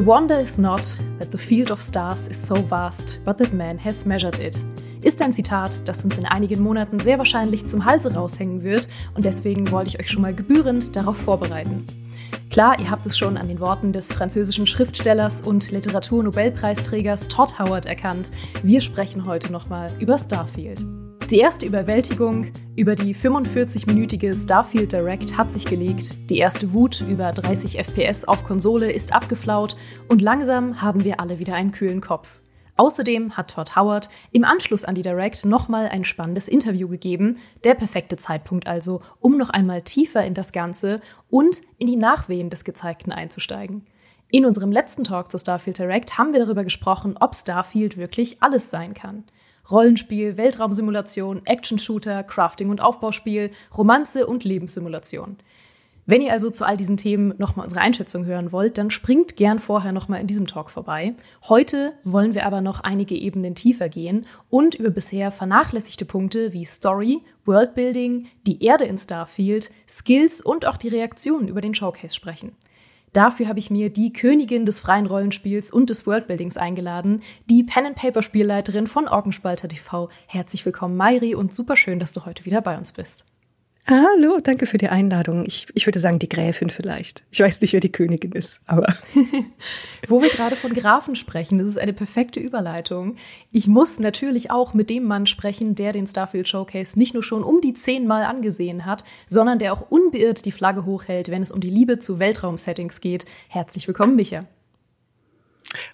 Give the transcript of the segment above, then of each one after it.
The wonder is not that the field of stars is so vast, but that man has measured it. Ist ein Zitat, das uns in einigen Monaten sehr wahrscheinlich zum Halse raushängen wird und deswegen wollte ich euch schon mal gebührend darauf vorbereiten. Klar, ihr habt es schon an den Worten des französischen Schriftstellers und Literaturnobelpreisträgers Todd Howard erkannt. Wir sprechen heute nochmal über Starfield. Die erste Überwältigung über die 45-minütige Starfield Direct hat sich gelegt. Die erste Wut über 30 FPS auf Konsole ist abgeflaut und langsam haben wir alle wieder einen kühlen Kopf. Außerdem hat Todd Howard im Anschluss an die Direct nochmal ein spannendes Interview gegeben. Der perfekte Zeitpunkt also, um noch einmal tiefer in das Ganze und in die Nachwehen des Gezeigten einzusteigen. In unserem letzten Talk zur Starfield Direct haben wir darüber gesprochen, ob Starfield wirklich alles sein kann. Rollenspiel, Weltraumsimulation, Action-Shooter, Crafting- und Aufbauspiel, Romanze und Lebenssimulation. Wenn ihr also zu all diesen Themen nochmal unsere Einschätzung hören wollt, dann springt gern vorher nochmal in diesem Talk vorbei. Heute wollen wir aber noch einige Ebenen tiefer gehen und über bisher vernachlässigte Punkte wie Story, Worldbuilding, die Erde in Starfield, Skills und auch die Reaktionen über den Showcase sprechen. Dafür habe ich mir die Königin des freien Rollenspiels und des Worldbuildings eingeladen, die Pen-and-Paper-Spielleiterin von Orkenspalter TV. Herzlich willkommen, Mairi, und super schön, dass du heute wieder bei uns bist. Hallo, danke für die Einladung. Ich, ich würde sagen, die Gräfin vielleicht. Ich weiß nicht, wer die Königin ist, aber. Wo wir gerade von Grafen sprechen, das ist eine perfekte Überleitung. Ich muss natürlich auch mit dem Mann sprechen, der den Starfield Showcase nicht nur schon um die zehnmal angesehen hat, sondern der auch unbeirrt die Flagge hochhält, wenn es um die Liebe zu Weltraumsettings geht. Herzlich willkommen, Micha.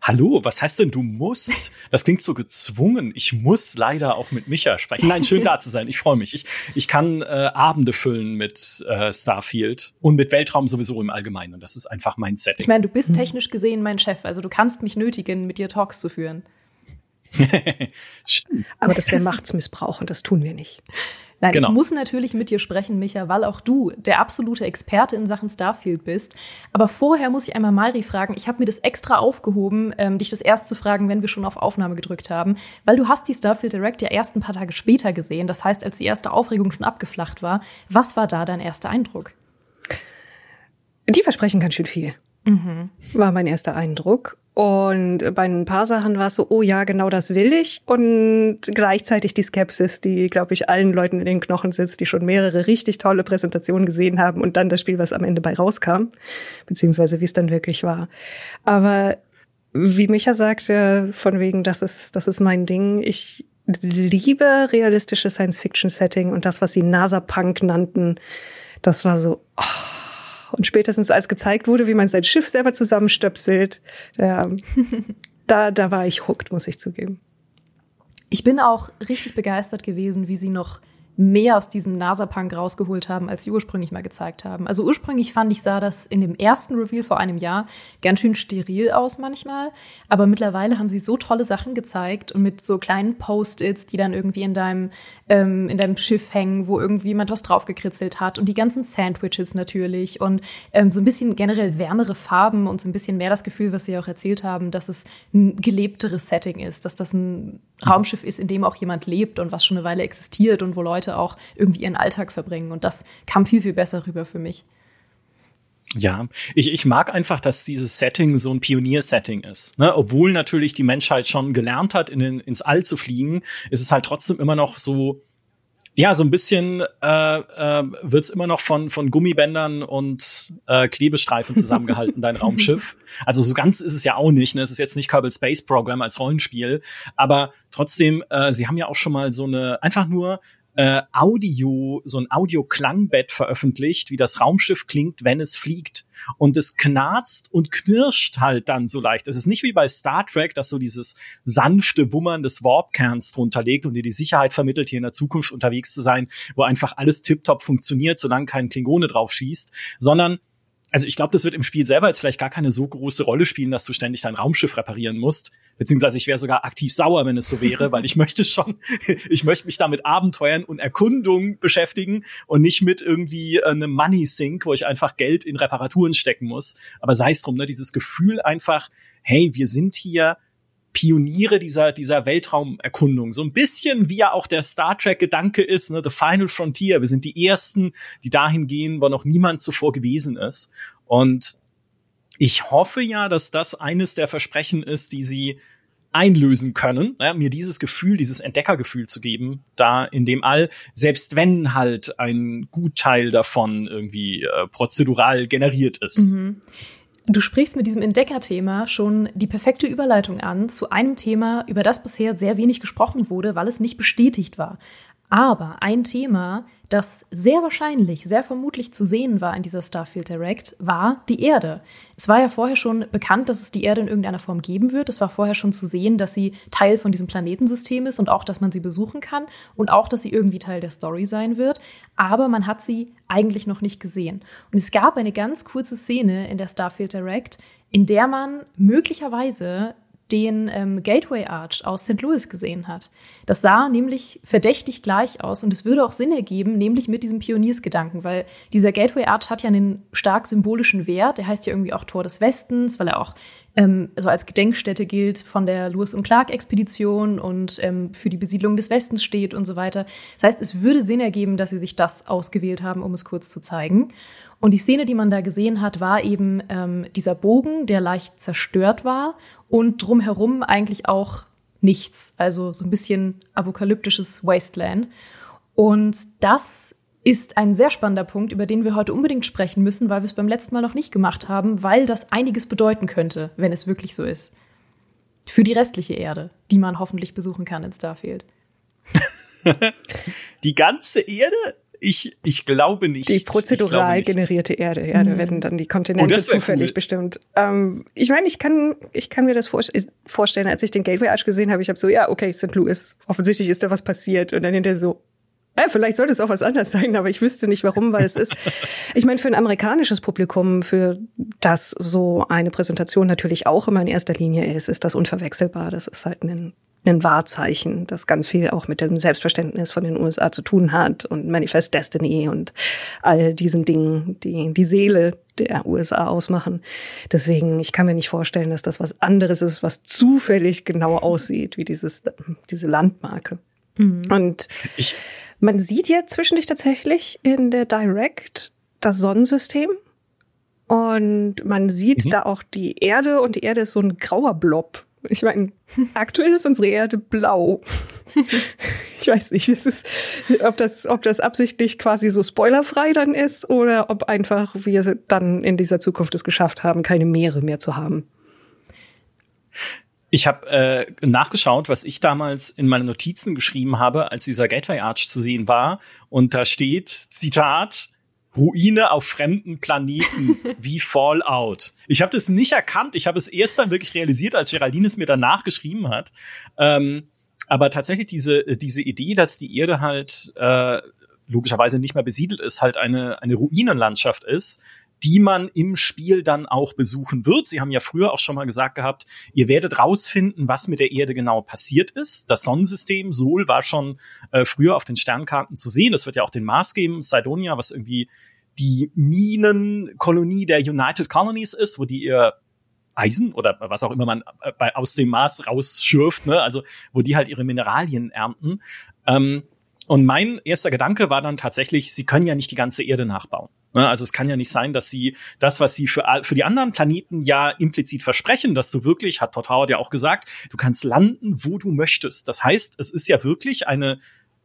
Hallo, was heißt denn du musst? Das klingt so gezwungen. Ich muss leider auch mit Micha sprechen. Nein, schön da zu sein. Ich freue mich. Ich, ich kann äh, Abende füllen mit äh, Starfield und mit Weltraum sowieso im Allgemeinen. Das ist einfach mein Setting. Ich meine, du bist technisch gesehen mein Chef, also du kannst mich nötigen, mit dir Talks zu führen. Aber das wäre Machtsmissbrauch und das tun wir nicht. Nein, genau. ich muss natürlich mit dir sprechen, Micha, weil auch du der absolute Experte in Sachen Starfield bist. Aber vorher muss ich einmal Mari fragen. Ich habe mir das extra aufgehoben, ähm, dich das erst zu fragen, wenn wir schon auf Aufnahme gedrückt haben, weil du hast die Starfield Direct ja erst ein paar Tage später gesehen. Das heißt, als die erste Aufregung schon abgeflacht war. Was war da dein erster Eindruck? Die versprechen ganz schön viel. Mhm. War mein erster Eindruck. Und bei ein paar Sachen war es so, oh ja, genau das will ich. Und gleichzeitig die Skepsis, die, glaube ich, allen Leuten in den Knochen sitzt, die schon mehrere richtig tolle Präsentationen gesehen haben und dann das Spiel, was am Ende bei rauskam, beziehungsweise wie es dann wirklich war. Aber wie Micha sagte, von wegen, das ist, das ist mein Ding. Ich liebe realistische Science-Fiction-Setting und das, was sie NASA-Punk nannten, das war so, oh, und spätestens als gezeigt wurde, wie man sein Schiff selber zusammenstöpselt, ja, da, da war ich hooked, muss ich zugeben. Ich bin auch richtig begeistert gewesen, wie sie noch mehr aus diesem NASA-Punk rausgeholt haben, als sie ursprünglich mal gezeigt haben. Also ursprünglich fand ich, sah das in dem ersten Reveal vor einem Jahr ganz schön steril aus manchmal. Aber mittlerweile haben sie so tolle Sachen gezeigt und mit so kleinen Post-its, die dann irgendwie in deinem, ähm, in deinem Schiff hängen, wo irgendwie jemand was draufgekritzelt hat und die ganzen Sandwiches natürlich und ähm, so ein bisschen generell wärmere Farben und so ein bisschen mehr das Gefühl, was sie auch erzählt haben, dass es ein gelebteres Setting ist, dass das ein Raumschiff ist, in dem auch jemand lebt und was schon eine Weile existiert und wo Leute auch irgendwie ihren Alltag verbringen. Und das kam viel, viel besser rüber für mich. Ja, ich, ich mag einfach, dass dieses Setting so ein Pionier-Setting ist. Ne? Obwohl natürlich die Menschheit schon gelernt hat, in den, ins All zu fliegen, ist es halt trotzdem immer noch so, ja, so ein bisschen äh, äh, wird immer noch von, von Gummibändern und äh, Klebestreifen zusammengehalten, dein Raumschiff. Also so ganz ist es ja auch nicht. Ne? Es ist jetzt nicht Kerbal Space Program als Rollenspiel, aber trotzdem, äh, sie haben ja auch schon mal so eine, einfach nur äh, Audio, so ein Audio-Klangbett veröffentlicht, wie das Raumschiff klingt, wenn es fliegt. Und es knarzt und knirscht halt dann so leicht. Es ist nicht wie bei Star Trek, dass so dieses sanfte Wummern des Warp-Kerns drunter legt und dir die Sicherheit vermittelt, hier in der Zukunft unterwegs zu sein, wo einfach alles tiptop funktioniert, solange kein Klingone drauf schießt, sondern also ich glaube, das wird im Spiel selber jetzt vielleicht gar keine so große Rolle spielen, dass du ständig dein Raumschiff reparieren musst. Beziehungsweise ich wäre sogar aktiv sauer, wenn es so wäre, weil ich möchte schon, ich möchte mich da mit Abenteuern und Erkundung beschäftigen und nicht mit irgendwie äh, einem Money Sink, wo ich einfach Geld in Reparaturen stecken muss. Aber sei es drum, ne, dieses Gefühl einfach, hey, wir sind hier Pioniere dieser, dieser Weltraumerkundung. So ein bisschen wie ja auch der Star Trek-Gedanke ist, ne, The Final Frontier. Wir sind die Ersten, die dahin gehen, wo noch niemand zuvor gewesen ist. Und ich hoffe ja, dass das eines der Versprechen ist, die sie einlösen können, ja, mir dieses Gefühl, dieses Entdeckergefühl zu geben, da in dem All, selbst wenn halt ein Gutteil davon irgendwie äh, prozedural generiert ist. Mhm. Du sprichst mit diesem Entdeckerthema schon die perfekte Überleitung an zu einem Thema, über das bisher sehr wenig gesprochen wurde, weil es nicht bestätigt war. Aber ein Thema, das sehr wahrscheinlich, sehr vermutlich zu sehen war in dieser Starfield Direct, war die Erde. Es war ja vorher schon bekannt, dass es die Erde in irgendeiner Form geben wird. Es war vorher schon zu sehen, dass sie Teil von diesem Planetensystem ist und auch, dass man sie besuchen kann und auch, dass sie irgendwie Teil der Story sein wird. Aber man hat sie eigentlich noch nicht gesehen. Und es gab eine ganz kurze Szene in der Starfield Direct, in der man möglicherweise den ähm, Gateway Arch aus St. Louis gesehen hat. Das sah nämlich verdächtig gleich aus und es würde auch Sinn ergeben, nämlich mit diesem Pioniersgedanken, weil dieser Gateway Arch hat ja einen stark symbolischen Wert. Der heißt ja irgendwie auch Tor des Westens, weil er auch ähm, so als Gedenkstätte gilt von der Lewis und Clark Expedition und ähm, für die Besiedlung des Westens steht und so weiter. Das heißt, es würde Sinn ergeben, dass sie sich das ausgewählt haben, um es kurz zu zeigen. Und die Szene, die man da gesehen hat, war eben ähm, dieser Bogen, der leicht zerstört war und drumherum eigentlich auch nichts. Also so ein bisschen apokalyptisches Wasteland. Und das ist ein sehr spannender Punkt, über den wir heute unbedingt sprechen müssen, weil wir es beim letzten Mal noch nicht gemacht haben, weil das einiges bedeuten könnte, wenn es wirklich so ist. Für die restliche Erde, die man hoffentlich besuchen kann in Starfield. die ganze Erde? Ich, ich glaube nicht. Die prozedural nicht. generierte Erde. Ja, da werden dann die Kontinente oh, zufällig cool. bestimmt. Ähm, ich meine, ich kann, ich kann mir das vorstellen, als ich den Gateway Arch gesehen habe, ich habe so, ja, okay, St. Louis, offensichtlich ist da was passiert. Und dann hinterher so, äh, vielleicht sollte es auch was anderes sein, aber ich wüsste nicht warum, weil es ist, ich meine, für ein amerikanisches Publikum, für das so eine Präsentation natürlich auch immer in erster Linie ist, ist das unverwechselbar. Das ist halt ein ein Wahrzeichen, das ganz viel auch mit dem Selbstverständnis von den USA zu tun hat und Manifest Destiny und all diesen Dingen, die die Seele der USA ausmachen. Deswegen, ich kann mir nicht vorstellen, dass das was anderes ist, was zufällig genau aussieht wie dieses, diese Landmarke. Mhm. Und ich man sieht ja zwischendurch tatsächlich in der Direct das Sonnensystem und man sieht mhm. da auch die Erde und die Erde ist so ein grauer Blob. Ich meine, aktuell ist unsere Erde blau. ich weiß nicht, das ist, ob, das, ob das absichtlich quasi so spoilerfrei dann ist oder ob einfach wir dann in dieser Zukunft es geschafft haben, keine Meere mehr zu haben. Ich habe äh, nachgeschaut, was ich damals in meine Notizen geschrieben habe, als dieser Gateway Arch zu sehen war. Und da steht, Zitat, Ruine auf fremden Planeten wie Fallout. Ich habe das nicht erkannt. Ich habe es erst dann wirklich realisiert, als Geraldine es mir danach geschrieben hat. Ähm, aber tatsächlich diese, diese Idee, dass die Erde halt äh, logischerweise nicht mehr besiedelt ist, halt eine, eine Ruinenlandschaft ist, die man im Spiel dann auch besuchen wird. Sie haben ja früher auch schon mal gesagt gehabt, ihr werdet rausfinden, was mit der Erde genau passiert ist. Das Sonnensystem Sol war schon äh, früher auf den Sternkarten zu sehen. Es wird ja auch den Mars geben, Sidonia, was irgendwie die Minenkolonie der United Colonies ist, wo die ihr Eisen oder was auch immer man äh, bei, aus dem Mars rausschürft, ne? also wo die halt ihre Mineralien ernten. Ähm, und mein erster Gedanke war dann tatsächlich, sie können ja nicht die ganze Erde nachbauen. Ne? Also es kann ja nicht sein, dass sie das, was sie für, für die anderen Planeten ja implizit versprechen, dass du wirklich, hat Todd Howard ja auch gesagt, du kannst landen, wo du möchtest. Das heißt, es ist ja wirklich eine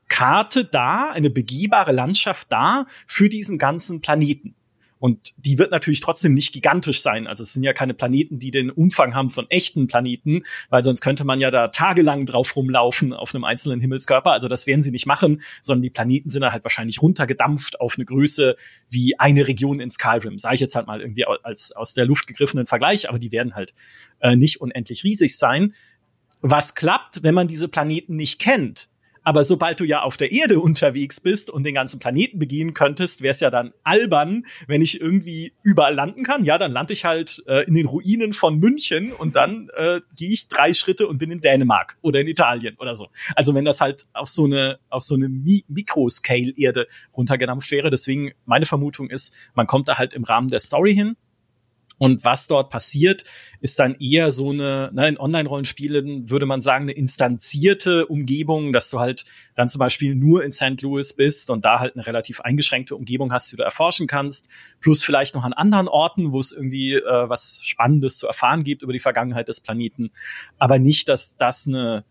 Karte da, eine begehbare Landschaft da für diesen ganzen Planeten. Und die wird natürlich trotzdem nicht gigantisch sein. Also es sind ja keine Planeten, die den Umfang haben von echten Planeten, weil sonst könnte man ja da tagelang drauf rumlaufen auf einem einzelnen Himmelskörper. Also das werden sie nicht machen, sondern die Planeten sind dann halt wahrscheinlich runtergedampft auf eine Größe wie eine Region in Skyrim. Sage ich jetzt halt mal irgendwie als aus der Luft gegriffenen Vergleich, aber die werden halt äh, nicht unendlich riesig sein. Was klappt, wenn man diese Planeten nicht kennt? Aber sobald du ja auf der Erde unterwegs bist und den ganzen Planeten begehen könntest, wäre es ja dann albern, wenn ich irgendwie überall landen kann. Ja, dann lande ich halt äh, in den Ruinen von München und dann äh, gehe ich drei Schritte und bin in Dänemark oder in Italien oder so. Also wenn das halt auf so eine auf so eine Mi Mikroscale-Erde runtergedampft wäre. Deswegen meine Vermutung ist, man kommt da halt im Rahmen der Story hin Und was dort passiert, ist dann eher so eine, ne, in Online-Rollenspielen würde man sagen, eine instanzierte Umgebung, dass du halt dann zum Beispiel nur in St. Louis bist und da halt eine relativ eingeschränkte Umgebung hast, die du erforschen kannst, plus vielleicht noch an anderen Orten, wo es irgendwie äh, was Spannendes zu erfahren gibt über die Vergangenheit des Planeten. Aber nicht, dass das eine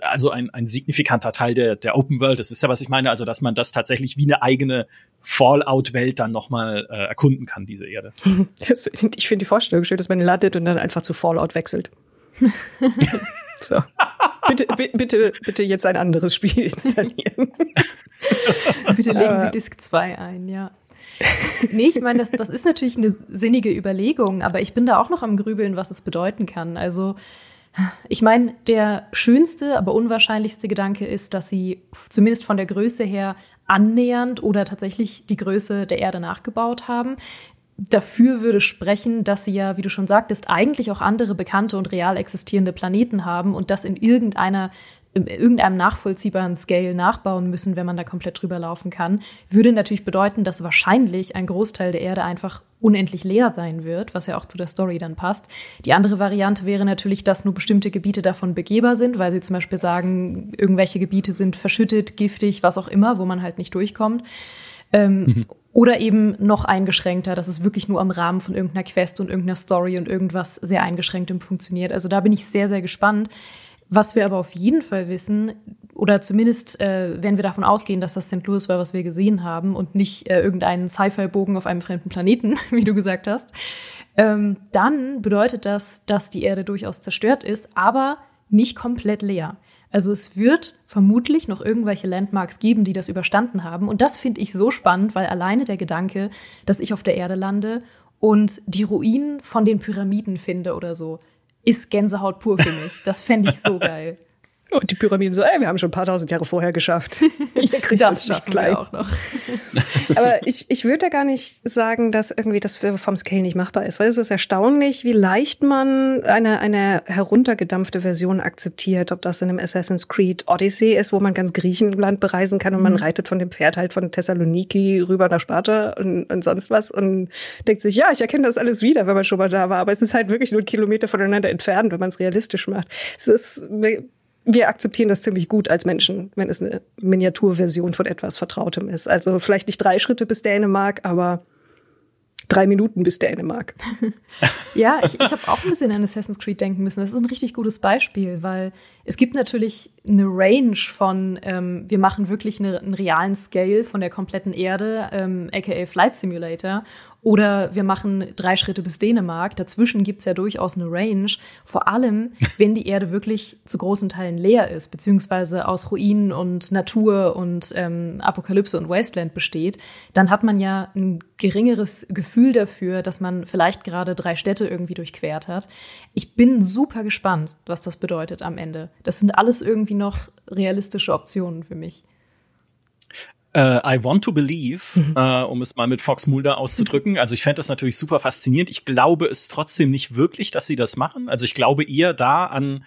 also ein, ein signifikanter Teil der, der Open World ist. Wisst ihr, was ich meine? Also, dass man das tatsächlich wie eine eigene Fallout-Welt dann nochmal äh, erkunden kann, diese Erde. ich finde die Vorstellung schön, dass man landet und dann einfach zu Fallout wechselt. so. Bitte, bitte, bitte jetzt ein anderes Spiel installieren. bitte legen Sie Disk 2 ein, ja. Nee, ich meine, das, das ist natürlich eine sinnige Überlegung, aber ich bin da auch noch am Grübeln, was es bedeuten kann. Also, ich meine, der schönste, aber unwahrscheinlichste Gedanke ist, dass sie zumindest von der Größe her annähernd oder tatsächlich die Größe der Erde nachgebaut haben. Dafür würde sprechen, dass sie ja, wie du schon sagtest, eigentlich auch andere bekannte und real existierende Planeten haben und das in irgendeiner in irgendeinem nachvollziehbaren Scale nachbauen müssen, wenn man da komplett drüber laufen kann, würde natürlich bedeuten, dass wahrscheinlich ein Großteil der Erde einfach unendlich leer sein wird, was ja auch zu der Story dann passt. Die andere Variante wäre natürlich, dass nur bestimmte Gebiete davon begehbar sind, weil sie zum Beispiel sagen, irgendwelche Gebiete sind verschüttet, giftig, was auch immer, wo man halt nicht durchkommt. Ähm, mhm. Oder eben noch eingeschränkter, dass es wirklich nur am Rahmen von irgendeiner Quest und irgendeiner Story und irgendwas sehr eingeschränktem funktioniert. Also da bin ich sehr, sehr gespannt. Was wir aber auf jeden Fall wissen, oder zumindest äh, wenn wir davon ausgehen, dass das St. Louis war, was wir gesehen haben und nicht äh, irgendeinen Sci-Fi-Bogen auf einem fremden Planeten, wie du gesagt hast, ähm, dann bedeutet das, dass die Erde durchaus zerstört ist, aber nicht komplett leer. Also es wird vermutlich noch irgendwelche Landmarks geben, die das überstanden haben. Und das finde ich so spannend, weil alleine der Gedanke, dass ich auf der Erde lande und die Ruinen von den Pyramiden finde oder so, ist Gänsehaut pur für mich. Das fände ich so geil. Und die Pyramiden so, ey, wir haben schon ein paar tausend Jahre vorher geschafft. Ihr kriegt das, das schaffen wir auch noch. Aber ich, ich würde da gar nicht sagen, dass irgendwie das vom Scale nicht machbar ist, weil es ist erstaunlich, wie leicht man eine, eine heruntergedampfte Version akzeptiert, ob das in einem Assassin's Creed Odyssey ist, wo man ganz Griechenland bereisen kann und man mhm. reitet von dem Pferd halt von Thessaloniki rüber nach Sparta und, und sonst was und denkt sich, ja, ich erkenne das alles wieder, wenn man schon mal da war, aber es ist halt wirklich nur Kilometer voneinander entfernt, wenn man es realistisch macht. Es ist wir akzeptieren das ziemlich gut als Menschen, wenn es eine Miniaturversion von etwas Vertrautem ist. Also vielleicht nicht drei Schritte bis Dänemark, aber drei Minuten bis Dänemark. ja, ich, ich habe auch ein bisschen an Assassin's Creed denken müssen. Das ist ein richtig gutes Beispiel, weil es gibt natürlich eine Range von, ähm, wir machen wirklich eine, einen realen Scale von der kompletten Erde, ähm, aka Flight Simulator. Oder wir machen drei Schritte bis Dänemark. Dazwischen gibt's ja durchaus eine Range. Vor allem, wenn die Erde wirklich zu großen Teilen leer ist, beziehungsweise aus Ruinen und Natur und ähm, Apokalypse und Wasteland besteht, dann hat man ja ein geringeres Gefühl dafür, dass man vielleicht gerade drei Städte irgendwie durchquert hat. Ich bin super gespannt, was das bedeutet am Ende. Das sind alles irgendwie noch realistische Optionen für mich. Uh, I want to believe, mhm. uh, um es mal mit Fox Mulder auszudrücken. Also ich fände das natürlich super faszinierend. Ich glaube es trotzdem nicht wirklich, dass sie das machen. Also ich glaube eher da an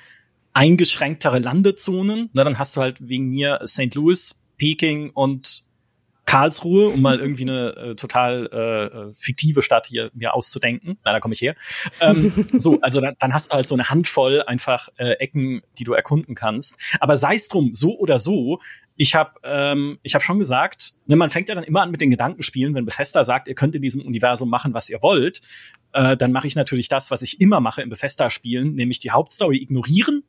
eingeschränktere Landezonen. Na, dann hast du halt wegen mir St. Louis, Peking und Karlsruhe, um mal irgendwie eine äh, total äh, äh, fiktive Stadt hier mir auszudenken. Na, da komme ich her. Ähm, so, also dann, dann hast du halt so eine Handvoll einfach äh, Ecken, die du erkunden kannst. Aber sei es drum, so oder so, ich habe ähm, ich hab schon gesagt, ne, man fängt ja dann immer an mit den Gedankenspielen, wenn Bethesda sagt, ihr könnt in diesem Universum machen, was ihr wollt, äh, dann mache ich natürlich das, was ich immer mache in Bethesda-Spielen, nämlich die Hauptstory ignorieren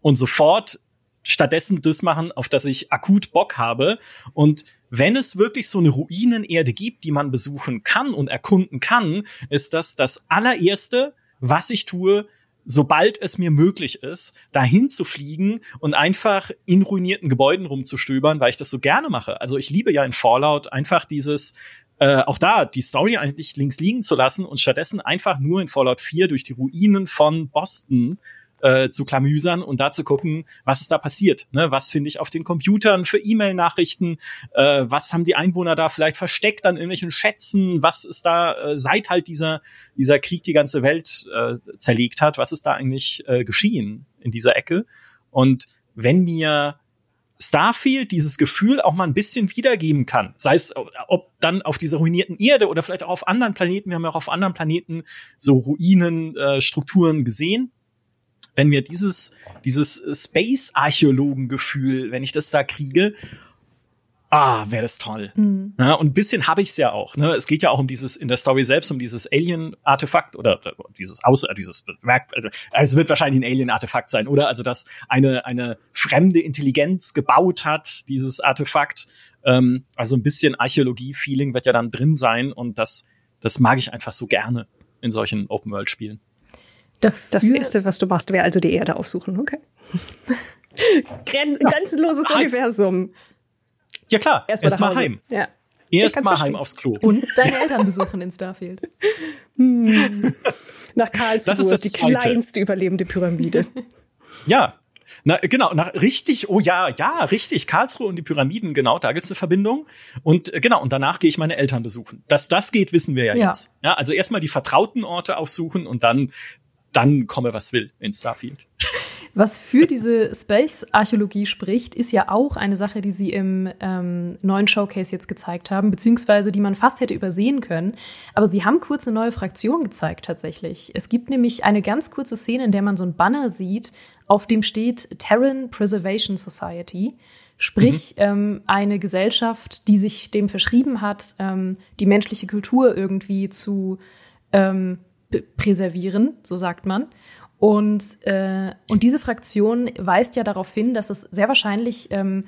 und sofort stattdessen das machen, auf das ich akut Bock habe. Und wenn es wirklich so eine Ruinenerde gibt, die man besuchen kann und erkunden kann, ist das das allererste, was ich tue, sobald es mir möglich ist, dahin zu fliegen und einfach in ruinierten Gebäuden rumzustöbern, weil ich das so gerne mache. Also ich liebe ja in Fallout einfach dieses äh, auch da die Story eigentlich links liegen zu lassen und stattdessen einfach nur in Fallout 4 durch die Ruinen von Boston äh, zu klamüsern und da zu gucken, was ist da passiert. Ne? Was finde ich auf den Computern für E-Mail-Nachrichten? Äh, was haben die Einwohner da vielleicht versteckt an irgendwelchen Schätzen? Was ist da äh, seit halt dieser, dieser Krieg die ganze Welt äh, zerlegt hat? Was ist da eigentlich äh, geschehen in dieser Ecke? Und wenn mir Starfield dieses Gefühl auch mal ein bisschen wiedergeben kann. Sei es, ob dann auf dieser ruinierten Erde oder vielleicht auch auf anderen Planeten. Wir haben ja auch auf anderen Planeten so Ruinenstrukturen äh, gesehen. Wenn wir dieses, dieses Space-Archäologen-Gefühl, wenn ich das da kriege, ah, wäre das toll. Mhm. Ja, und ein bisschen habe ich es ja auch. Ne? Es geht ja auch um dieses, in der Story selbst, um dieses Alien-Artefakt oder, oder dieses Aus, äh, dieses Werk, also es wird wahrscheinlich ein Alien-Artefakt sein, oder? Also, dass eine, eine fremde Intelligenz gebaut hat, dieses Artefakt. Ähm, also ein bisschen Archäologie-Feeling wird ja dann drin sein und das, das mag ich einfach so gerne in solchen Open-World-Spielen. Das erste, was du machst, wäre also die Erde aussuchen, okay? Gren grenzenloses Universum. Ja klar, erstmal erst mal heim. Ja. Erstmal heim aufs Klo. Und deine Eltern besuchen in Starfield. Hm. Nach Karlsruhe, das ist das die Zweite. kleinste überlebende Pyramide. Ja, na, genau, na, richtig, oh ja, ja, richtig. Karlsruhe und die Pyramiden, genau, da gibt's eine Verbindung. Und äh, genau, und danach gehe ich meine Eltern besuchen. Dass das geht, wissen wir ja, ja. jetzt. Ja, also erstmal die vertrauten Orte aufsuchen und dann, dann komme, was will in Starfield. Was für diese Space-Archäologie spricht, ist ja auch eine Sache, die sie im ähm, neuen Showcase jetzt gezeigt haben, beziehungsweise die man fast hätte übersehen können. Aber sie haben kurz eine neue Fraktion gezeigt tatsächlich. Es gibt nämlich eine ganz kurze Szene, in der man so ein Banner sieht, auf dem steht Terran Preservation Society. Sprich, mhm. ähm, eine Gesellschaft, die sich dem verschrieben hat, ähm, die menschliche Kultur irgendwie zu ähm, präservieren, so sagt man. Und, äh, und diese Fraktion weist ja darauf hin, dass es sehr wahrscheinlich ähm,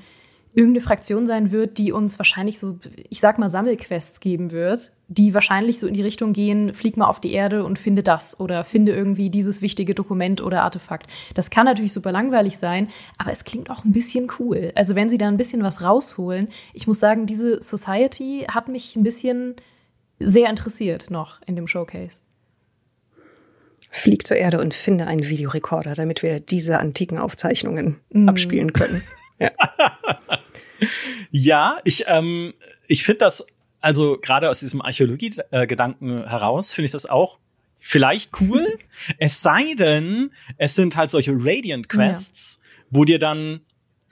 irgendeine Fraktion sein wird, die uns wahrscheinlich so, ich sag mal, Sammelquests geben wird, die wahrscheinlich so in die Richtung gehen, flieg mal auf die Erde und finde das oder finde irgendwie dieses wichtige Dokument oder Artefakt. Das kann natürlich super langweilig sein, aber es klingt auch ein bisschen cool. Also wenn sie da ein bisschen was rausholen, ich muss sagen, diese Society hat mich ein bisschen sehr interessiert noch in dem Showcase. Flieg zur Erde und finde einen Videorekorder, damit wir diese antiken Aufzeichnungen mm. abspielen können. Ja, ja ich, ähm, ich finde das, also gerade aus diesem Archäologie-Gedanken heraus, finde ich das auch vielleicht cool. es sei denn, es sind halt solche Radiant Quests, ja. wo dir dann,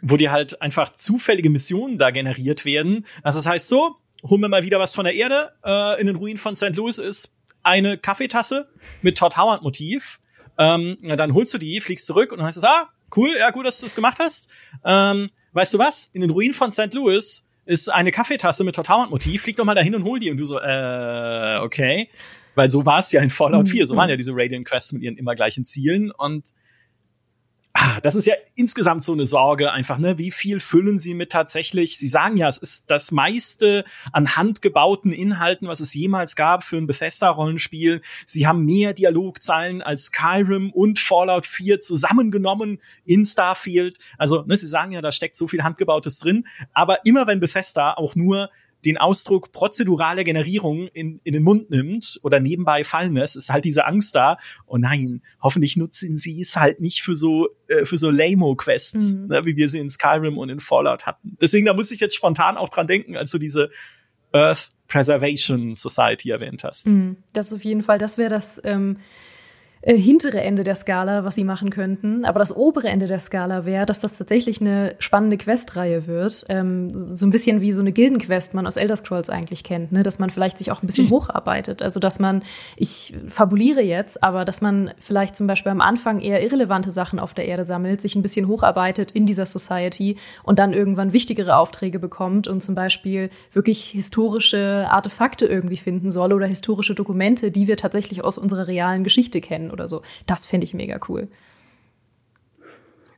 wo dir halt einfach zufällige Missionen da generiert werden. Also das heißt so, holen wir mal wieder was von der Erde. Äh, in den Ruinen von St. Louis ist eine Kaffeetasse mit Todd Howard Motiv. Ähm, dann holst du die, fliegst zurück und dann heißt es, ah, cool, ja, gut, dass du das gemacht hast. Ähm, weißt du was? In den Ruinen von St. Louis ist eine Kaffeetasse mit Todd Howard Motiv. Flieg doch mal dahin und hol die. Und du so, äh, okay. Weil so war es ja in Fallout 4. So waren ja diese Radiant Quests mit ihren immer gleichen Zielen. Und Ah, das ist ja insgesamt so eine Sorge einfach, ne? Wie viel füllen sie mit tatsächlich? Sie sagen ja, es ist das meiste an handgebauten Inhalten, was es jemals gab für ein Bethesda-Rollenspiel. Sie haben mehr Dialogzeilen als Skyrim und Fallout 4 zusammengenommen in Starfield. Also, ne, sie sagen ja, da steckt so viel Handgebautes drin. Aber immer wenn Bethesda auch nur den Ausdruck prozedurale Generierung in, in den Mund nimmt oder nebenbei fallen lässt, ist halt diese Angst da. Oh nein, hoffentlich nutzen sie es halt nicht für so äh, für so Lamo-Quests, mhm. ne, wie wir sie in Skyrim und in Fallout hatten. Deswegen, da muss ich jetzt spontan auch dran denken, als du diese Earth Preservation Society erwähnt hast. Mhm. Das ist auf jeden Fall, das wäre das ähm, äh, hintere Ende der Skala, was sie machen könnten. Aber das obere Ende der Skala wäre, dass das tatsächlich eine spannende Questreihe wird. Ähm, so ein bisschen wie so eine Gildenquest man aus Elder Scrolls eigentlich kennt, ne? dass man vielleicht sich auch ein bisschen hm. hocharbeitet. Also dass man, ich fabuliere jetzt, aber dass man vielleicht zum Beispiel am Anfang eher irrelevante Sachen auf der Erde sammelt, sich ein bisschen hocharbeitet in dieser Society und dann irgendwann wichtigere Aufträge bekommt und zum Beispiel wirklich historische Artefakte irgendwie finden soll oder historische Dokumente, die wir tatsächlich aus unserer realen Geschichte kennen oder so. Das fände ich mega cool.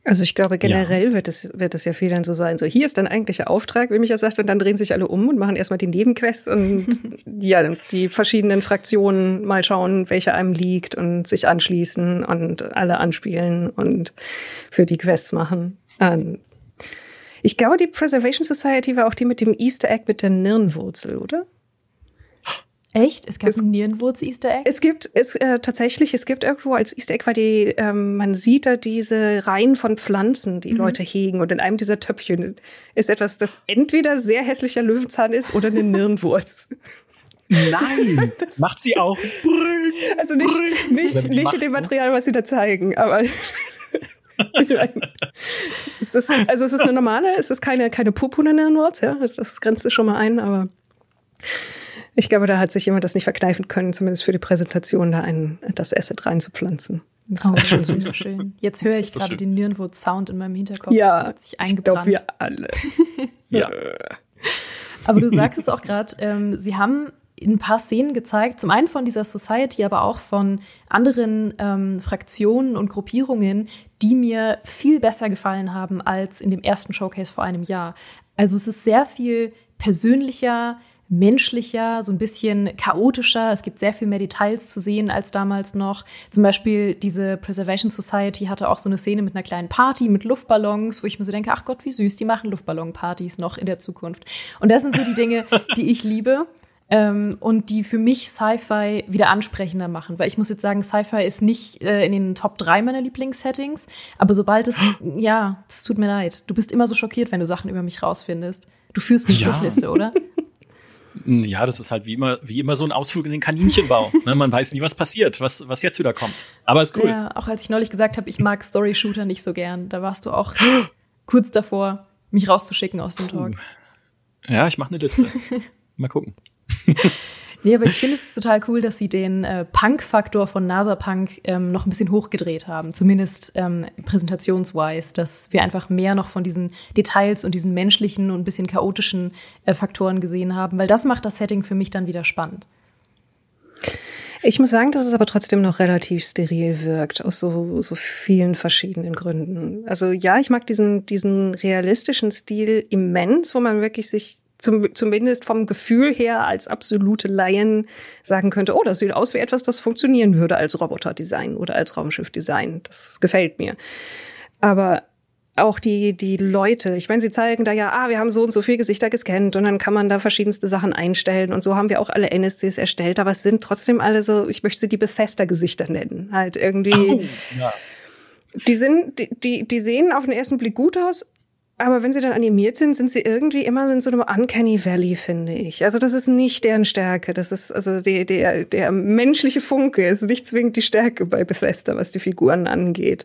Also ich glaube, generell ja. wird es, wird es ja viel dann so sein. So, hier ist dein eigentlicher Auftrag, wie mich ja sagt, und dann drehen sich alle um und machen erstmal die Nebenquests und ja, die verschiedenen Fraktionen mal schauen, welche einem liegt und sich anschließen und alle anspielen und für die Quests machen. Ähm, ich glaube, die Preservation Society war auch die mit dem Easter Egg mit der Nirnwurzel, oder? Echt? Es gab es, ein Nierenwurz-Easter Egg? Es gibt es äh, tatsächlich, es gibt irgendwo als Easter Egg, weil die, ähm, man sieht da diese Reihen von Pflanzen, die mhm. Leute hegen. Und in einem dieser Töpfchen ist etwas, das entweder sehr hässlicher Löwenzahn ist oder eine Nierenwurz. Nein, das macht sie auch. Also nicht, nicht, nicht in dem Material, was sie da zeigen, aber es ist, also es ist eine normale, es ist keine, keine purpurne Notes, ja, das, das grenzt es schon mal ein, aber ich glaube, da hat sich jemand das nicht verkneifen können, zumindest für die Präsentation da ein, das Asset reinzupflanzen. Das oh, schon süß. schön. Jetzt höre ich gerade den Nirnwood-Sound in meinem Hinterkopf. Ja, ich glaube, wir alle. ja. Aber du sagst es auch gerade, ähm, sie haben ein paar Szenen gezeigt, zum einen von dieser Society, aber auch von anderen ähm, Fraktionen und Gruppierungen, die mir viel besser gefallen haben als in dem ersten Showcase vor einem Jahr. Also es ist sehr viel persönlicher, menschlicher, so ein bisschen chaotischer. Es gibt sehr viel mehr Details zu sehen als damals noch. Zum Beispiel diese Preservation Society hatte auch so eine Szene mit einer kleinen Party mit Luftballons, wo ich mir so denke, ach Gott, wie süß, die machen Luftballonpartys noch in der Zukunft. Und das sind so die Dinge, die ich liebe. Ähm, und die für mich Sci-Fi wieder ansprechender machen. Weil ich muss jetzt sagen, Sci-Fi ist nicht äh, in den Top 3 meiner Lieblingssettings, aber sobald es, ja, es tut mir leid. Du bist immer so schockiert, wenn du Sachen über mich rausfindest. Du führst eine ja. Strichliste, oder? Ja, das ist halt wie immer, wie immer so ein Ausflug in den Kaninchenbau. ne? Man weiß nie, was passiert, was, was jetzt wieder kommt. Aber ist cool. Ja, auch als ich neulich gesagt habe, ich mag Story-Shooter nicht so gern, da warst du auch kurz davor, mich rauszuschicken aus dem Talk. Ja, ich mache eine Liste. Mal gucken. Nee, aber ich finde es total cool, dass sie den äh, Punk-Faktor von NASA Punk ähm, noch ein bisschen hochgedreht haben. Zumindest ähm, präsentationswise, dass wir einfach mehr noch von diesen Details und diesen menschlichen und ein bisschen chaotischen äh, Faktoren gesehen haben, weil das macht das Setting für mich dann wieder spannend. Ich muss sagen, dass es aber trotzdem noch relativ steril wirkt, aus so, so vielen verschiedenen Gründen. Also ja, ich mag diesen, diesen realistischen Stil immens, wo man wirklich sich zum, zumindest vom Gefühl her als absolute Laien sagen könnte, oh, das sieht aus wie etwas, das funktionieren würde als Roboterdesign oder als Raumschiffdesign. Das gefällt mir. Aber auch die, die Leute, ich meine, sie zeigen da ja, ah, wir haben so und so viele Gesichter gescannt und dann kann man da verschiedenste Sachen einstellen und so haben wir auch alle NSCs erstellt, aber es sind trotzdem alle so, ich möchte sie die Bethesda-Gesichter nennen. Halt irgendwie. Oh, ja. Die sind, die, die, die sehen auf den ersten Blick gut aus, aber wenn sie dann animiert sind, sind sie irgendwie immer in so einem Uncanny Valley, finde ich. Also das ist nicht deren Stärke. Das ist, also der, der, der menschliche Funke ist nicht zwingend die Stärke bei Bethesda, was die Figuren angeht.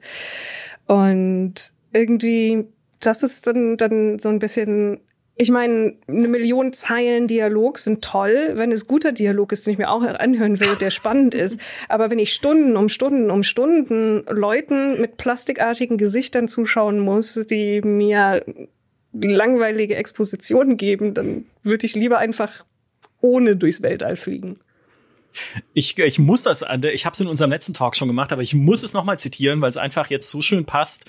Und irgendwie, das ist dann, dann so ein bisschen ich meine, eine Million Zeilen Dialog sind toll, wenn es guter Dialog ist, den ich mir auch anhören will, der spannend ist. Aber wenn ich Stunden um Stunden um Stunden Leuten mit plastikartigen Gesichtern zuschauen muss, die mir langweilige Expositionen geben, dann würde ich lieber einfach ohne durchs Weltall fliegen. Ich, ich muss das, ich habe es in unserem letzten Talk schon gemacht, aber ich muss es nochmal zitieren, weil es einfach jetzt so schön passt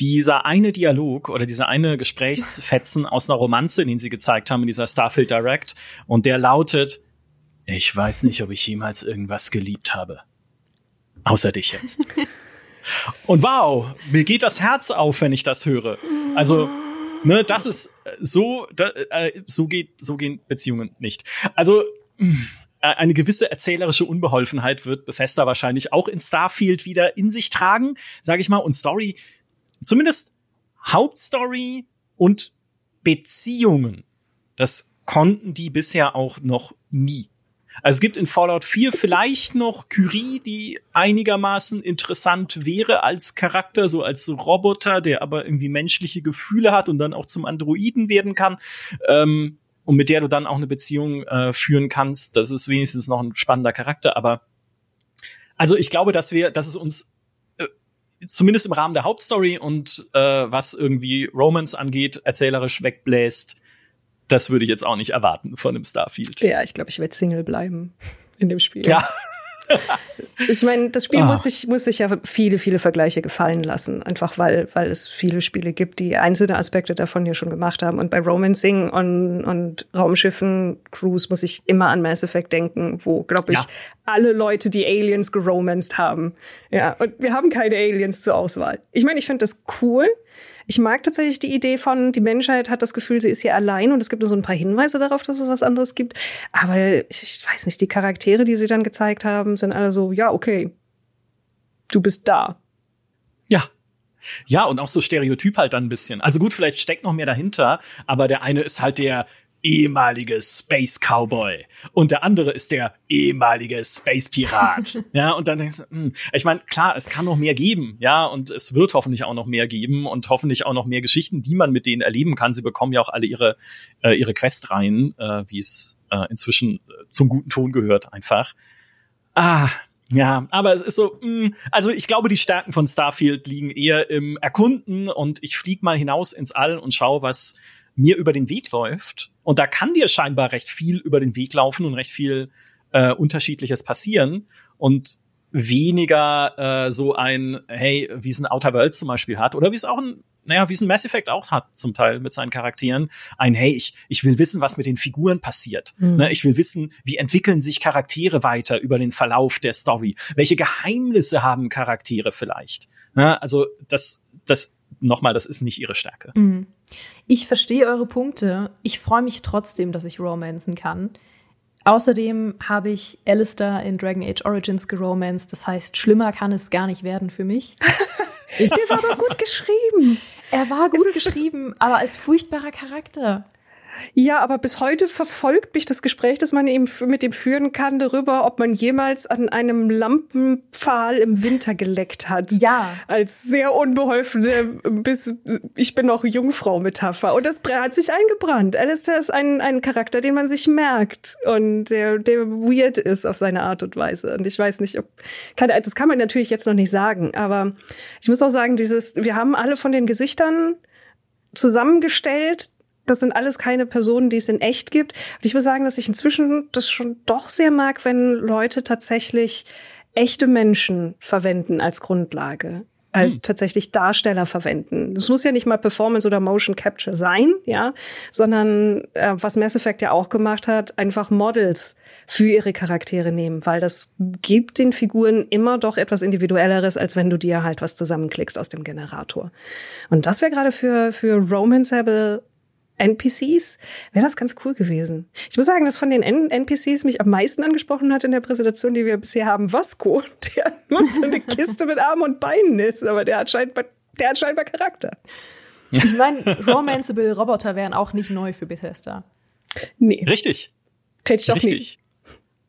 dieser eine Dialog oder dieser eine Gesprächsfetzen aus einer Romanze, den sie gezeigt haben in dieser Starfield Direct, und der lautet, ich weiß nicht, ob ich jemals irgendwas geliebt habe. Außer dich jetzt. und wow, mir geht das Herz auf, wenn ich das höre. Also, ne, das ist so, da, äh, so geht, so gehen Beziehungen nicht. Also, äh, eine gewisse erzählerische Unbeholfenheit wird Bethesda wahrscheinlich auch in Starfield wieder in sich tragen, sage ich mal. Und Story zumindest Hauptstory und Beziehungen, das konnten die bisher auch noch nie. Also es gibt in Fallout 4 vielleicht noch Kyrie, die einigermaßen interessant wäre als Charakter, so als Roboter, der aber irgendwie menschliche Gefühle hat und dann auch zum Androiden werden kann. Ähm, und mit der du dann auch eine Beziehung äh, führen kannst. Das ist wenigstens noch ein spannender Charakter, aber also ich glaube, dass wir, dass es uns zumindest im Rahmen der Hauptstory und äh, was irgendwie Romance angeht, erzählerisch wegbläst, das würde ich jetzt auch nicht erwarten von einem Starfield. Ja, ich glaube, ich werde Single bleiben in dem Spiel. Ja. ich meine, das Spiel oh. muss sich muss sich ja viele viele Vergleiche gefallen lassen, einfach weil weil es viele Spiele gibt, die einzelne Aspekte davon ja schon gemacht haben. Und bei Romancing und und Raumschiffen Cruise muss ich immer an Mass Effect denken, wo glaube ich ja. alle Leute die Aliens geromanced haben. Ja, und wir haben keine Aliens zur Auswahl. Ich meine, ich finde das cool. Ich mag tatsächlich die Idee von, die Menschheit hat das Gefühl, sie ist hier allein und es gibt nur so ein paar Hinweise darauf, dass es was anderes gibt. Aber ich, ich weiß nicht, die Charaktere, die sie dann gezeigt haben, sind alle so, ja, okay, du bist da. Ja, ja, und auch so Stereotyp halt dann ein bisschen. Also gut, vielleicht steckt noch mehr dahinter, aber der eine ist halt der ehemalige Space Cowboy und der andere ist der ehemalige Space Pirat. ja, und dann denkst du, hm, ich meine, klar, es kann noch mehr geben, ja, und es wird hoffentlich auch noch mehr geben und hoffentlich auch noch mehr Geschichten, die man mit denen erleben kann. Sie bekommen ja auch alle ihre äh, ihre Questreihen, äh, wie es äh, inzwischen äh, zum guten Ton gehört, einfach. Ah, ja, aber es ist so, mh, hm, also ich glaube, die Stärken von Starfield liegen eher im Erkunden und ich flieg mal hinaus ins All und schau, was mir über den Weg läuft. Und da kann dir scheinbar recht viel über den Weg laufen und recht viel äh, Unterschiedliches passieren. Und weniger äh, so ein, hey, wie es ein Outer Worlds zum Beispiel hat, oder wie es auch ein, naja, wie es ein Mass Effect auch hat, zum Teil mit seinen Charakteren, ein, hey, ich, ich will wissen, was mit den Figuren passiert. Mhm. Ne, ich will wissen, wie entwickeln sich Charaktere weiter über den Verlauf der Story? Welche Geheimnisse haben Charaktere vielleicht? Ne, also das, das nochmal, das ist nicht ihre Stärke. Mhm. Ich verstehe eure Punkte. Ich freue mich trotzdem, dass ich romanzen kann. Außerdem habe ich Alistair in Dragon Age Origins geromanced. Das heißt, schlimmer kann es gar nicht werden für mich. Ich, Der war aber gut geschrieben. Er war gut geschrieben, aber als furchtbarer Charakter. Ja, aber bis heute verfolgt mich das Gespräch, das man eben mit dem führen kann, darüber, ob man jemals an einem Lampenpfahl im Winter geleckt hat. Ja. Als sehr unbeholfene, bis ich bin noch Jungfrau-Metapher. Und das hat sich eingebrannt. Alistair ist ein, ein Charakter, den man sich merkt und der, der weird ist auf seine Art und Weise. Und ich weiß nicht, ob, kann, das kann man natürlich jetzt noch nicht sagen, aber ich muss auch sagen, dieses, wir haben alle von den Gesichtern zusammengestellt, das sind alles keine Personen, die es in echt gibt. Und ich muss sagen, dass ich inzwischen das schon doch sehr mag, wenn Leute tatsächlich echte Menschen verwenden als Grundlage. Halt hm. tatsächlich Darsteller verwenden. Das muss ja nicht mal Performance oder Motion Capture sein, ja, sondern äh, was Mass Effect ja auch gemacht hat, einfach Models für ihre Charaktere nehmen, weil das gibt den Figuren immer doch etwas Individuelleres, als wenn du dir halt was zusammenklickst aus dem Generator. Und das wäre gerade für, für Romanceable NPCs, wäre das ganz cool gewesen. Ich muss sagen, dass von den N NPCs mich am meisten angesprochen hat in der Präsentation, die wir bisher haben, Vasco, der nur so eine Kiste mit Armen und Beinen ist, aber der hat scheinbar, der hat scheinbar Charakter. Ich meine, romanceable Roboter wären auch nicht neu für Bethesda. Nee. Richtig. Täte ich auch Richtig. nicht.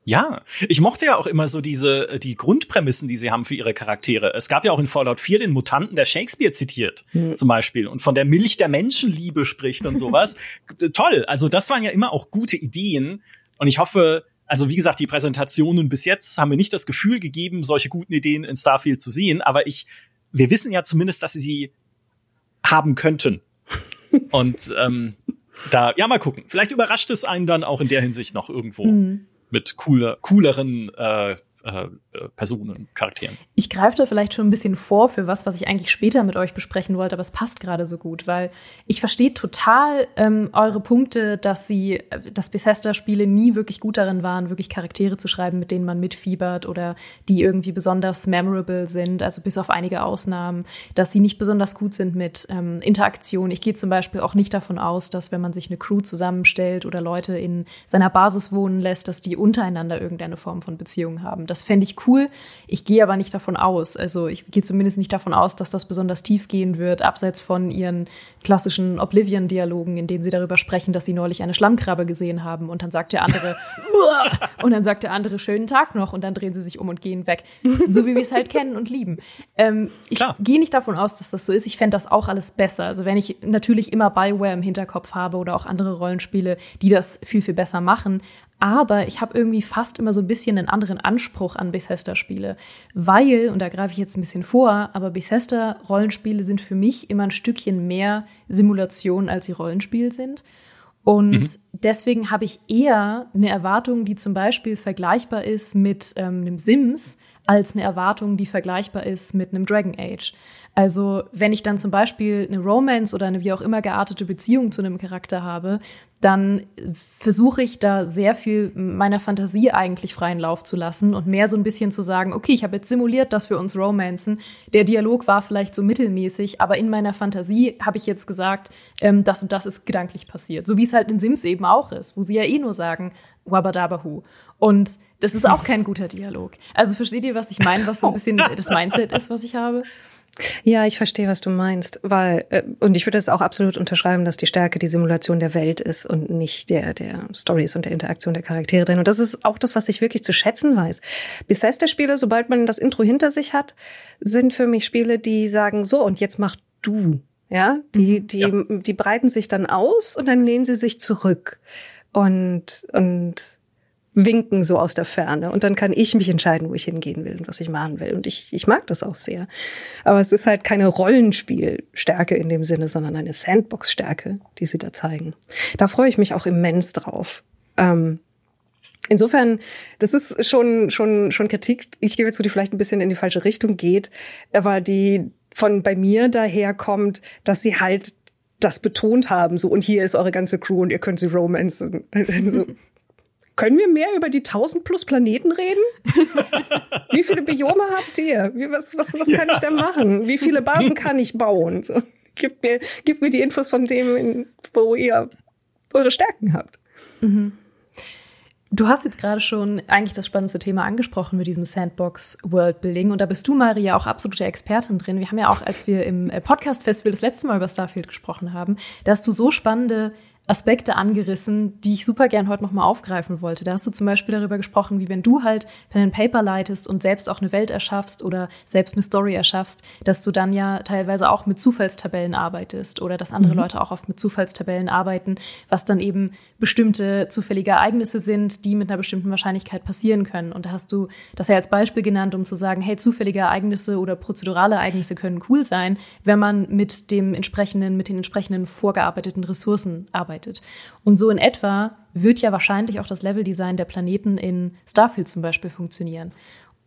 Ja, ich mochte ja auch immer so diese die Grundprämissen, die sie haben für ihre Charaktere. Es gab ja auch in Fallout 4 den Mutanten, der Shakespeare zitiert, mhm. zum Beispiel, und von der Milch der Menschenliebe spricht und sowas. Toll. Also das waren ja immer auch gute Ideen. Und ich hoffe, also wie gesagt, die Präsentationen bis jetzt haben mir nicht das Gefühl gegeben, solche guten Ideen in Starfield zu sehen. Aber ich, wir wissen ja zumindest, dass sie sie haben könnten. und ähm, da, ja, mal gucken. Vielleicht überrascht es einen dann auch in der Hinsicht noch irgendwo. Mhm mit cooler, cooleren äh, äh, Personen, Charakteren. Ich greife da vielleicht schon ein bisschen vor für was, was ich eigentlich später mit euch besprechen wollte, aber es passt gerade so gut, weil ich verstehe total ähm, eure Punkte, dass sie, dass Bethesda-Spiele nie wirklich gut darin waren, wirklich Charaktere zu schreiben, mit denen man mitfiebert oder die irgendwie besonders memorable sind, also bis auf einige Ausnahmen, dass sie nicht besonders gut sind mit ähm, Interaktion. Ich gehe zum Beispiel auch nicht davon aus, dass wenn man sich eine Crew zusammenstellt oder Leute in seiner Basis wohnen lässt, dass die untereinander irgendeine Form von Beziehung haben. Das fände ich cool. Ich gehe aber nicht davon aus. Also ich gehe zumindest nicht davon aus, dass das besonders tief gehen wird, abseits von ihren klassischen Oblivion-Dialogen, in denen sie darüber sprechen, dass sie neulich eine Schlammkrabbe gesehen haben. Und dann sagt der andere, und dann sagt der andere, schönen Tag noch. Und dann drehen sie sich um und gehen weg. So wie wir es halt kennen und lieben. Ähm, ich gehe nicht davon aus, dass das so ist. Ich fände das auch alles besser. Also wenn ich natürlich immer Bioware im Hinterkopf habe oder auch andere Rollenspiele, die das viel, viel besser machen. Aber ich habe irgendwie fast immer so ein bisschen einen anderen Anspruch an Bethesda-Spiele. Weil, und da greife ich jetzt ein bisschen vor, aber Bethesda-Rollenspiele sind für mich immer ein Stückchen mehr Simulation, als sie Rollenspiel sind. Und mhm. deswegen habe ich eher eine Erwartung, die zum Beispiel vergleichbar ist mit ähm, einem Sims, als eine Erwartung, die vergleichbar ist mit einem Dragon Age. Also wenn ich dann zum Beispiel eine Romance oder eine wie auch immer geartete Beziehung zu einem Charakter habe, dann versuche ich da sehr viel meiner Fantasie eigentlich freien Lauf zu lassen und mehr so ein bisschen zu sagen, okay, ich habe jetzt simuliert, dass wir uns romanzen. Der Dialog war vielleicht so mittelmäßig, aber in meiner Fantasie habe ich jetzt gesagt, ähm, das und das ist gedanklich passiert. So wie es halt in Sims eben auch ist, wo sie ja eh nur sagen, wabadabahu. Und das ist auch kein guter Dialog. Also versteht ihr, was ich meine, was so ein bisschen das Mindset ist, was ich habe? Ja, ich verstehe, was du meinst, weil äh, und ich würde es auch absolut unterschreiben, dass die Stärke die Simulation der Welt ist und nicht der der Stories und der Interaktion der Charaktere drin. Und das ist auch das, was ich wirklich zu schätzen weiß. Bethesda-Spiele, sobald man das Intro hinter sich hat, sind für mich Spiele, die sagen so und jetzt mach du, ja, die mhm. die ja. die breiten sich dann aus und dann lehnen sie sich zurück und und winken so aus der Ferne. Und dann kann ich mich entscheiden, wo ich hingehen will und was ich machen will. Und ich, ich mag das auch sehr. Aber es ist halt keine Rollenspielstärke in dem Sinne, sondern eine Sandbox-Stärke, die sie da zeigen. Da freue ich mich auch immens drauf. Ähm, Insofern, das ist schon, schon, schon Kritik. Ich gebe zu, die vielleicht ein bisschen in die falsche Richtung geht, aber die von bei mir daher kommt, dass sie halt das betont haben, so und hier ist eure ganze Crew und ihr könnt sie romanzen. Können wir mehr über die 1000 plus Planeten reden? Wie viele Biome habt ihr? Wie, was was, was kann ja. ich da machen? Wie viele Basen kann ich bauen? So, gib, mir, gib mir die Infos von dem, wo ihr eure Stärken habt. Mhm. Du hast jetzt gerade schon eigentlich das spannendste Thema angesprochen mit diesem Sandbox Worldbuilding und da bist du, Maria, auch absolute Expertin drin. Wir haben ja auch, als wir im äh, Podcast Festival das letzte Mal über Starfield gesprochen haben, da hast du so spannende Aspekte angerissen, die ich super gern heute nochmal aufgreifen wollte. Da hast du zum Beispiel darüber gesprochen, wie wenn du halt Pen and Paper leitest und selbst auch eine Welt erschaffst oder selbst eine Story erschaffst, dass du dann ja teilweise auch mit Zufallstabellen arbeitest oder dass andere mhm. Leute auch oft mit Zufallstabellen arbeiten, was dann eben bestimmte zufällige Ereignisse sind, die mit einer bestimmten Wahrscheinlichkeit passieren können. Und da hast du das ja als Beispiel genannt, um zu sagen, hey, zufällige Ereignisse oder prozedurale Ereignisse können cool sein, wenn man mit dem entsprechenden, mit den entsprechenden vorgearbeiteten Ressourcen arbeitet arbeitet. Und so in etwa wird ja wahrscheinlich auch das Leveldesign der Planeten in Starfield zum Beispiel funktionieren.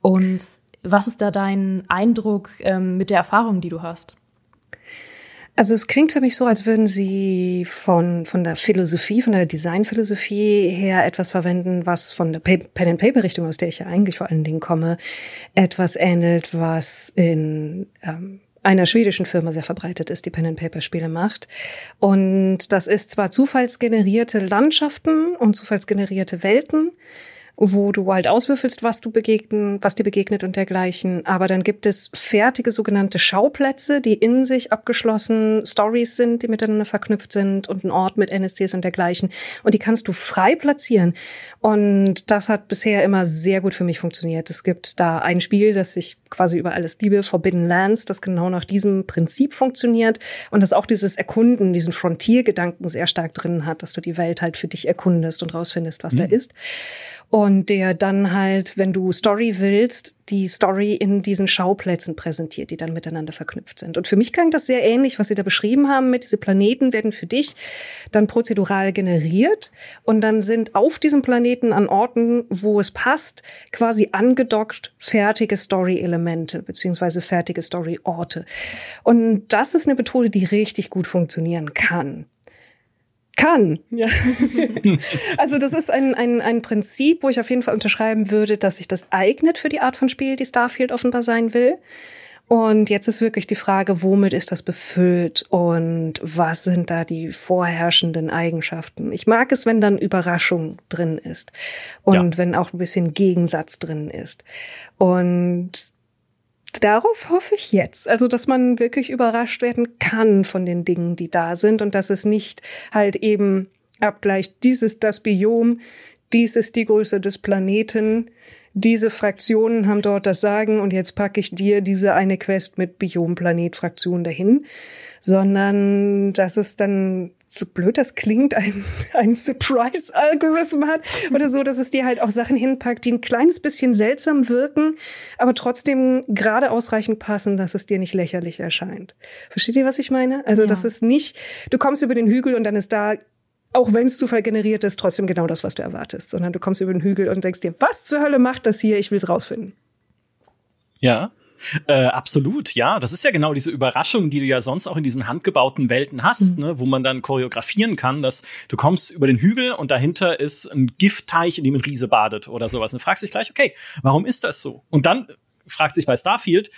Und was ist da dein Eindruck ähm, mit der Erfahrung, die du hast? Also es klingt für mich so, als würden Sie von, von der Philosophie, von der Designphilosophie her etwas verwenden, was von der Pen-and-Paper-Richtung, aus der ich ja eigentlich vor allen Dingen komme, etwas ähnelt, was in ähm, einer schwedischen Firma sehr verbreitet ist, die Pen-and-Paper-Spiele macht. Und das ist zwar zufallsgenerierte Landschaften und zufallsgenerierte Welten, wo du halt auswürfelst, was du begegnen, was dir begegnet und dergleichen. Aber dann gibt es fertige sogenannte Schauplätze, die in sich abgeschlossen Stories sind, die miteinander verknüpft sind und ein Ort mit NSCs und dergleichen. Und die kannst du frei platzieren. Und das hat bisher immer sehr gut für mich funktioniert. Es gibt da ein Spiel, das ich quasi über alles liebe, Forbidden Lands, das genau nach diesem Prinzip funktioniert und das auch dieses Erkunden, diesen Frontiergedanken sehr stark drin hat, dass du die Welt halt für dich erkundest und rausfindest, was mhm. da ist und der dann halt, wenn du Story willst, die Story in diesen Schauplätzen präsentiert, die dann miteinander verknüpft sind. Und für mich klang das sehr ähnlich, was Sie da beschrieben haben, mit diese Planeten werden für dich dann prozedural generiert und dann sind auf diesem Planeten an Orten, wo es passt, quasi angedockt fertige Story-Elemente beziehungsweise fertige Story-Orte. Und das ist eine Methode, die richtig gut funktionieren kann kann. Ja. also das ist ein, ein, ein Prinzip, wo ich auf jeden Fall unterschreiben würde, dass sich das eignet für die Art von Spiel, die Starfield offenbar sein will. Und jetzt ist wirklich die Frage, womit ist das befüllt und was sind da die vorherrschenden Eigenschaften? Ich mag es, wenn dann Überraschung drin ist und ja. wenn auch ein bisschen Gegensatz drin ist. Und darauf hoffe ich jetzt. Also, dass man wirklich überrascht werden kann von den Dingen, die da sind und dass es nicht halt eben abgleicht, dies ist das Biom, dies ist die Größe des Planeten, diese Fraktionen haben dort das Sagen und jetzt packe ich dir diese eine Quest mit Biom-Planet-Fraktion dahin, sondern dass es dann so blöd das klingt, ein, ein Surprise-Algorithm hat oder so, dass es dir halt auch Sachen hinpackt, die ein kleines bisschen seltsam wirken, aber trotzdem gerade ausreichend passen, dass es dir nicht lächerlich erscheint. Versteht ihr, was ich meine? Also, ja. das ist nicht, du kommst über den Hügel und dann ist da auch wenn es Zufall generiert ist, trotzdem genau das, was du erwartest, sondern du kommst über den Hügel und denkst dir, was zur Hölle macht das hier? Ich will's rausfinden. Ja, äh, absolut, ja. Das ist ja genau diese Überraschung, die du ja sonst auch in diesen handgebauten Welten hast, mhm. ne, wo man dann choreografieren kann, dass du kommst über den Hügel und dahinter ist ein Giftteich, in dem ein Riese badet oder sowas. Und du fragst dich gleich, okay, warum ist das so? Und dann fragt sich bei Starfield,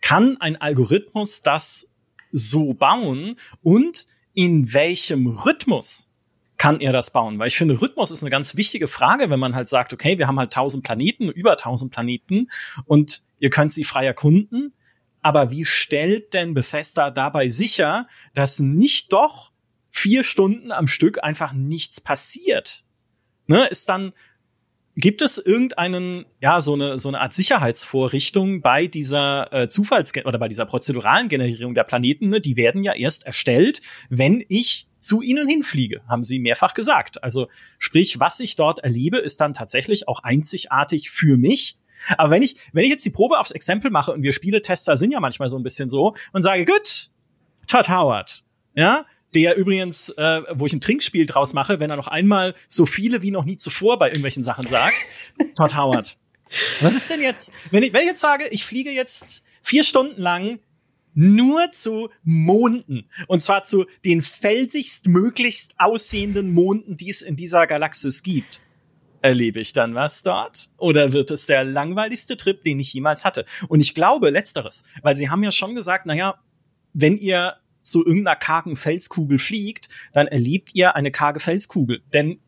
kann ein Algorithmus das so bauen und in welchem Rhythmus kann er das bauen? Weil ich finde, Rhythmus ist eine ganz wichtige Frage, wenn man halt sagt, okay, wir haben halt tausend Planeten, über tausend Planeten und ihr könnt sie frei erkunden. Aber wie stellt denn Bethesda dabei sicher, dass nicht doch vier Stunden am Stück einfach nichts passiert? Ne, ist dann, gibt es irgendeinen, ja, so eine, so eine Art Sicherheitsvorrichtung bei dieser äh, Zufalls- oder bei dieser prozeduralen Generierung der Planeten? Ne? Die werden ja erst erstellt, wenn ich zu ihnen hinfliege, haben sie mehrfach gesagt. Also sprich, was ich dort erlebe, ist dann tatsächlich auch einzigartig für mich. Aber wenn ich, wenn ich jetzt die Probe aufs Exempel mache und wir Spieletester sind ja manchmal so ein bisschen so und sage, gut, Todd Howard, ja, der übrigens, äh, wo ich ein Trinkspiel draus mache, wenn er noch einmal so viele wie noch nie zuvor bei irgendwelchen Sachen sagt, Todd Howard. Was ist denn jetzt, wenn ich, wenn ich jetzt sage, ich fliege jetzt vier Stunden lang nur zu Monden. Und zwar zu den felsigst möglichst aussehenden Monden, die es in dieser Galaxis gibt. Erlebe ich dann was dort? Oder wird es der langweiligste Trip, den ich jemals hatte? Und ich glaube, letzteres, weil sie haben ja schon gesagt, naja, wenn ihr zu irgendeiner kargen Felskugel fliegt, dann erlebt ihr eine karge Felskugel. Denn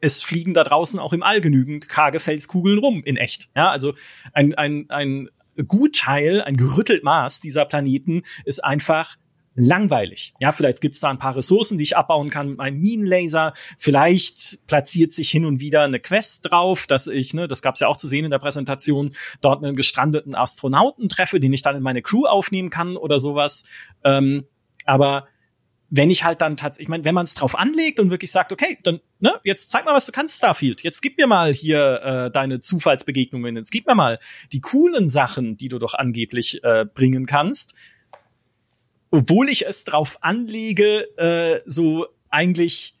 es fliegen da draußen auch im All genügend karge Felskugeln rum in echt. Ja, also ein, ein, ein Gutteil, ein gerüttelt Maß dieser Planeten ist einfach langweilig. Ja, vielleicht gibt's da ein paar Ressourcen, die ich abbauen kann mit meinem Minenlaser. Vielleicht platziert sich hin und wieder eine Quest drauf, dass ich, ne, das gab's ja auch zu sehen in der Präsentation, dort einen gestrandeten Astronauten treffe, den ich dann in meine Crew aufnehmen kann oder sowas. Ähm, aber wenn ich halt dann tatsächlich, ich meine, wenn man es drauf anlegt und wirklich sagt, okay, dann, ne, jetzt zeig mal, was du kannst, Starfield. Jetzt gib mir mal hier äh, deine Zufallsbegegnungen. Jetzt gib mir mal die coolen Sachen, die du doch angeblich äh, bringen kannst. Obwohl ich es drauf anlege, äh, so eigentlich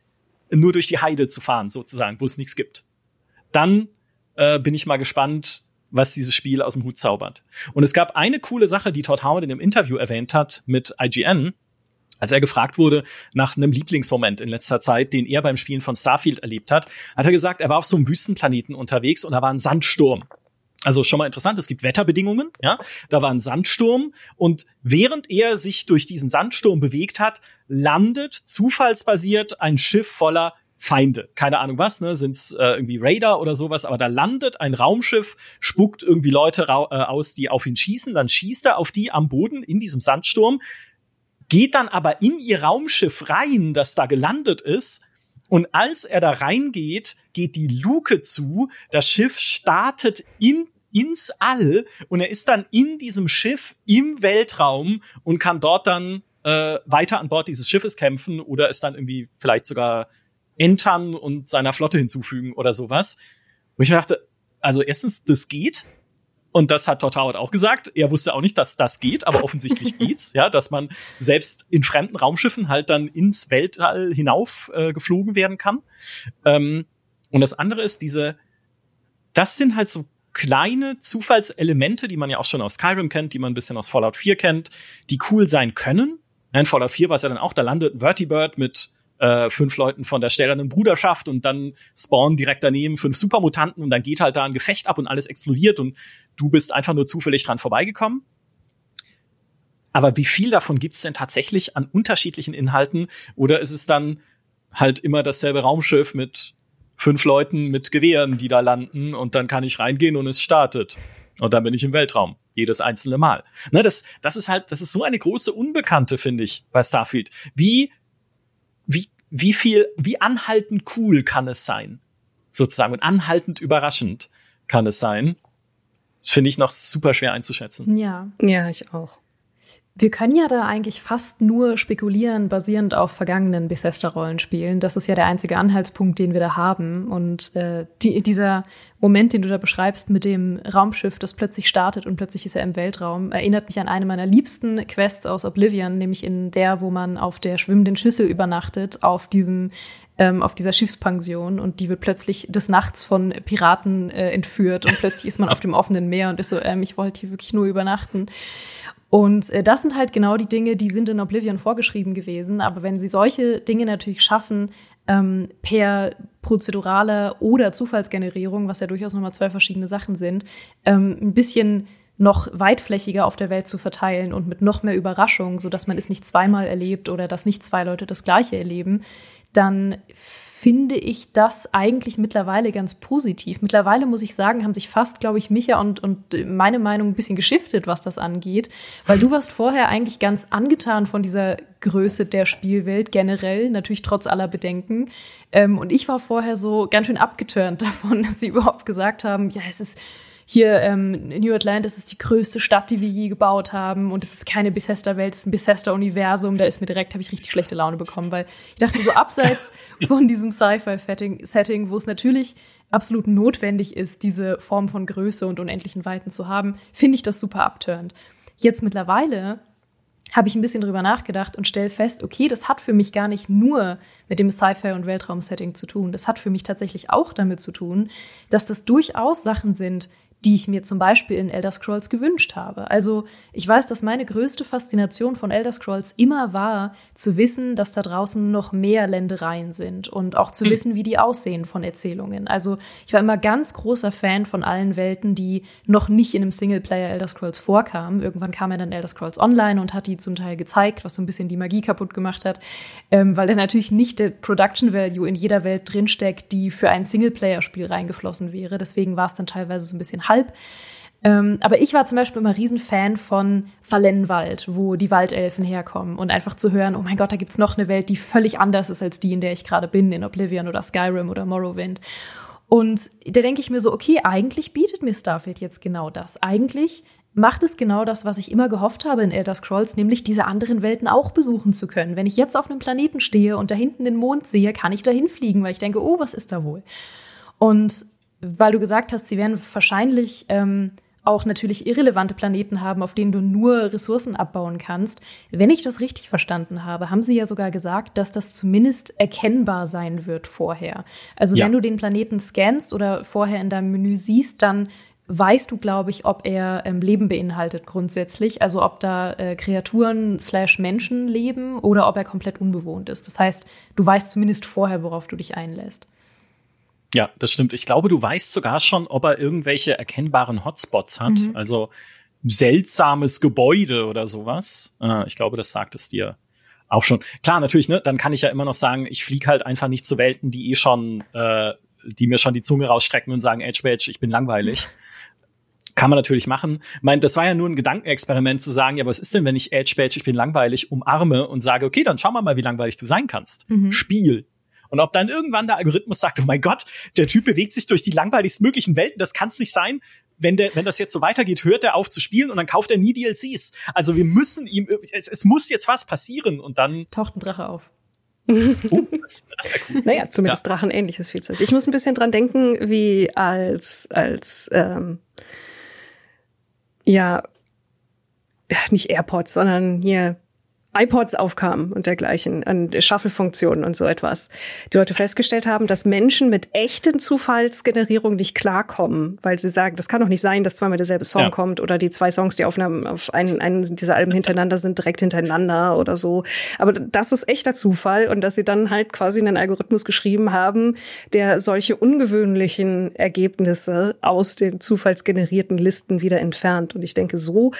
nur durch die Heide zu fahren, sozusagen, wo es nichts gibt. Dann äh, bin ich mal gespannt, was dieses Spiel aus dem Hut zaubert. Und es gab eine coole Sache, die Todd Howard in dem Interview erwähnt hat mit IGN als er gefragt wurde nach einem Lieblingsmoment in letzter Zeit, den er beim Spielen von Starfield erlebt hat, hat er gesagt, er war auf so einem Wüstenplaneten unterwegs und da war ein Sandsturm. Also schon mal interessant, es gibt Wetterbedingungen, ja. Da war ein Sandsturm und während er sich durch diesen Sandsturm bewegt hat, landet zufallsbasiert ein Schiff voller Feinde. Keine Ahnung was, ne, sind's äh, irgendwie Raider oder sowas, aber da landet ein Raumschiff, spuckt irgendwie Leute äh, aus, die auf ihn schießen, dann schießt er auf die am Boden in diesem Sandsturm, geht dann aber in ihr Raumschiff rein, das da gelandet ist. Und als er da reingeht, geht die Luke zu, das Schiff startet in ins All und er ist dann in diesem Schiff im Weltraum und kann dort dann äh, weiter an Bord dieses Schiffes kämpfen oder es dann irgendwie vielleicht sogar entern und seiner Flotte hinzufügen oder sowas. Und ich dachte, also erstens, das geht. Und das hat Todd Howard auch gesagt. Er wusste auch nicht, dass das geht, aber offensichtlich geht's, ja, dass man selbst in fremden Raumschiffen halt dann ins Weltall hinauf äh, geflogen werden kann. Ähm, und das andere ist diese, das sind halt so kleine Zufallselemente, die man ja auch schon aus Skyrim kennt, die man ein bisschen aus Fallout 4 kennt, die cool sein können. In Fallout 4 war es ja dann auch, da landet ein Vertibird mit äh, fünf Leuten von der stellernen Bruderschaft und dann spawnen direkt daneben fünf Supermutanten und dann geht halt da ein Gefecht ab und alles explodiert und du bist einfach nur zufällig dran vorbeigekommen. Aber wie viel davon gibt's denn tatsächlich an unterschiedlichen Inhalten? Oder ist es dann halt immer dasselbe Raumschiff mit fünf Leuten mit Gewehren, die da landen und dann kann ich reingehen und es startet. Und dann bin ich im Weltraum. Jedes einzelne Mal. Ne, das, das ist halt, das ist so eine große Unbekannte, finde ich, bei Starfield. Wie wie, wie viel, wie anhaltend cool kann es sein? Sozusagen. Und anhaltend überraschend kann es sein. Das finde ich noch super schwer einzuschätzen. Ja. Ja, ich auch. Wir können ja da eigentlich fast nur spekulieren, basierend auf vergangenen Bethesda-Rollenspielen. Das ist ja der einzige Anhaltspunkt, den wir da haben. Und äh, die, dieser Moment, den du da beschreibst mit dem Raumschiff, das plötzlich startet und plötzlich ist er im Weltraum, erinnert mich an eine meiner liebsten Quests aus Oblivion, nämlich in der, wo man auf der schwimmenden Schüssel übernachtet, auf diesem ähm, auf dieser Schiffspension und die wird plötzlich des Nachts von Piraten äh, entführt und plötzlich ist man auf dem offenen Meer und ist so, ähm, ich wollte hier wirklich nur übernachten. Und äh, das sind halt genau die Dinge, die sind in Oblivion vorgeschrieben gewesen. Aber wenn sie solche Dinge natürlich schaffen, ähm, per prozedurale oder Zufallsgenerierung, was ja durchaus nochmal zwei verschiedene Sachen sind, ähm, ein bisschen noch weitflächiger auf der Welt zu verteilen und mit noch mehr Überraschung, sodass man es nicht zweimal erlebt oder dass nicht zwei Leute das Gleiche erleben, dann finde ich das eigentlich mittlerweile ganz positiv. Mittlerweile muss ich sagen, haben sich fast, glaube ich, Micha und, und meine Meinung ein bisschen geschiftet, was das angeht. Weil du warst vorher eigentlich ganz angetan von dieser Größe der Spielwelt generell, natürlich trotz aller Bedenken. Ähm, und ich war vorher so ganz schön abgeturnt davon, dass sie überhaupt gesagt haben, ja, es ist hier ähm, New Atlantis ist die größte Stadt, die wir je gebaut haben und es ist keine Bethesda-Welt, es ist ein Bethesda-Universum. Da ist mir direkt, habe ich richtig schlechte Laune bekommen, weil ich dachte so abseits von diesem Sci-Fi-Setting, wo es natürlich absolut notwendig ist, diese Form von Größe und unendlichen Weiten zu haben, finde ich das super abturnt. Jetzt mittlerweile habe ich ein bisschen drüber nachgedacht und stelle fest, okay, das hat für mich gar nicht nur mit dem Sci-Fi und Weltraum-Setting zu tun. Das hat für mich tatsächlich auch damit zu tun, dass das durchaus Sachen sind, die ich mir zum Beispiel in Elder Scrolls gewünscht habe. Also ich weiß, dass meine größte Faszination von Elder Scrolls immer war, zu wissen, dass da draußen noch mehr Ländereien sind und auch zu hm. wissen, wie die aussehen von Erzählungen. Also ich war immer ganz großer Fan von allen Welten, die noch nicht in einem Singleplayer Elder Scrolls vorkamen. Irgendwann kam er dann Elder Scrolls Online und hat die zum Teil gezeigt, was so ein bisschen die Magie kaputt gemacht hat, ähm, weil da natürlich nicht der Production Value in jeder Welt drinsteckt, die für ein Singleplayer-Spiel reingeflossen wäre. Deswegen war es dann teilweise so ein bisschen halb. Ähm, aber ich war zum Beispiel immer Riesenfan von Valenwald, wo die Waldelfen herkommen und einfach zu hören, oh mein Gott, da gibt's noch eine Welt, die völlig anders ist als die, in der ich gerade bin, in Oblivion oder Skyrim oder Morrowind. Und da denke ich mir so, okay, eigentlich bietet mir Starfield jetzt genau das. Eigentlich macht es genau das, was ich immer gehofft habe in Elder Scrolls, nämlich diese anderen Welten auch besuchen zu können. Wenn ich jetzt auf einem Planeten stehe und da hinten den Mond sehe, kann ich dahin fliegen, weil ich denke, oh, was ist da wohl? Und weil du gesagt hast, sie werden wahrscheinlich ähm, auch natürlich irrelevante Planeten haben, auf denen du nur Ressourcen abbauen kannst. Wenn ich das richtig verstanden habe, haben sie ja sogar gesagt, dass das zumindest erkennbar sein wird vorher. Also ja. wenn du den Planeten scannst oder vorher in deinem Menü siehst, dann weißt du, glaube ich, ob er ähm, Leben beinhaltet grundsätzlich, also ob da äh, Kreaturen slash Menschen leben oder ob er komplett unbewohnt ist. Das heißt, du weißt zumindest vorher, worauf du dich einlässt. Ja, das stimmt. Ich glaube, du weißt sogar schon, ob er irgendwelche erkennbaren Hotspots hat. Mhm. Also seltsames Gebäude oder sowas. Äh, ich glaube, das sagt es dir auch schon. Klar, natürlich, ne, dann kann ich ja immer noch sagen, ich fliege halt einfach nicht zu Welten, die eh schon, äh, die mir schon die Zunge rausstrecken und sagen, Edge Badge, ich bin langweilig. Kann man natürlich machen. Ich meine, das war ja nur ein Gedankenexperiment zu sagen, ja, was ist denn, wenn ich Edge Badge, ich bin langweilig, umarme und sage, okay, dann schauen wir mal, wie langweilig du sein kannst. Mhm. Spiel. Und ob dann irgendwann der Algorithmus sagt, oh mein Gott, der Typ bewegt sich durch die langweiligsten möglichen Welten, das kann es nicht sein. Wenn, der, wenn das jetzt so weitergeht, hört er auf zu spielen und dann kauft er nie DLCs. Also wir müssen ihm, es, es muss jetzt was passieren und dann taucht ein Drache auf. Uh, das, das cool. Naja, zumindest ja. Drachenähnliches Features. Ich muss ein bisschen dran denken, wie als, als ähm, ja, nicht AirPods, sondern hier iPods aufkamen und dergleichen, an Shuffle-Funktionen und so etwas. Die Leute festgestellt haben, dass Menschen mit echten Zufallsgenerierungen nicht klarkommen, weil sie sagen, das kann doch nicht sein, dass zweimal derselbe Song ja. kommt oder die zwei Songs, die auf, einem, auf einen, einen dieser Alben hintereinander sind, direkt hintereinander oder so. Aber das ist echter Zufall und dass sie dann halt quasi einen Algorithmus geschrieben haben, der solche ungewöhnlichen Ergebnisse aus den zufallsgenerierten Listen wieder entfernt. Und ich denke, so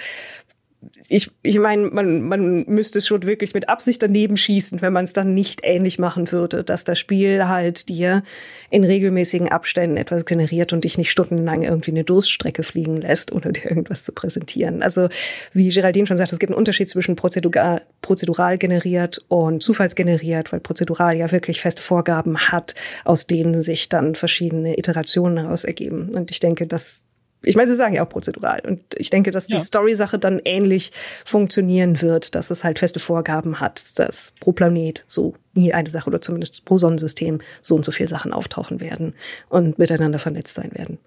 ich, ich meine, man, man müsste schon wirklich mit Absicht daneben schießen, wenn man es dann nicht ähnlich machen würde, dass das Spiel halt dir in regelmäßigen Abständen etwas generiert und dich nicht stundenlang irgendwie eine Durststrecke fliegen lässt, ohne dir irgendwas zu präsentieren. Also wie Geraldine schon sagt, es gibt einen Unterschied zwischen prozedural, prozedural generiert und zufallsgeneriert, weil prozedural ja wirklich feste Vorgaben hat, aus denen sich dann verschiedene Iterationen heraus ergeben. Und ich denke, dass ich meine, sie sagen ja auch prozedural. Und ich denke, dass ja. die Story-Sache dann ähnlich funktionieren wird, dass es halt feste Vorgaben hat, dass pro Planet so nie eine Sache oder zumindest pro Sonnensystem so und so viele Sachen auftauchen werden und miteinander vernetzt sein werden.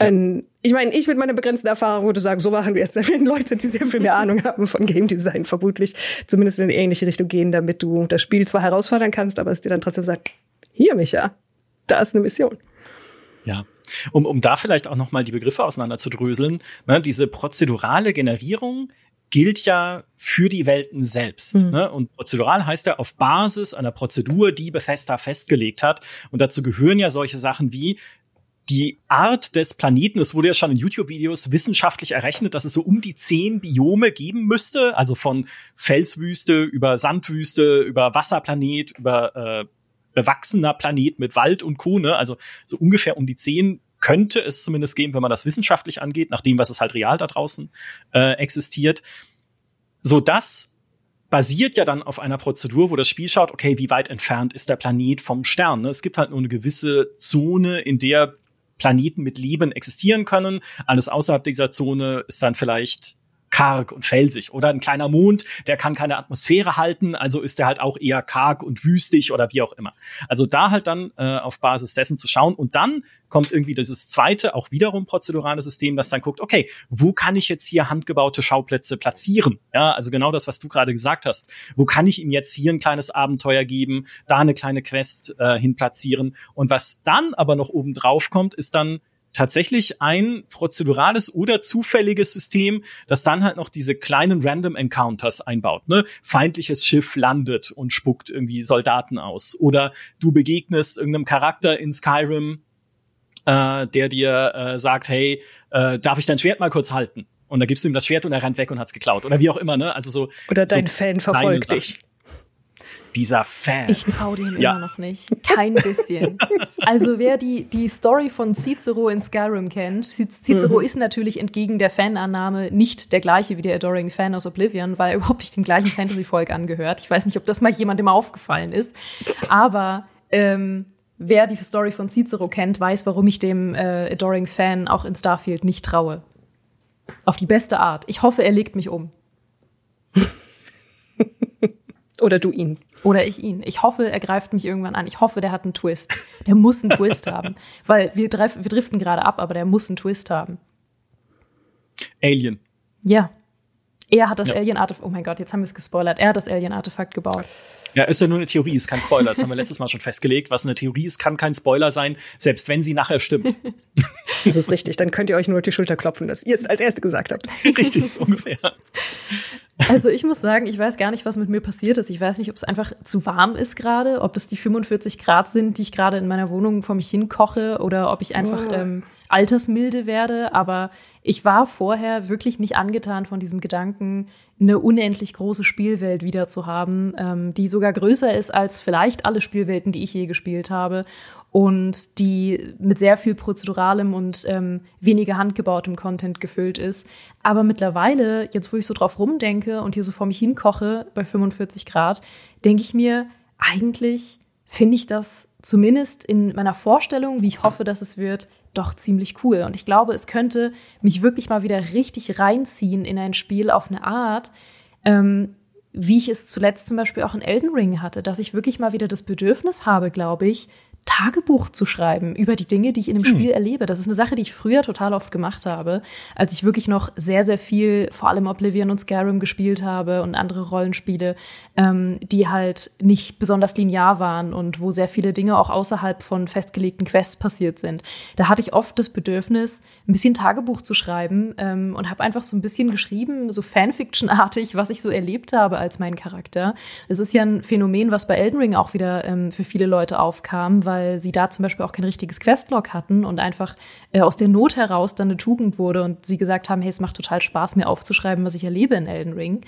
Ja. Ähm, ich meine, ich mit meiner begrenzten Erfahrung würde sagen, so machen wir es. Da werden Leute, die sehr viel mehr Ahnung haben von Game Design, vermutlich zumindest in eine ähnliche Richtung gehen, damit du das Spiel zwar herausfordern kannst, aber es dir dann trotzdem sagt, hier, Micha, da ist eine Mission. Ja, um, um da vielleicht auch nochmal die Begriffe auseinander zu dröseln, ne, diese prozedurale Generierung gilt ja für die Welten selbst. Mhm. Ne? Und prozedural heißt ja auf Basis einer Prozedur, die Bethesda festgelegt hat. Und dazu gehören ja solche Sachen wie die Art des Planeten, es wurde ja schon in YouTube-Videos wissenschaftlich errechnet, dass es so um die zehn Biome geben müsste, also von Felswüste über Sandwüste, über Wasserplanet, über äh, bewachsener Planet mit Wald und Kone, also so ungefähr um die zehn könnte es zumindest geben, wenn man das wissenschaftlich angeht, nach dem, was es halt real da draußen äh, existiert. So das basiert ja dann auf einer Prozedur, wo das Spiel schaut, okay, wie weit entfernt ist der Planet vom Stern? Ne? Es gibt halt nur eine gewisse Zone, in der Planeten mit Leben existieren können. Alles außerhalb dieser Zone ist dann vielleicht karg und felsig. Oder ein kleiner Mond, der kann keine Atmosphäre halten, also ist er halt auch eher karg und wüstig oder wie auch immer. Also da halt dann äh, auf Basis dessen zu schauen und dann kommt irgendwie dieses zweite, auch wiederum prozedurale System, das dann guckt, okay, wo kann ich jetzt hier handgebaute Schauplätze platzieren? Ja, also genau das, was du gerade gesagt hast. Wo kann ich ihm jetzt hier ein kleines Abenteuer geben, da eine kleine Quest äh, hin platzieren? Und was dann aber noch oben drauf kommt, ist dann tatsächlich ein prozedurales oder zufälliges System, das dann halt noch diese kleinen Random Encounters einbaut. Ne? Feindliches Schiff landet und spuckt irgendwie Soldaten aus. Oder du begegnest irgendeinem Charakter in Skyrim, äh, der dir äh, sagt, hey, äh, darf ich dein Schwert mal kurz halten? Und da gibst du ihm das Schwert und er rennt weg und hat's geklaut. Oder wie auch immer, ne? Also so. Oder dein so Fan verfolgt dich dieser Fan. Ich traue dem ja. immer noch nicht. Kein bisschen. also wer die, die Story von Cicero in Skyrim kennt, Cicero mhm. ist natürlich entgegen der Fanannahme nicht der gleiche wie der Adoring Fan aus Oblivion, weil er überhaupt nicht dem gleichen Fantasy-Volk angehört. Ich weiß nicht, ob das mal jemandem aufgefallen ist. Aber ähm, wer die Story von Cicero kennt, weiß, warum ich dem äh, Adoring Fan auch in Starfield nicht traue. Auf die beste Art. Ich hoffe, er legt mich um. Oder du ihn. Oder ich ihn. Ich hoffe, er greift mich irgendwann an. Ich hoffe, der hat einen Twist. Der muss einen Twist haben. Weil wir, wir driften gerade ab, aber der muss einen Twist haben. Alien. Ja. Er hat das ja. Alien-Artefakt. Oh mein Gott, jetzt haben wir es gespoilert. Er hat das Alien-Artefakt gebaut. Ja, ist ja nur eine Theorie, ist kein Spoiler. Das haben wir letztes Mal schon festgelegt. Was eine Theorie ist, kann kein Spoiler sein, selbst wenn sie nachher stimmt. Das ist richtig. Dann könnt ihr euch nur auf die Schulter klopfen, dass ihr es als Erste gesagt habt. Richtig, so ungefähr. Also ich muss sagen, ich weiß gar nicht, was mit mir passiert ist. Ich weiß nicht, ob es einfach zu warm ist gerade, ob es die 45 Grad sind, die ich gerade in meiner Wohnung vor mich hin koche oder ob ich einfach oh. ähm, altersmilde werde. Aber ich war vorher wirklich nicht angetan von diesem Gedanken, eine unendlich große Spielwelt wieder zu haben, ähm, die sogar größer ist als vielleicht alle Spielwelten, die ich je gespielt habe und die mit sehr viel prozeduralem und ähm, weniger handgebautem Content gefüllt ist. Aber mittlerweile, jetzt wo ich so drauf rumdenke und hier so vor mich hinkoche bei 45 Grad, denke ich mir, eigentlich finde ich das zumindest in meiner Vorstellung, wie ich hoffe, dass es wird, doch ziemlich cool. Und ich glaube, es könnte mich wirklich mal wieder richtig reinziehen in ein Spiel auf eine Art, ähm, wie ich es zuletzt zum Beispiel auch in Elden Ring hatte, dass ich wirklich mal wieder das Bedürfnis habe, glaube ich, Tagebuch zu schreiben über die Dinge, die ich in dem hm. Spiel erlebe. Das ist eine Sache, die ich früher total oft gemacht habe, als ich wirklich noch sehr, sehr viel, vor allem Oblivion und Skyrim gespielt habe und andere Rollenspiele, ähm, die halt nicht besonders linear waren und wo sehr viele Dinge auch außerhalb von festgelegten Quests passiert sind. Da hatte ich oft das Bedürfnis, ein bisschen Tagebuch zu schreiben ähm, und habe einfach so ein bisschen geschrieben, so Fanfiction-artig, was ich so erlebt habe als mein Charakter. Es ist ja ein Phänomen, was bei Elden Ring auch wieder ähm, für viele Leute aufkam, weil weil sie da zum Beispiel auch kein richtiges Questlog hatten und einfach äh, aus der Not heraus dann eine Tugend wurde und sie gesagt haben, hey, es macht total Spaß, mir aufzuschreiben, was ich erlebe in Elden Ring.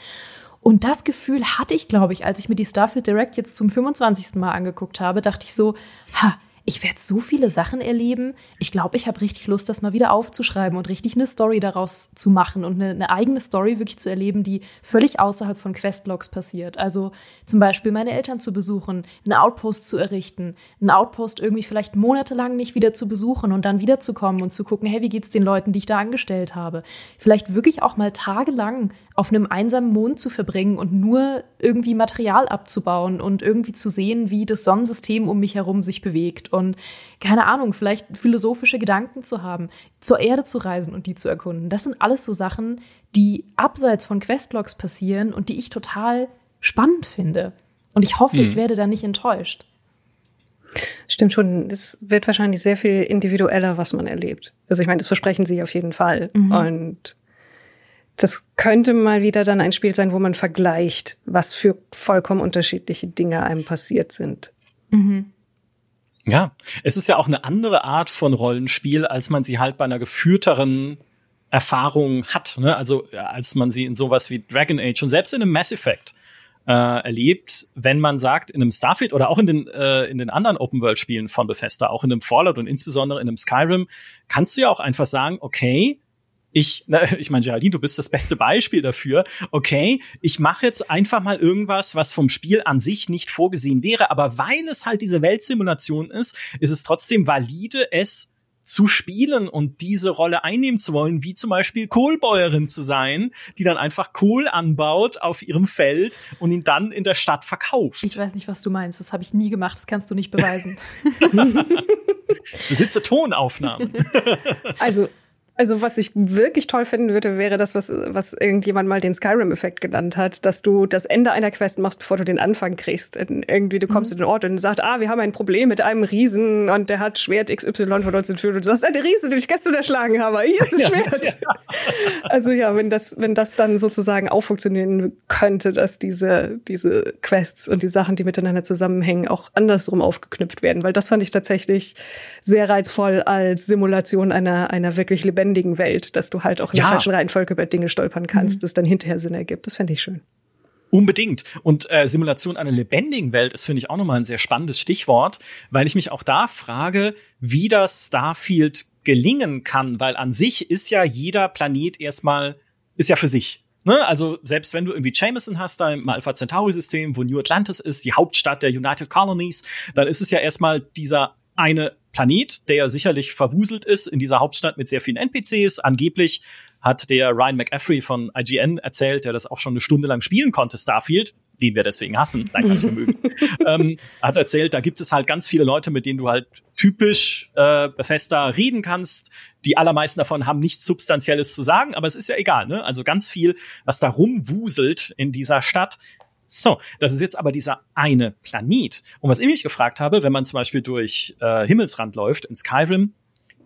Und das Gefühl hatte ich, glaube ich, als ich mir die Starfield Direct jetzt zum 25. Mal angeguckt habe, dachte ich so, ha, ich werde so viele Sachen erleben. Ich glaube, ich habe richtig Lust, das mal wieder aufzuschreiben und richtig eine Story daraus zu machen und eine, eine, eigene Story wirklich zu erleben, die völlig außerhalb von Questlogs passiert. Also zum Beispiel meine Eltern zu besuchen, einen Outpost zu errichten, einen Outpost irgendwie vielleicht monatelang nicht wieder zu besuchen und dann wiederzukommen und zu gucken, hey, wie geht's den Leuten, die ich da angestellt habe? Vielleicht wirklich auch mal tagelang auf einem einsamen Mond zu verbringen und nur irgendwie Material abzubauen und irgendwie zu sehen, wie das Sonnensystem um mich herum sich bewegt und keine Ahnung, vielleicht philosophische Gedanken zu haben, zur Erde zu reisen und die zu erkunden. Das sind alles so Sachen, die abseits von Questlogs passieren und die ich total spannend finde. Und ich hoffe, mhm. ich werde da nicht enttäuscht. Stimmt schon. Es wird wahrscheinlich sehr viel individueller, was man erlebt. Also ich meine, das versprechen sie auf jeden Fall. Mhm. Und das könnte mal wieder dann ein Spiel sein, wo man vergleicht, was für vollkommen unterschiedliche Dinge einem passiert sind. Mhm. Ja, es ist ja auch eine andere Art von Rollenspiel, als man sie halt bei einer geführteren Erfahrung hat. Ne? Also als man sie in sowas wie Dragon Age und selbst in einem Mass Effect äh, erlebt, wenn man sagt, in einem Starfield oder auch in den, äh, in den anderen Open-World-Spielen von Bethesda, auch in einem Fallout und insbesondere in einem Skyrim, kannst du ja auch einfach sagen, okay, ich, na, ich meine, Geraldine, du bist das beste Beispiel dafür. Okay, ich mache jetzt einfach mal irgendwas, was vom Spiel an sich nicht vorgesehen wäre, aber weil es halt diese Weltsimulation ist, ist es trotzdem valide, es zu spielen und diese Rolle einnehmen zu wollen, wie zum Beispiel Kohlbäuerin zu sein, die dann einfach Kohl anbaut auf ihrem Feld und ihn dann in der Stadt verkauft. Ich weiß nicht, was du meinst. Das habe ich nie gemacht. Das kannst du nicht beweisen. Besitze Tonaufnahmen. Also also was ich wirklich toll finden würde, wäre das, was, was irgendjemand mal den Skyrim-Effekt genannt hat, dass du das Ende einer Quest machst, bevor du den Anfang kriegst. Irgendwie, du kommst mhm. in den Ort und sagst, ah, wir haben ein Problem mit einem Riesen und der hat Schwert XY von uns entführt. Und du sagst, ah, der Riese, den ich gestern erschlagen habe, hier ist das Schwert. Ja, ja. Also ja, wenn das, wenn das dann sozusagen auch funktionieren könnte, dass diese, diese Quests und die Sachen, die miteinander zusammenhängen, auch andersrum aufgeknüpft werden. Weil das fand ich tatsächlich sehr reizvoll als Simulation einer, einer wirklich lebendigen lebendigen Welt, dass du halt auch in ja. der falschen Reihenfolge über Dinge stolpern kannst, mhm. bis dann hinterher Sinn ergibt. Das fände ich schön. Unbedingt. Und äh, Simulation einer lebendigen Welt ist, finde ich, auch nochmal ein sehr spannendes Stichwort, weil ich mich auch da frage, wie das Starfield gelingen kann, weil an sich ist ja jeder Planet erstmal, ist ja für sich. Ne? Also selbst wenn du irgendwie Jameson hast, da im Alpha Centauri-System, wo New Atlantis ist, die Hauptstadt der United Colonies, dann ist es ja erstmal dieser eine Planet, der sicherlich verwuselt ist in dieser Hauptstadt mit sehr vielen NPCs. Angeblich hat der Ryan McAfee von IGN erzählt, der das auch schon eine Stunde lang spielen konnte, Starfield, den wir deswegen hassen, nein, kann ich mögen, ähm, hat erzählt, da gibt es halt ganz viele Leute, mit denen du halt typisch äh, Bethesda reden kannst. Die allermeisten davon haben nichts Substanzielles zu sagen, aber es ist ja egal. Ne? Also ganz viel, was da rumwuselt in dieser Stadt, so, das ist jetzt aber dieser eine Planet. Und was ich mich gefragt habe, wenn man zum Beispiel durch äh, Himmelsrand läuft in Skyrim,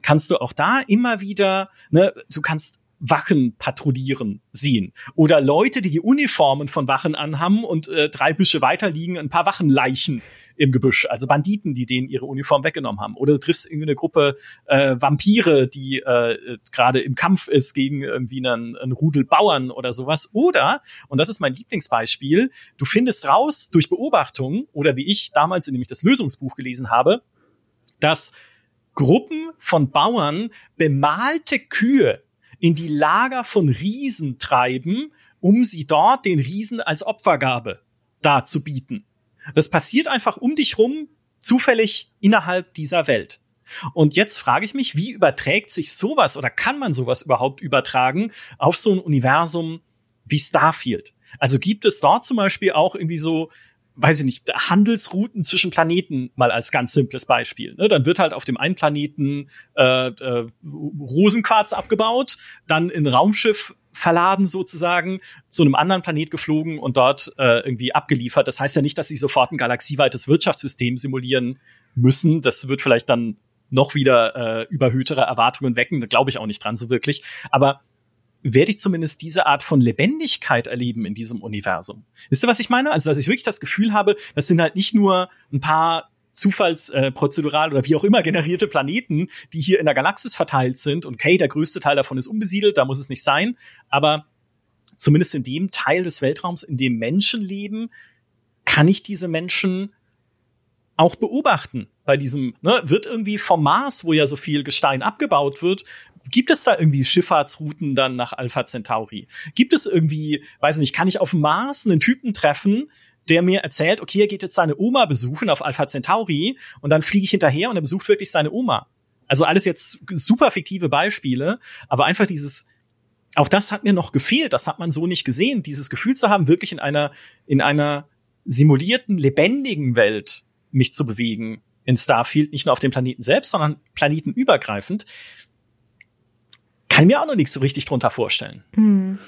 kannst du auch da immer wieder, ne, du kannst Wachen patrouillieren sehen. Oder Leute, die die Uniformen von Wachen anhaben und äh, drei Büsche weiter liegen ein paar Wachenleichen im Gebüsch, also Banditen, die denen ihre Uniform weggenommen haben. Oder du triffst irgendwie eine Gruppe äh, Vampire, die äh, gerade im Kampf ist gegen irgendwie einen, einen Rudel Bauern oder sowas. Oder, und das ist mein Lieblingsbeispiel, du findest raus durch Beobachtung oder wie ich damals, in dem ich das Lösungsbuch gelesen habe, dass Gruppen von Bauern bemalte Kühe in die Lager von Riesen treiben, um sie dort den Riesen als Opfergabe darzubieten. Das passiert einfach um dich rum, zufällig innerhalb dieser Welt. Und jetzt frage ich mich, wie überträgt sich sowas oder kann man sowas überhaupt übertragen auf so ein Universum wie Starfield? Also gibt es dort zum Beispiel auch irgendwie so, weiß ich nicht, Handelsrouten zwischen Planeten mal als ganz simples Beispiel. Ne? Dann wird halt auf dem einen Planeten äh, äh, Rosenquarz abgebaut, dann in Raumschiff verladen sozusagen, zu einem anderen Planet geflogen und dort äh, irgendwie abgeliefert. Das heißt ja nicht, dass sie sofort ein galaxieweites Wirtschaftssystem simulieren müssen. Das wird vielleicht dann noch wieder äh, überhöhtere Erwartungen wecken. Da glaube ich auch nicht dran so wirklich. Aber werde ich zumindest diese Art von Lebendigkeit erleben in diesem Universum. Wisst ihr, was ich meine? Also, dass ich wirklich das Gefühl habe, das sind halt nicht nur ein paar zufallsprozedural äh, oder wie auch immer generierte Planeten, die hier in der Galaxis verteilt sind. Und okay, der größte Teil davon ist unbesiedelt, da muss es nicht sein. Aber zumindest in dem Teil des Weltraums, in dem Menschen leben, kann ich diese Menschen auch beobachten bei diesem, ne, wird irgendwie vom Mars, wo ja so viel Gestein abgebaut wird, gibt es da irgendwie Schifffahrtsrouten dann nach Alpha Centauri? Gibt es irgendwie, weiß nicht, kann ich auf dem Mars einen Typen treffen, der mir erzählt, okay, er geht jetzt seine Oma besuchen auf Alpha Centauri und dann fliege ich hinterher und er besucht wirklich seine Oma. Also alles jetzt super fiktive Beispiele, aber einfach dieses, auch das hat mir noch gefehlt, das hat man so nicht gesehen, dieses Gefühl zu haben, wirklich in einer, in einer simulierten, lebendigen Welt mich zu bewegen in Starfield, nicht nur auf dem Planeten selbst, sondern planetenübergreifend, kann ich mir auch noch nichts so richtig drunter vorstellen. Hm.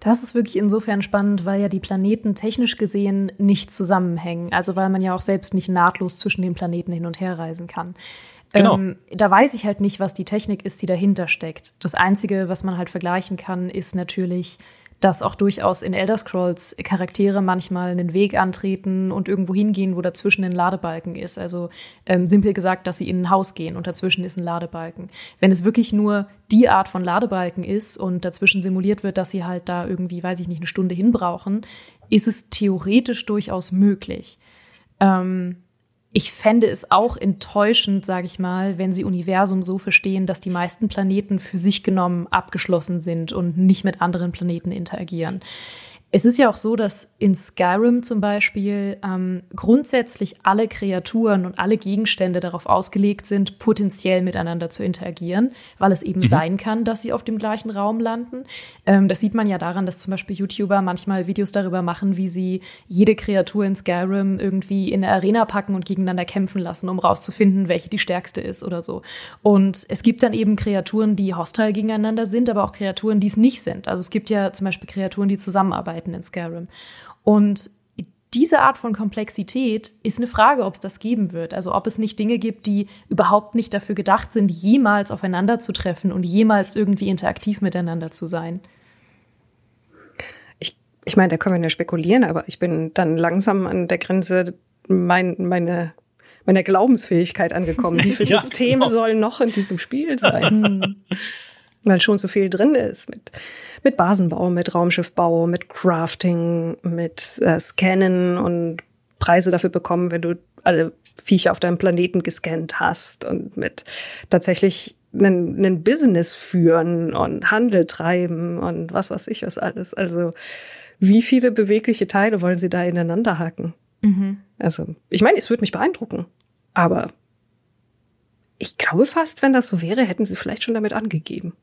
Das ist wirklich insofern spannend, weil ja die Planeten technisch gesehen nicht zusammenhängen. Also weil man ja auch selbst nicht nahtlos zwischen den Planeten hin und her reisen kann. Genau. Ähm, da weiß ich halt nicht, was die Technik ist, die dahinter steckt. Das Einzige, was man halt vergleichen kann, ist natürlich dass auch durchaus in Elder Scrolls Charaktere manchmal einen Weg antreten und irgendwo hingehen, wo dazwischen ein Ladebalken ist. Also ähm, simpel gesagt, dass sie in ein Haus gehen und dazwischen ist ein Ladebalken. Wenn es wirklich nur die Art von Ladebalken ist und dazwischen simuliert wird, dass sie halt da irgendwie, weiß ich nicht, eine Stunde hinbrauchen, ist es theoretisch durchaus möglich. Ähm, ich fände es auch enttäuschend, sage ich mal, wenn sie Universum so verstehen, dass die meisten Planeten für sich genommen abgeschlossen sind und nicht mit anderen Planeten interagieren. Es ist ja auch so, dass in Skyrim zum Beispiel ähm, grundsätzlich alle Kreaturen und alle Gegenstände darauf ausgelegt sind, potenziell miteinander zu interagieren, weil es eben mhm. sein kann, dass sie auf dem gleichen Raum landen. Ähm, das sieht man ja daran, dass zum Beispiel YouTuber manchmal Videos darüber machen, wie sie jede Kreatur in Skyrim irgendwie in eine Arena packen und gegeneinander kämpfen lassen, um rauszufinden, welche die stärkste ist oder so. Und es gibt dann eben Kreaturen, die hostile gegeneinander sind, aber auch Kreaturen, die es nicht sind. Also es gibt ja zum Beispiel Kreaturen, die zusammenarbeiten arbeiten in Skyrim. Und diese Art von Komplexität ist eine Frage, ob es das geben wird. Also ob es nicht Dinge gibt, die überhaupt nicht dafür gedacht sind, jemals aufeinander zu treffen und jemals irgendwie interaktiv miteinander zu sein. Ich, ich meine, da können wir ja spekulieren, aber ich bin dann langsam an der Grenze mein, meine, meiner Glaubensfähigkeit angekommen. Wie viele ja, Systeme genau. sollen noch in diesem Spiel sein? Weil schon so viel drin ist mit mit Basenbau, mit Raumschiffbau, mit Crafting, mit äh, Scannen und Preise dafür bekommen, wenn du alle Viecher auf deinem Planeten gescannt hast und mit tatsächlich einen, einen Business führen und Handel treiben und was weiß ich was alles. Also wie viele bewegliche Teile wollen sie da ineinander hacken? Mhm. Also ich meine, es würde mich beeindrucken, aber ich glaube fast, wenn das so wäre, hätten sie vielleicht schon damit angegeben.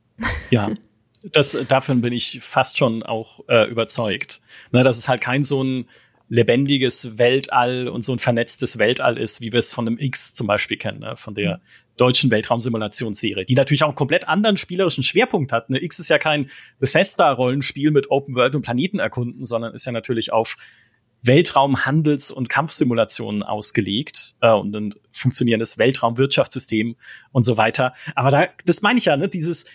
Ja, das, davon bin ich fast schon auch äh, überzeugt. Ne, dass es halt kein so ein lebendiges Weltall und so ein vernetztes Weltall ist, wie wir es von dem X zum Beispiel kennen, ne, von der deutschen Weltraumsimulationsserie, die natürlich auch einen komplett anderen spielerischen Schwerpunkt hat. Ne. X ist ja kein Bethesda-Rollenspiel mit Open World und Planeten erkunden, sondern ist ja natürlich auf Weltraum, Handels- und Kampfsimulationen ausgelegt äh, und ein funktionierendes Weltraumwirtschaftssystem und so weiter. Aber da, das meine ich ja, ne, dieses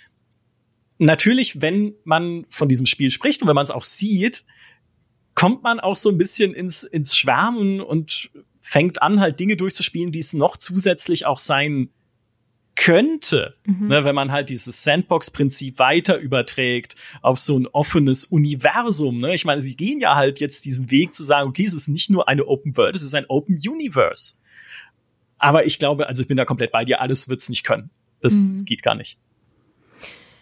natürlich, wenn man von diesem Spiel spricht und wenn man es auch sieht, kommt man auch so ein bisschen ins, ins Schwärmen und fängt an, halt Dinge durchzuspielen, die es noch zusätzlich auch sein könnte, mhm. ne, wenn man halt dieses Sandbox-Prinzip weiter überträgt auf so ein offenes Universum. Ne? Ich meine, sie gehen ja halt jetzt diesen Weg zu sagen, okay, es ist nicht nur eine Open World, es ist ein Open Universe. Aber ich glaube, also ich bin da komplett bei dir, alles wird's nicht können. Das mhm. geht gar nicht.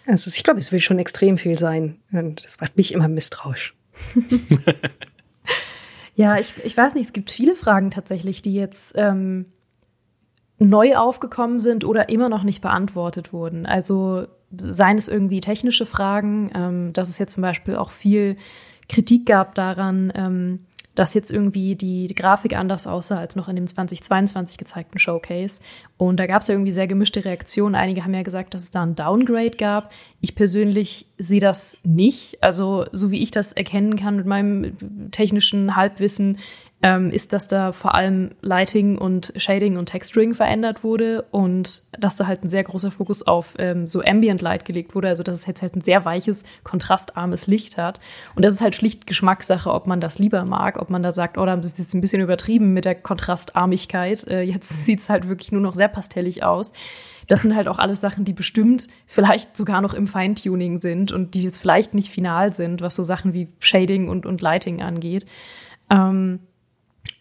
Also ich glaube, es will schon extrem viel sein. Und das macht mich immer misstrauisch. ja, ich, ich weiß nicht, es gibt viele Fragen tatsächlich, die jetzt ähm, neu aufgekommen sind oder immer noch nicht beantwortet wurden. Also seien es irgendwie technische Fragen, ähm, dass es jetzt zum Beispiel auch viel Kritik gab daran, ähm, dass jetzt irgendwie die, Grafik anders aussah als noch in dem 2022 gezeigten Showcase. Und da gab es ja irgendwie sehr gemischte Reaktionen. Einige haben ja gesagt, dass es da ein Downgrade gab. Ich persönlich sehe das nicht. Also so wie ich das erkennen kann mit meinem technischen Halbwissen, ähm, ist, dass da vor allem Lighting und Shading und Texturing verändert wurde und dass da halt ein sehr großer Fokus auf ähm, so Ambient Light gelegt wurde, also dass es jetzt halt ein sehr weiches, kontrastarmes Licht hat. Und das ist halt schlicht Geschmackssache, ob man das lieber mag, ob man da sagt, oh, da haben sie es jetzt ein bisschen übertrieben mit der Kontrastarmigkeit. Äh, jetzt sieht es halt wirklich nur noch sehr pastellig aus. Das sind halt auch alles Sachen, die bestimmt vielleicht sogar noch im Feintuning sind und die jetzt vielleicht nicht final sind, was so Sachen wie Shading und, und Lighting angeht. Ähm,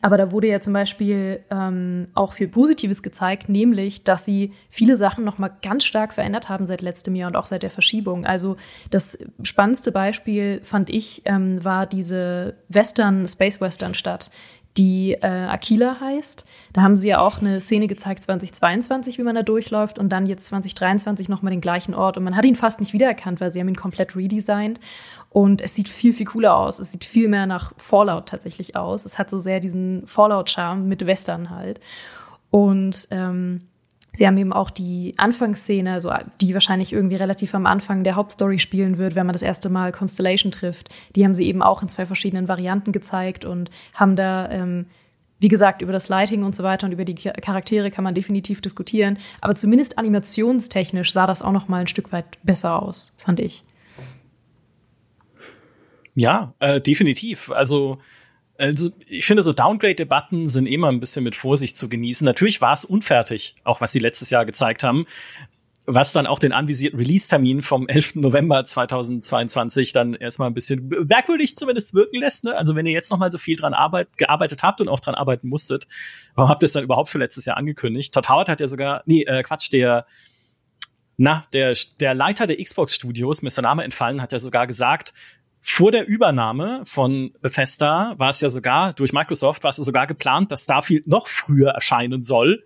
aber da wurde ja zum Beispiel ähm, auch viel Positives gezeigt, nämlich, dass sie viele Sachen noch mal ganz stark verändert haben seit letztem Jahr und auch seit der Verschiebung. Also das spannendste Beispiel fand ich ähm, war diese Western Space Western Stadt, die äh, Aquila heißt. Da haben sie ja auch eine Szene gezeigt 2022, wie man da durchläuft und dann jetzt 2023 noch mal den gleichen Ort und man hat ihn fast nicht wiedererkannt, weil sie haben ihn komplett redesigned und es sieht viel, viel cooler aus. Es sieht viel mehr nach Fallout tatsächlich aus. Es hat so sehr diesen Fallout-Charme mit Western halt. Und ähm, sie haben eben auch die Anfangsszene, also die wahrscheinlich irgendwie relativ am Anfang der Hauptstory spielen wird, wenn man das erste Mal Constellation trifft. Die haben sie eben auch in zwei verschiedenen Varianten gezeigt und haben da ähm, wie gesagt, über das Lighting und so weiter und über die Charaktere kann man definitiv diskutieren. Aber zumindest animationstechnisch sah das auch noch mal ein Stück weit besser aus, fand ich. Ja, äh, definitiv. Also, also ich finde, so Downgrade-Debatten sind immer ein bisschen mit Vorsicht zu genießen. Natürlich war es unfertig, auch was sie letztes Jahr gezeigt haben. was dann auch den anvisierten Release-Termin vom 11. November 2022 dann erstmal ein bisschen merkwürdig zumindest wirken lässt. Ne? Also wenn ihr jetzt noch mal so viel dran arbeit gearbeitet habt und auch dran arbeiten musstet, warum habt ihr es dann überhaupt für letztes Jahr angekündigt? Todd Howard hat ja sogar, nee, äh, Quatsch, der na, der, der Leiter der Xbox Studios, mir ist der Name entfallen, hat ja sogar gesagt, vor der Übernahme von Bethesda war es ja sogar, durch Microsoft war es ja sogar geplant, dass Starfield noch früher erscheinen soll.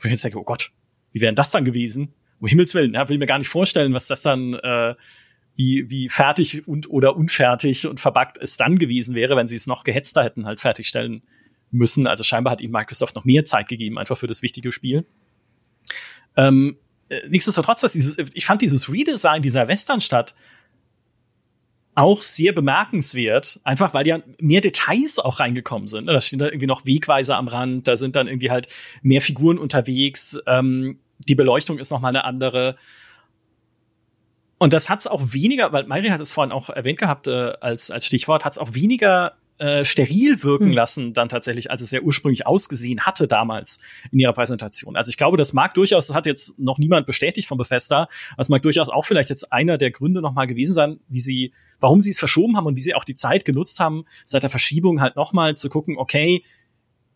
Wo ich jetzt denke, oh Gott, wie wäre das dann gewesen? Um Himmels Willen, ja, will mir gar nicht vorstellen, was das dann, äh, wie, wie fertig und oder unfertig und verbuggt es dann gewesen wäre, wenn sie es noch gehetzter hätten halt fertigstellen müssen. Also scheinbar hat ihnen Microsoft noch mehr Zeit gegeben, einfach für das wichtige Spiel. Ähm, äh, nichtsdestotrotz, was dieses, ich fand dieses Redesign dieser Westernstadt auch sehr bemerkenswert, einfach weil ja mehr Details auch reingekommen sind. Da stehen da irgendwie noch Wegweiser am Rand, da sind dann irgendwie halt mehr Figuren unterwegs, ähm, die Beleuchtung ist noch mal eine andere. Und das hat es auch weniger, weil Mari hat es vorhin auch erwähnt gehabt äh, als, als Stichwort, hat es auch weniger äh, steril wirken hm. lassen, dann tatsächlich, als es ja ursprünglich ausgesehen hatte damals in ihrer Präsentation. Also ich glaube, das mag durchaus, das hat jetzt noch niemand bestätigt von Bethesda, das mag durchaus auch vielleicht jetzt einer der Gründe nochmal gewesen sein, wie sie, warum sie es verschoben haben und wie sie auch die Zeit genutzt haben, seit der Verschiebung halt nochmal zu gucken, okay,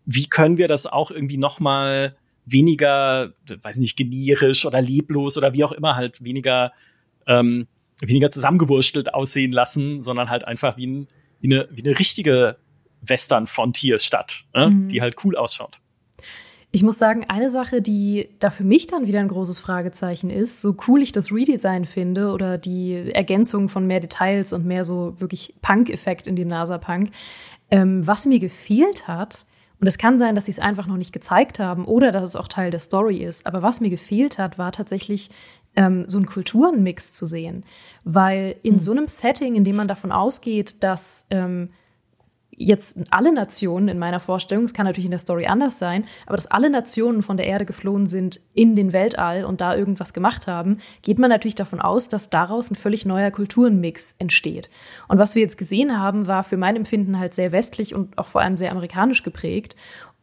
wie können wir das auch irgendwie nochmal weniger, weiß nicht, generisch oder leblos oder wie auch immer halt weniger, ähm, weniger zusammengewurstelt aussehen lassen, sondern halt einfach wie ein wie eine, wie eine richtige Western-Frontier-Stadt, ne? mhm. die halt cool ausschaut. Ich muss sagen, eine Sache, die da für mich dann wieder ein großes Fragezeichen ist, so cool ich das Redesign finde oder die Ergänzung von mehr Details und mehr so wirklich Punk-Effekt in dem NASA-Punk, ähm, was mir gefehlt hat, und es kann sein, dass sie es einfach noch nicht gezeigt haben oder dass es auch Teil der Story ist, aber was mir gefehlt hat, war tatsächlich ähm, so einen Kulturenmix zu sehen. Weil in mhm. so einem Setting, in dem man davon ausgeht, dass ähm, jetzt alle Nationen in meiner Vorstellung, es kann natürlich in der Story anders sein, aber dass alle Nationen von der Erde geflohen sind in den Weltall und da irgendwas gemacht haben, geht man natürlich davon aus, dass daraus ein völlig neuer Kulturenmix entsteht. Und was wir jetzt gesehen haben, war für mein Empfinden halt sehr westlich und auch vor allem sehr amerikanisch geprägt.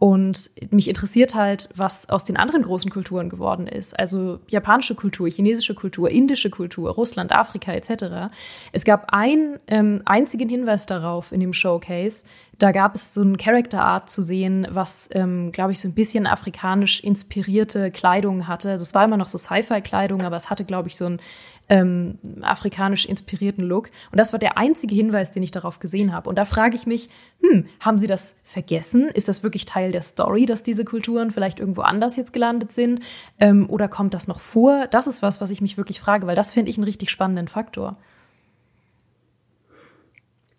Und mich interessiert halt, was aus den anderen großen Kulturen geworden ist. Also japanische Kultur, chinesische Kultur, indische Kultur, Russland, Afrika etc. Es gab einen ähm, einzigen Hinweis darauf in dem Showcase. Da gab es so ein Character Art zu sehen, was, ähm, glaube ich, so ein bisschen afrikanisch inspirierte Kleidung hatte. Also es war immer noch so Sci-Fi-Kleidung, aber es hatte, glaube ich, so ein ähm, afrikanisch inspirierten Look. Und das war der einzige Hinweis, den ich darauf gesehen habe. Und da frage ich mich, hm, haben Sie das vergessen? Ist das wirklich Teil der Story, dass diese Kulturen vielleicht irgendwo anders jetzt gelandet sind? Ähm, oder kommt das noch vor? Das ist was, was ich mich wirklich frage, weil das finde ich einen richtig spannenden Faktor.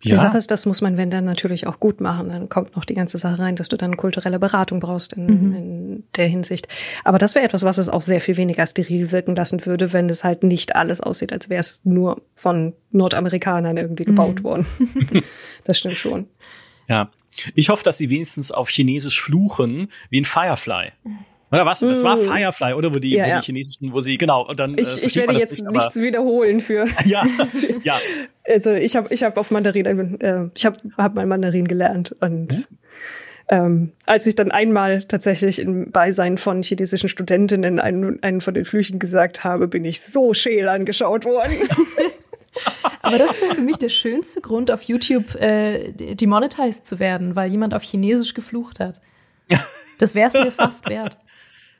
Ja. Die Sache ist, das muss man, wenn dann natürlich auch gut machen. Dann kommt noch die ganze Sache rein, dass du dann kulturelle Beratung brauchst in, mhm. in der Hinsicht. Aber das wäre etwas, was es auch sehr viel weniger steril wirken lassen würde, wenn es halt nicht alles aussieht, als wäre es nur von Nordamerikanern irgendwie gebaut mhm. worden. das stimmt schon. Ja. Ich hoffe, dass sie wenigstens auf Chinesisch fluchen, wie ein Firefly. Oder was? Es war mm. Firefly, oder? Wo die, ja, wo ja. die chinesischen, wo sie, genau. Und dann, ich, äh, ich werde jetzt nicht, nichts wiederholen für. ja, ja. Also ich habe ich hab auf Mandarin, äh, ich habe hab mal Mandarin gelernt und hm? ähm, als ich dann einmal tatsächlich im Beisein von chinesischen Studentinnen einen, einen von den Flüchen gesagt habe, bin ich so scheel angeschaut worden. Aber das wäre für mich der schönste Grund, auf YouTube äh, demonetized zu werden, weil jemand auf Chinesisch geflucht hat. Das wäre es mir fast wert.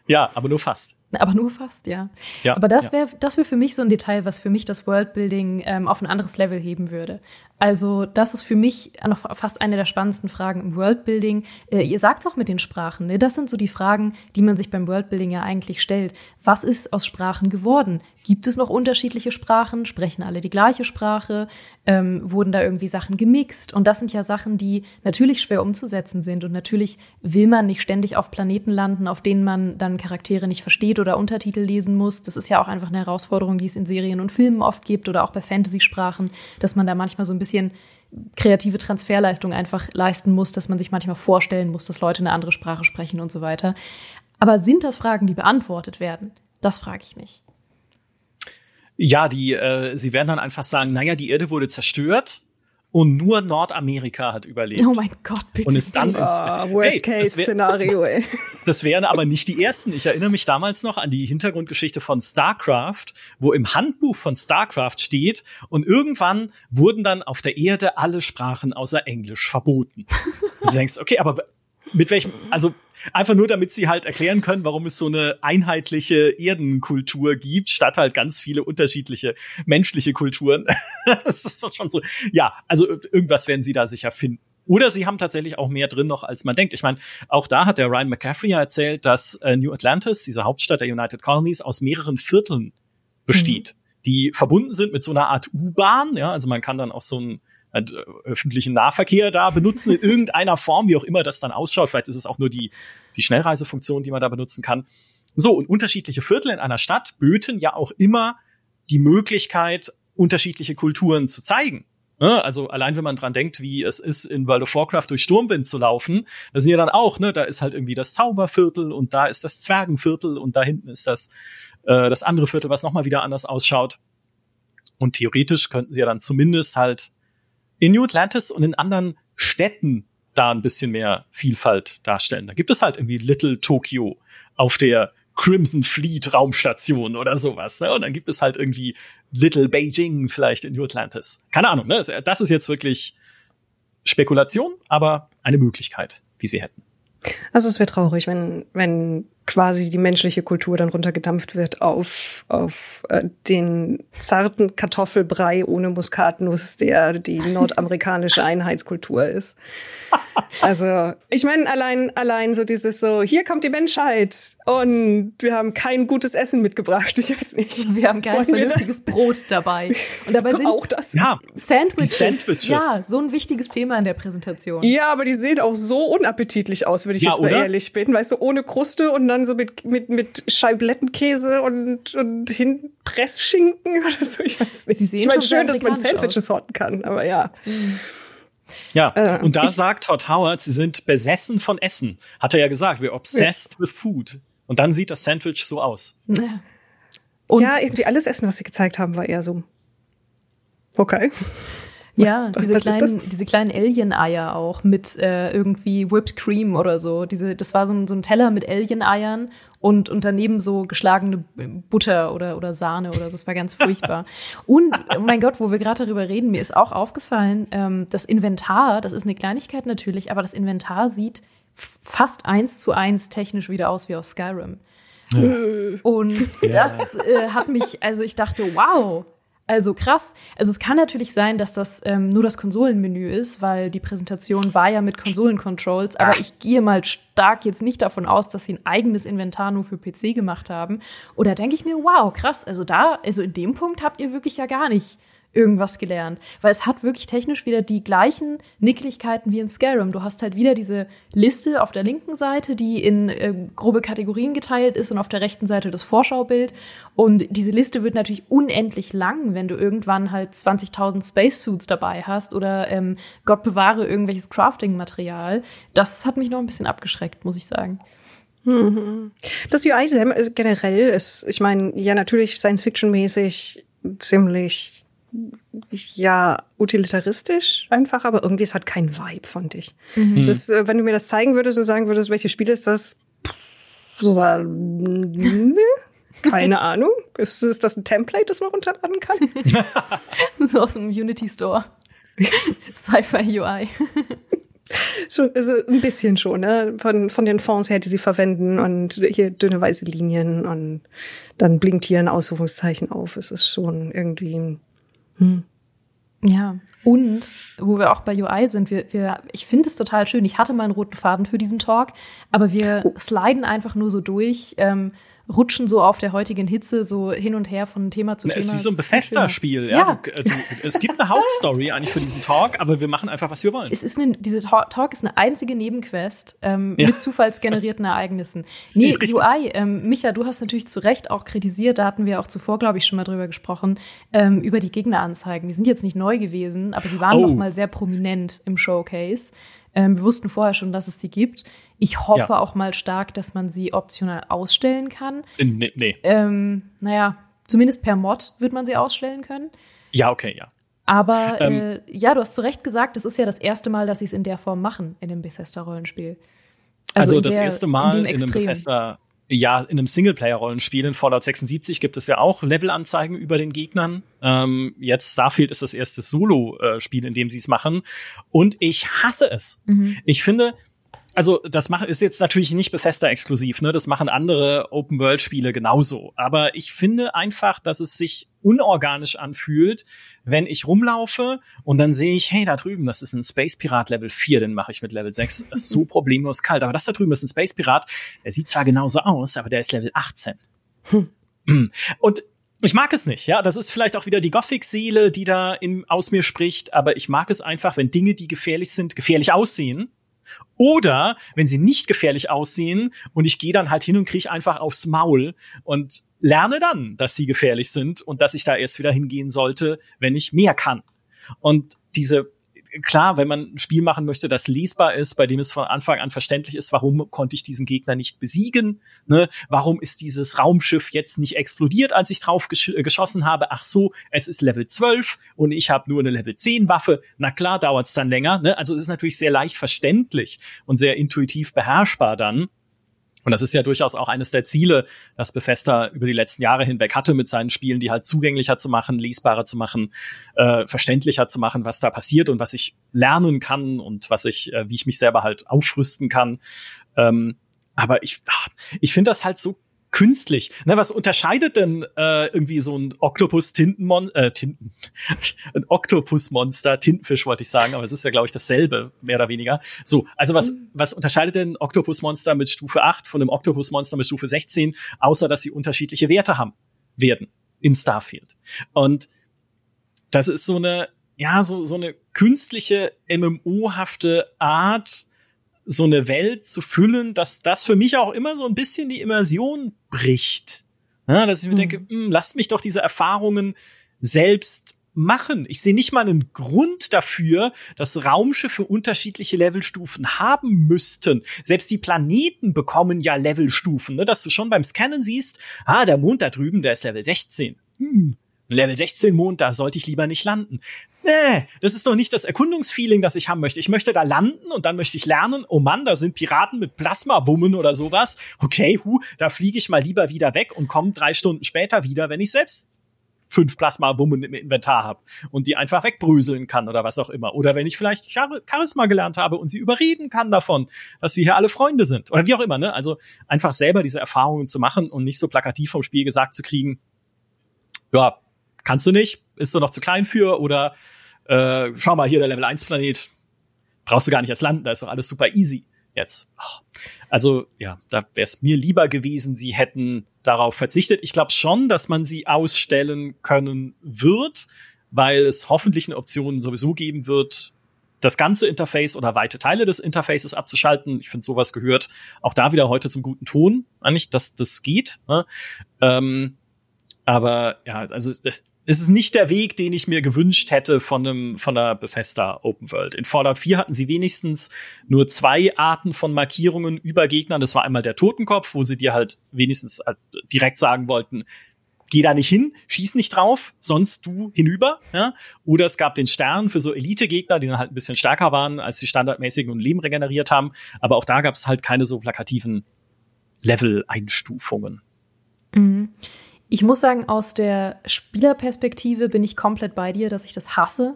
Ja, aber nur fast. Aber nur fast, ja. ja aber das wäre das wär für mich so ein Detail, was für mich das Worldbuilding ähm, auf ein anderes Level heben würde. Also, das ist für mich noch fast eine der spannendsten Fragen im Worldbuilding. Äh, ihr sagt es auch mit den Sprachen. Ne? Das sind so die Fragen, die man sich beim Worldbuilding ja eigentlich stellt. Was ist aus Sprachen geworden? Gibt es noch unterschiedliche Sprachen? Sprechen alle die gleiche Sprache? Ähm, wurden da irgendwie Sachen gemixt? Und das sind ja Sachen, die natürlich schwer umzusetzen sind. Und natürlich will man nicht ständig auf Planeten landen, auf denen man dann Charaktere nicht versteht oder Untertitel lesen muss. Das ist ja auch einfach eine Herausforderung, die es in Serien und Filmen oft gibt oder auch bei Fantasy-Sprachen, dass man da manchmal so ein bisschen kreative Transferleistung einfach leisten muss, dass man sich manchmal vorstellen muss, dass Leute eine andere Sprache sprechen und so weiter. Aber sind das Fragen, die beantwortet werden? Das frage ich mich. Ja, die, äh, sie werden dann einfach sagen, naja, die Erde wurde zerstört und nur Nordamerika hat überlebt. Oh mein Gott, bitte. Und ist dann ins, oh, Worst-Case-Szenario, ey. Das wären aber nicht die ersten. Ich erinnere mich damals noch an die Hintergrundgeschichte von StarCraft, wo im Handbuch von StarCraft steht und irgendwann wurden dann auf der Erde alle Sprachen außer Englisch verboten. Und du denkst, okay, aber mit welchem, also Einfach nur, damit sie halt erklären können, warum es so eine einheitliche Erdenkultur gibt, statt halt ganz viele unterschiedliche menschliche Kulturen. das ist doch schon so. Ja, also irgendwas werden sie da sicher finden. Oder sie haben tatsächlich auch mehr drin noch, als man denkt. Ich meine, auch da hat der Ryan McCaffrey ja erzählt, dass äh, New Atlantis, diese Hauptstadt der United Colonies, aus mehreren Vierteln besteht, mhm. die verbunden sind mit so einer Art U-Bahn. Ja, also man kann dann auch so ein öffentlichen Nahverkehr da benutzen in irgendeiner Form, wie auch immer das dann ausschaut. Vielleicht ist es auch nur die, die Schnellreisefunktion, die man da benutzen kann. So, und unterschiedliche Viertel in einer Stadt böten ja auch immer die Möglichkeit, unterschiedliche Kulturen zu zeigen. Ne? Also allein wenn man dran denkt, wie es ist, in World of Warcraft durch Sturmwind zu laufen, da sind ja dann auch, ne, da ist halt irgendwie das Zauberviertel und da ist das Zwergenviertel und da hinten ist das, äh, das andere Viertel, was nochmal wieder anders ausschaut. Und theoretisch könnten sie ja dann zumindest halt in New Atlantis und in anderen Städten da ein bisschen mehr Vielfalt darstellen. Da gibt es halt irgendwie Little Tokyo auf der Crimson Fleet Raumstation oder sowas. Ne? Und dann gibt es halt irgendwie Little Beijing vielleicht in New Atlantis. Keine Ahnung, ne? Das ist jetzt wirklich Spekulation, aber eine Möglichkeit, wie sie hätten. Also es wäre traurig, wenn, wenn quasi die menschliche Kultur dann runtergedampft wird auf, auf äh, den zarten Kartoffelbrei ohne Muskatnuss, der die nordamerikanische Einheitskultur ist. Also, ich meine, allein, allein so dieses so, hier kommt die Menschheit und wir haben kein gutes Essen mitgebracht. Ich weiß nicht. Wir haben kein Wollen vernünftiges Brot dabei. Und dabei so sind auch das. Ja, Sandwiches. Sandwiches. Ja, so ein wichtiges Thema in der Präsentation. Ja, aber die sehen auch so unappetitlich aus, wenn ich Ja, jetzt mal oder? ehrlich bin. Weißt du, ohne Kruste und dann so mit, mit, mit Scheiblettenkäse und, und Hinpressschinken oder so. Ich weiß nicht. Sie sehen ich meine, schön, dass man Sandwiches horten kann, aber ja. Ja, Äh, und da ich- sagt Todd Howard, sie sind besessen von Essen. Hat er ja gesagt, we're obsessed with food. Und dann sieht das Sandwich so aus. Und ja, irgendwie alles Essen, was sie gezeigt haben, war eher so. Okay. Ja, diese kleinen, diese kleinen Alien-Eier auch mit äh, irgendwie Whipped Cream oder so. Diese, das war so ein, so ein Teller mit Alien-Eiern und, und daneben so geschlagene Butter oder, oder Sahne oder so. Das war ganz furchtbar. und, oh mein Gott, wo wir gerade darüber reden, mir ist auch aufgefallen, ähm, das Inventar, das ist eine Kleinigkeit natürlich, aber das Inventar sieht fast eins zu eins technisch wieder aus wie aus Skyrim. Und das äh, hat mich, also ich dachte, wow, also krass. Also es kann natürlich sein, dass das ähm, nur das Konsolenmenü ist, weil die Präsentation war ja mit Konsolencontrols, aber ich gehe mal stark jetzt nicht davon aus, dass sie ein eigenes Inventar nur für PC gemacht haben. Oder denke ich mir, wow, krass, also da, also in dem Punkt habt ihr wirklich ja gar nicht irgendwas gelernt. Weil es hat wirklich technisch wieder die gleichen Nicklichkeiten wie in Skyrim. Du hast halt wieder diese Liste auf der linken Seite, die in äh, grobe Kategorien geteilt ist und auf der rechten Seite das Vorschaubild. Und diese Liste wird natürlich unendlich lang, wenn du irgendwann halt 20.000 Spacesuits dabei hast oder ähm, Gott bewahre irgendwelches Crafting-Material. Das hat mich noch ein bisschen abgeschreckt, muss ich sagen. Das UI äh, generell ist, ich meine, ja, natürlich Science-Fiction-mäßig ziemlich, ja, utilitaristisch einfach, aber irgendwie es hat keinen Vibe, fand ich. Es ist, äh, wenn du mir das zeigen würdest und sagen würdest, welches Spiel ist das? So war, nö, keine Ahnung. Ist, ist das ein Template, das man runterladen kann? So aus dem Unity Store. Sci-Fi UI. Schon, also ein bisschen schon, ne? Von, von den Fonds her, die sie verwenden und hier dünne weiße Linien und dann blinkt hier ein Ausrufungszeichen auf. Es ist schon irgendwie ein Ja, und wo wir auch bei UI sind, wir, wir, ich finde es total schön. Ich hatte mal einen roten Faden für diesen Talk, aber wir sliden einfach nur so durch, ähm, rutschen so auf der heutigen Hitze so hin und her von Thema zu Es Thema. ist wie so ein. Bethesda-Spiel. Ja. Ja. Du, äh, du, es gibt eine Hauptstory eigentlich für diesen Talk, aber wir machen einfach, was wir wollen. Es ist eine, diese Ta- Talk ist eine einzige Nebenquest ähm, Ja. mit zufallsgenerierten Ereignissen. Nee, Richtig. UI, ähm, Micha, du hast natürlich zu Recht auch kritisiert, da hatten wir auch zuvor, glaube ich, schon mal drüber gesprochen, ähm, über die Gegneranzeigen. Die sind jetzt nicht neu gewesen, aber sie waren Oh. noch mal sehr prominent im Showcase. Ähm, wir wussten vorher schon, dass es die gibt. Ich hoffe Ja. auch mal stark, dass man sie optional ausstellen kann. Äh, Nee, nee. Ähm, naja, zumindest per Mod wird man sie ausstellen können. Ja, okay, ja. Aber ähm, äh, ja, du hast zu Recht gesagt, es ist ja das erste Mal, dass sie es in der Form machen in dem Bethesda-Rollenspiel. Also, also das der, erste Mal in, in einem Bethesda, ja, in einem Singleplayer-Rollenspiel in Fallout 76 gibt es ja auch Levelanzeigen über den Gegnern. Ähm, jetzt Starfield ist das erste Solo-Spiel, in dem sie es machen. Und ich hasse es. Mhm. Ich finde, also das macht, ist jetzt natürlich nicht Bethesda exklusiv, ne? Das machen andere Open World Spiele genauso. Aber ich finde einfach, dass es sich unorganisch anfühlt, wenn ich rumlaufe und dann sehe ich, hey, da drüben, das ist ein Space Pirat Level 4, den mache ich mit Level 6. Das ist so problemlos kalt. Aber das da drüben ist ein Space Pirat, der sieht zwar genauso aus, aber der ist Level 18. Hm. hm. Und ich mag es nicht, ja. Das ist vielleicht auch wieder die Gothic-Seele, die da in, aus mir spricht, aber ich mag es einfach, wenn Dinge, die gefährlich sind, gefährlich aussehen oder wenn sie nicht gefährlich aussehen und ich gehe dann halt hin und kriege einfach aufs Maul und lerne dann, dass sie gefährlich sind und dass ich da erst wieder hingehen sollte, wenn ich mehr kann. Und diese klar, wenn man ein Spiel machen möchte, das lesbar ist, bei dem es von Anfang an verständlich ist, warum konnte ich diesen Gegner nicht besiegen? Ne? Warum ist dieses Raumschiff jetzt nicht explodiert, als ich drauf gesch geschossen habe? Ach so, es ist Level 12 und ich habe nur eine Level 10 Waffe. Na klar, dauert es dann länger. Ne? Also es ist natürlich sehr leicht verständlich und sehr intuitiv beherrschbar dann. Und das ist ja durchaus auch eines der Ziele, das Bethesda über die letzten Jahre hinweg hatte mit seinen Spielen, die halt zugänglicher zu machen, lesbarer zu machen, äh, verständlicher zu machen, was da passiert und was ich lernen kann und was ich, äh, wie ich mich selber halt aufrüsten kann. Ähm, aber ich, ah, ich finde das halt so künstlich. Ne, was unterscheidet denn äh, irgendwie so ein Oktopus Tintenmon äh, Tinten ein Oktopusmonster Tintenfisch wollte ich sagen, aber es ist ja glaube ich dasselbe mehr oder weniger. So, also was was unterscheidet denn Oktopusmonster mit Stufe 8 von einem Oktopusmonster mit Stufe 16, außer dass sie unterschiedliche Werte haben werden in Starfield. Und das ist so eine ja, so so eine künstliche MMO-hafte Art so eine Welt zu füllen, dass das für mich auch immer so ein bisschen die Immersion bricht. Ja, dass ich mir mhm. denke, mh, hm, lasst mich doch diese Erfahrungen selbst machen. Ich sehe nicht mal einen Grund dafür, dass Raumschiffe unterschiedliche Levelstufen haben müssten. Selbst die Planeten bekommen ja Levelstufen, ne? dass du schon beim Scannen siehst, ah, der Mond da drüben, der ist Level 16. Hm, Level 16 Mond, da sollte ich lieber nicht landen. Nee, das ist doch nicht das Erkundungsfeeling, das ich haben möchte. Ich möchte da landen und dann möchte ich lernen, oh Mann, da sind Piraten mit Plasmawummen oder sowas. Okay, hu, da fliege ich mal lieber wieder weg und komme drei Stunden später wieder, wenn ich selbst fünf Plasmawummen im Inventar habe und die einfach wegbröseln kann oder was auch immer. Oder wenn ich vielleicht Charisma gelernt habe und sie überreden kann davon, dass wir hier alle Freunde sind. Oder wie auch immer, ne? Also einfach selber diese Erfahrungen zu machen und nicht so plakativ vom Spiel gesagt zu kriegen, ja, kannst du nicht, ist du noch zu klein für oder äh, schau mal hier der Level 1 Planet, brauchst du gar nicht erst landen, da ist doch alles super easy jetzt. Also ja, da wäre es mir lieber gewesen, sie hätten darauf verzichtet. Ich glaube schon, dass man sie ausstellen können wird, weil es hoffentlich eine Option sowieso geben wird, das ganze Interface oder weite Teile des Interfaces abzuschalten. Ich finde, sowas gehört auch da wieder heute zum guten Ton, eigentlich, dass das geht. Ne? Ähm, aber ja, also es ist nicht der Weg, den ich mir gewünscht hätte von einem von einer Bethesda Open World. In Fallout 4 hatten sie wenigstens nur zwei Arten von Markierungen über Gegnern. Das war einmal der Totenkopf, wo sie dir halt wenigstens halt direkt sagen wollten, geh da nicht hin, schieß nicht drauf, sonst du hinüber. Ja? Oder es gab den Stern für so Elite-Gegner, die dann halt ein bisschen stärker waren, als die standardmäßigen und Leben regeneriert haben. Aber auch da gab es halt keine so plakativen Level-Einstufungen. Mhm. Ich muss sagen, aus der Spielerperspektive bin ich komplett bei dir, dass ich das hasse.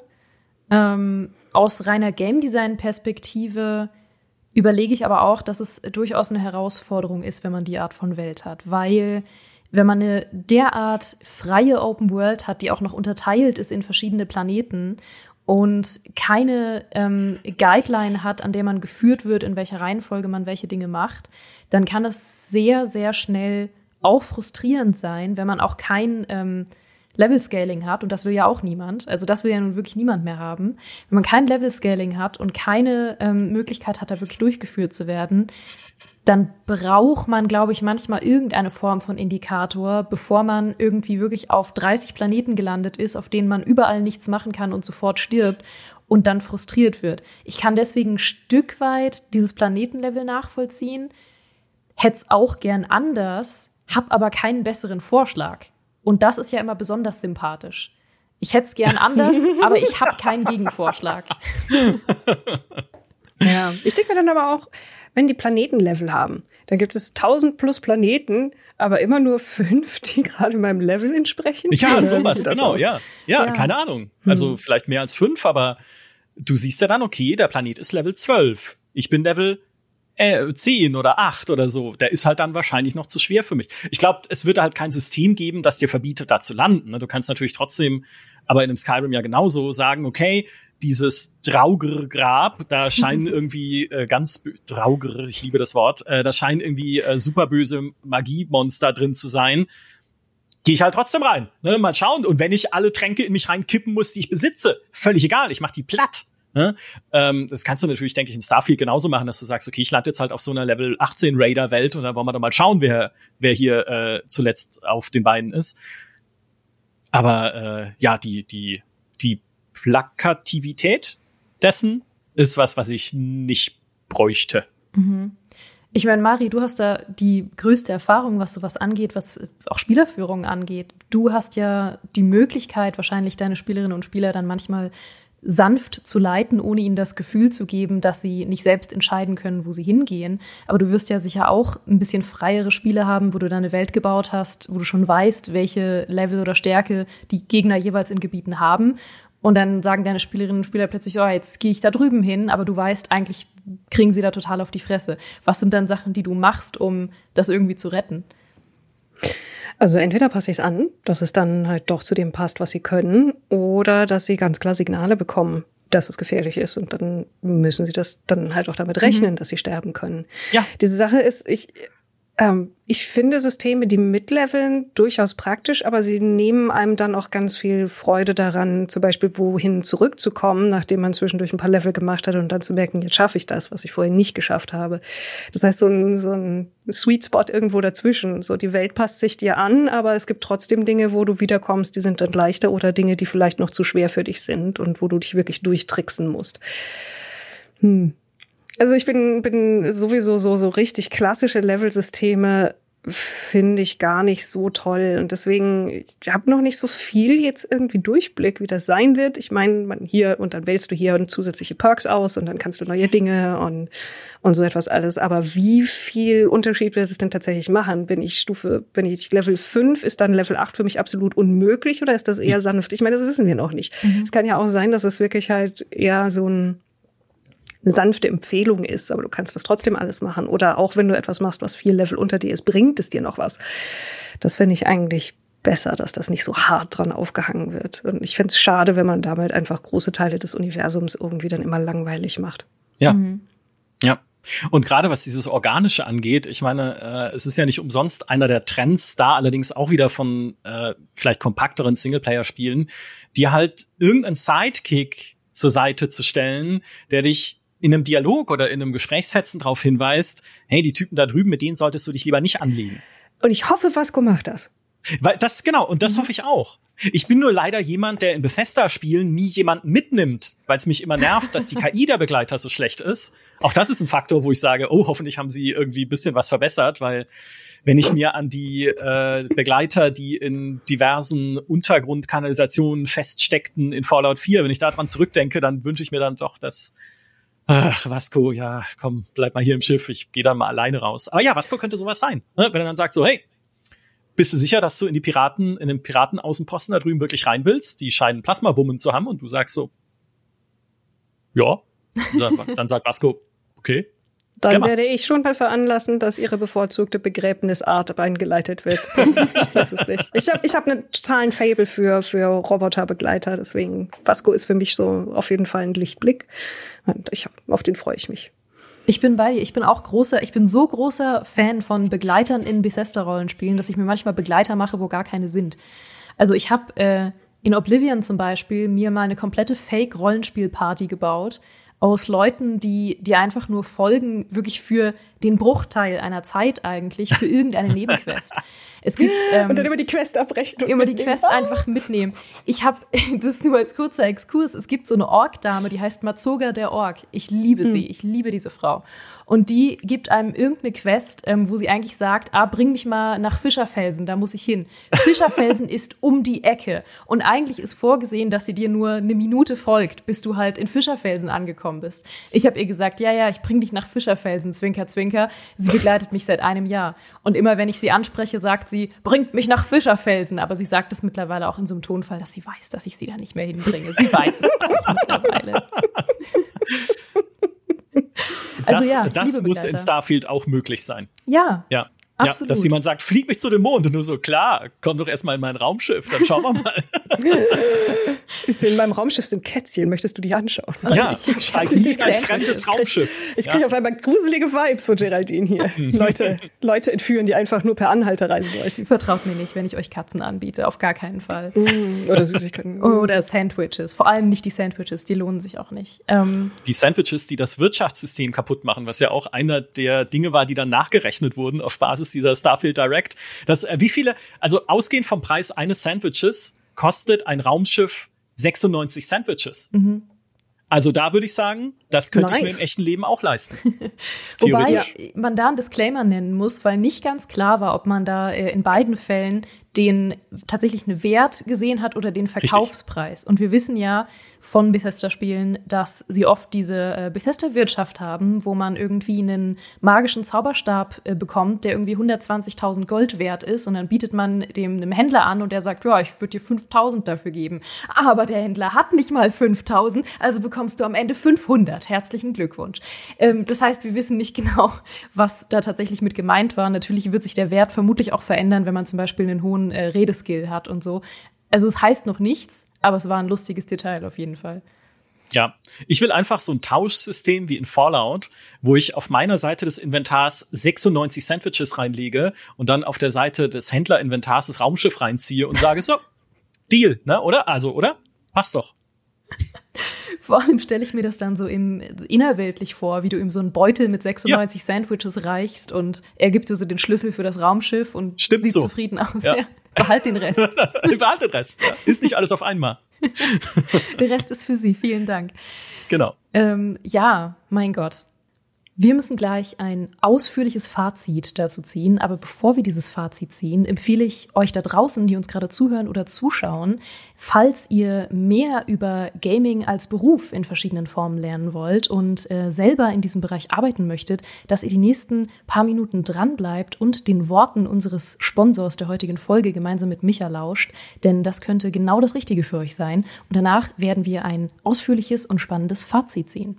Ähm, aus reiner Game Design-Perspektive überlege ich aber auch, dass es durchaus eine Herausforderung ist, wenn man die Art von Welt hat. Weil, wenn man eine derart freie Open World hat, die auch noch unterteilt ist in verschiedene Planeten und keine ähm, Guideline hat, an der man geführt wird, in welcher Reihenfolge man welche Dinge macht, dann kann es sehr, sehr schnell auch frustrierend sein, wenn man auch kein ähm, Level-Scaling hat, und das will ja auch niemand, also das will ja nun wirklich niemand mehr haben, wenn man kein Level-Scaling hat und keine ähm, Möglichkeit hat, da wirklich durchgeführt zu werden, dann braucht man, glaube ich, manchmal irgendeine Form von Indikator, bevor man irgendwie wirklich auf 30 Planeten gelandet ist, auf denen man überall nichts machen kann und sofort stirbt und dann frustriert wird. Ich kann deswegen ein Stück weit dieses Planetenlevel nachvollziehen, hätte es auch gern anders, habe aber keinen besseren Vorschlag. Und das ist ja immer besonders sympathisch. Ich hätte es gern anders, aber ich habe keinen Gegenvorschlag. ja, ich denke mir dann aber auch, wenn die Planetenlevel haben, dann gibt es 1000 plus Planeten, aber immer nur fünf, die gerade meinem Level entsprechen. Ja, sowas, genau, ja. ja. ja. keine Ahnung. Also hm. vielleicht mehr als fünf, aber du siehst ja dann, okay, der Planet ist Level 12. Ich bin Level äh, 10 oder 8 oder so. Der ist halt dann wahrscheinlich noch zu schwer für mich. Ich glaube, es würde halt kein System geben, das dir verbietet, da zu landen. Ne? Du kannst natürlich trotzdem, aber in einem Skyrim ja genauso sagen, okay, dieses Drauger-Grab, da scheinen irgendwie äh, ganz Drauger, ich liebe das Wort, äh, da scheinen irgendwie äh, superböse Magiemonster drin zu sein. Gehe ich halt trotzdem rein. Ne? Mal schauen. Und wenn ich alle Tränke in mich reinkippen muss, die ich besitze, völlig egal, ich mach die platt. Ne? Ähm, das kannst du natürlich, denke ich, in Starfield genauso machen, dass du sagst, okay, ich lande jetzt halt auf so einer Level 18 Raider-Welt und dann wollen wir doch mal schauen, wer, wer hier äh, zuletzt auf den Beinen ist. Aber äh, ja, die, die, die Plakativität dessen ist was, was ich nicht bräuchte. Mhm. Ich meine, Mari, du hast da die größte Erfahrung, was sowas angeht, was auch Spielerführung angeht. Du hast ja die Möglichkeit, wahrscheinlich deine Spielerinnen und Spieler dann manchmal sanft zu leiten, ohne ihnen das Gefühl zu geben, dass sie nicht selbst entscheiden können, wo sie hingehen. Aber du wirst ja sicher auch ein bisschen freiere Spiele haben, wo du deine Welt gebaut hast, wo du schon weißt, welche Level oder Stärke die Gegner jeweils in Gebieten haben. Und dann sagen deine Spielerinnen und Spieler plötzlich, oh, jetzt gehe ich da drüben hin, aber du weißt, eigentlich kriegen sie da total auf die Fresse. Was sind dann Sachen, die du machst, um das irgendwie zu retten? Also entweder passe ich es an, dass es dann halt doch zu dem passt, was sie können, oder dass sie ganz klar Signale bekommen, dass es gefährlich ist und dann müssen sie das dann halt auch damit rechnen, mhm. dass sie sterben können. Ja. Diese Sache ist, ich ähm, ich finde Systeme, die mitleveln, durchaus praktisch, aber sie nehmen einem dann auch ganz viel Freude daran, zum Beispiel wohin zurückzukommen, nachdem man zwischendurch ein paar Level gemacht hat und dann zu merken, jetzt schaffe ich das, was ich vorher nicht geschafft habe. Das heißt, so ein, so ein Sweet Spot irgendwo dazwischen. So, die Welt passt sich dir an, aber es gibt trotzdem Dinge, wo du wiederkommst, die sind dann leichter oder Dinge, die vielleicht noch zu schwer für dich sind und wo du dich wirklich durchtricksen musst. Hm. Also ich bin, bin sowieso so, so richtig klassische Levelsysteme finde ich gar nicht so toll. Und deswegen, ich habe noch nicht so viel jetzt irgendwie Durchblick, wie das sein wird. Ich meine, man hier und dann wählst du hier zusätzliche Perks aus und dann kannst du neue Dinge und, und so etwas alles. Aber wie viel Unterschied wird es denn tatsächlich machen? Bin ich Stufe, wenn ich Level 5, ist dann Level 8 für mich absolut unmöglich oder ist das eher sanft? Ich meine, das wissen wir noch nicht. Mhm. Es kann ja auch sein, dass es wirklich halt eher so ein eine sanfte Empfehlung ist, aber du kannst das trotzdem alles machen. Oder auch wenn du etwas machst, was vier Level unter dir ist, bringt es dir noch was. Das finde ich eigentlich besser, dass das nicht so hart dran aufgehangen wird. Und ich finde es schade, wenn man damit einfach große Teile des Universums irgendwie dann immer langweilig macht. Ja. Mhm. Ja. Und gerade was dieses Organische angeht, ich meine, äh, es ist ja nicht umsonst einer der Trends, da allerdings auch wieder von äh, vielleicht kompakteren Singleplayer-Spielen, die halt irgendeinen Sidekick zur Seite zu stellen, der dich in einem Dialog oder in einem Gesprächsfetzen darauf hinweist, hey, die Typen da drüben, mit denen solltest du dich lieber nicht anlegen. Und ich hoffe, Vasco macht das. Weil das genau und das mhm. hoffe ich auch. Ich bin nur leider jemand, der in Bethesda-Spielen nie jemanden mitnimmt, weil es mich immer nervt, dass die KI der Begleiter so schlecht ist. Auch das ist ein Faktor, wo ich sage, oh, hoffentlich haben sie irgendwie ein bisschen was verbessert, weil wenn ich mir an die äh, Begleiter, die in diversen Untergrundkanalisationen feststeckten in Fallout 4, wenn ich daran zurückdenke, dann wünsche ich mir dann doch, dass ach, Vasco, ja, komm, bleib mal hier im Schiff, ich gehe da mal alleine raus. Aber ja, Vasco könnte sowas sein. Ne? Wenn er dann sagt so, hey, bist du sicher, dass du in die Piraten, in den Piratenaußenposten da drüben wirklich rein willst? Die scheinen Plasmawummen zu haben und du sagst so, ja. Dann sagt Vasco, okay, dann werde ich schon mal veranlassen, dass ihre bevorzugte Begräbnisart eingeleitet wird. ich weiß es nicht. Ich habe ich hab einen totalen Fable für, für Roboterbegleiter, deswegen Vasco ist für mich so auf jeden Fall ein Lichtblick. Und ich, auf den freue ich mich. Ich bin bei dir. Ich bin auch großer, ich bin so großer Fan von Begleitern in Bethesda-Rollenspielen, dass ich mir manchmal Begleiter mache, wo gar keine sind. Also ich habe äh, in Oblivion zum Beispiel mir mal eine komplette Fake-Rollenspiel-Party gebaut, aus Leuten, die, die einfach nur folgen, wirklich für den Bruchteil einer Zeit eigentlich, für irgendeine Nebenquest. Es gibt ähm, und dann immer die Quest abbrechen und immer mitnehmen. die Quest einfach mitnehmen. Ich habe das ist nur als kurzer Exkurs. Es gibt so eine Ork-Dame, die heißt Mazoga der Ork. Ich liebe hm. sie, ich liebe diese Frau. Und die gibt einem irgendeine Quest, ähm, wo sie eigentlich sagt, ah, bring mich mal nach Fischerfelsen, da muss ich hin. Fischerfelsen ist um die Ecke. Und eigentlich ist vorgesehen, dass sie dir nur eine Minute folgt, bis du halt in Fischerfelsen angekommen bist. Ich habe ihr gesagt, ja, ja, ich bring dich nach Fischerfelsen, Zwinker, Zwinker. Sie begleitet mich seit einem Jahr. Und immer wenn ich sie anspreche, sagt sie, bringt mich nach Fischerfelsen. Aber sie sagt es mittlerweile auch in so einem Tonfall, dass sie weiß, dass ich sie da nicht mehr hinbringe. Sie weiß es auch mittlerweile. also das, ja, das muss in Starfield auch möglich sein. Ja. Ja. Absolut. Ja, dass jemand sagt, flieg mich zu dem Mond und du so, klar, komm doch erstmal in mein Raumschiff, dann schauen wir mal. in meinem Raumschiff sind Kätzchen, möchtest du die anschauen? Ja, steig nie in ein fremdes Raumschiff. Ich kriege ja. auf einmal gruselige Vibes von Geraldine hier. Leute, Leute entführen, die einfach nur per Anhalter reisen wollten. Vertraut mir nicht, wenn ich euch Katzen anbiete, auf gar keinen Fall. Mm, oder Süßigkeiten. Oder Sandwiches, vor allem nicht die Sandwiches, die lohnen sich auch nicht. Ähm, die Sandwiches, die das Wirtschaftssystem kaputt machen, was ja auch einer der Dinge war, die dann nachgerechnet wurden auf Basis ist dieser Starfield Direct. Das, äh, wie viele, also ausgehend vom Preis eines Sandwiches kostet ein Raumschiff 96 Sandwiches. Mhm. Also da würde ich sagen, das könnte nice. ich mir im echten Leben auch leisten. Wobei man da einen Disclaimer nennen muss, weil nicht ganz klar war, ob man da äh, in beiden Fällen den tatsächlichen Wert gesehen hat oder den Verkaufspreis. Richtig. Und wir wissen ja von Bethesda-Spielen, dass sie oft diese äh, Bethesda-Wirtschaft haben, wo man irgendwie einen magischen Zauberstab äh, bekommt, der irgendwie 120.000 Gold wert ist. Und dann bietet man dem einem Händler an und der sagt, ja, ich würde dir 5.000 dafür geben. Aber der Händler hat nicht mal 5.000, also bekommst du am Ende 500. Herzlichen Glückwunsch. Ähm, das heißt, wir wissen nicht genau, was da tatsächlich mit gemeint war. Natürlich wird sich der Wert vermutlich auch verändern, wenn man zum Beispiel einen hohen äh, Redeskill hat und so. Also es heißt noch nichts, aber es war ein lustiges Detail auf jeden Fall. Ja, ich will einfach so ein Tauschsystem wie in Fallout, wo ich auf meiner Seite des Inventars 96 Sandwiches reinlege und dann auf der Seite des Händlerinventars das Raumschiff reinziehe und sage so, Deal, ne, oder? Also, oder? Passt doch. Vor allem stelle ich mir das dann so im innerweltlich vor, wie du ihm so einen Beutel mit 96 ja. Sandwiches reichst und er gibt dir so den Schlüssel für das Raumschiff und Stimmt sieht so. zufrieden aus. Ja. Ja. Behalt den Rest. Behalt den Rest. Ja. Ist nicht alles auf einmal. Der Rest ist für Sie. Vielen Dank. Genau. Ähm, ja, mein Gott. Wir müssen gleich ein ausführliches Fazit dazu ziehen, aber bevor wir dieses Fazit ziehen, empfehle ich euch da draußen, die uns gerade zuhören oder zuschauen, falls ihr mehr über Gaming als Beruf in verschiedenen Formen lernen wollt und äh, selber in diesem Bereich arbeiten möchtet, dass ihr die nächsten paar Minuten dran bleibt und den Worten unseres Sponsors der heutigen Folge gemeinsam mit Micha lauscht, denn das könnte genau das Richtige für euch sein. Und danach werden wir ein ausführliches und spannendes Fazit ziehen.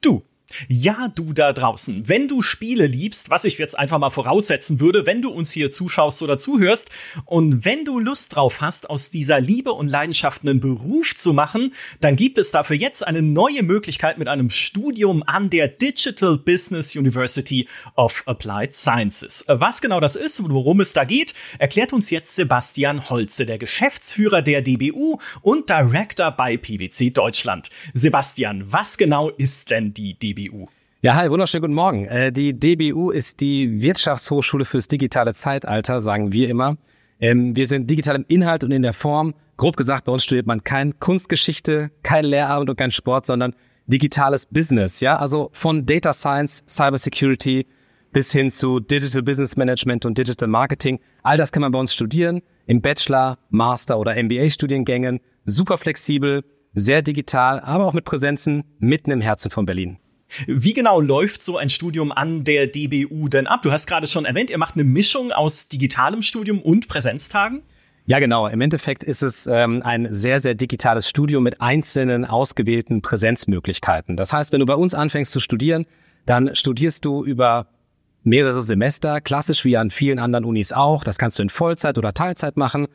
Du ja, du da draußen, wenn du Spiele liebst, was ich jetzt einfach mal voraussetzen würde, wenn du uns hier zuschaust oder zuhörst und wenn du Lust drauf hast, aus dieser Liebe und Leidenschaft einen Beruf zu machen, dann gibt es dafür jetzt eine neue Möglichkeit mit einem Studium an der Digital Business University of Applied Sciences. Was genau das ist und worum es da geht, erklärt uns jetzt Sebastian Holze, der Geschäftsführer der DBU und Director bei PwC Deutschland. Sebastian, was genau ist denn die DBU? DBU. Ja, hi, wunderschönen guten Morgen. Äh, die DBU ist die Wirtschaftshochschule fürs digitale Zeitalter, sagen wir immer. Ähm, wir sind digital im Inhalt und in der Form. Grob gesagt, bei uns studiert man kein Kunstgeschichte, kein Lehramt und kein Sport, sondern digitales Business. Ja, also von Data Science, Cyber Security bis hin zu Digital Business Management und Digital Marketing. All das kann man bei uns studieren im Bachelor, Master oder MBA Studiengängen. Super flexibel, sehr digital, aber auch mit Präsenzen mitten im Herzen von Berlin. Wie genau läuft so ein Studium an der DBU denn ab? Du hast gerade schon erwähnt, ihr macht eine Mischung aus digitalem Studium und Präsenztagen. Ja, genau. Im Endeffekt ist es ähm, ein sehr, sehr digitales Studium mit einzelnen ausgewählten Präsenzmöglichkeiten. Das heißt, wenn du bei uns anfängst zu studieren, dann studierst du über mehrere Semester, klassisch wie an vielen anderen Unis auch. Das kannst du in Vollzeit oder Teilzeit machen.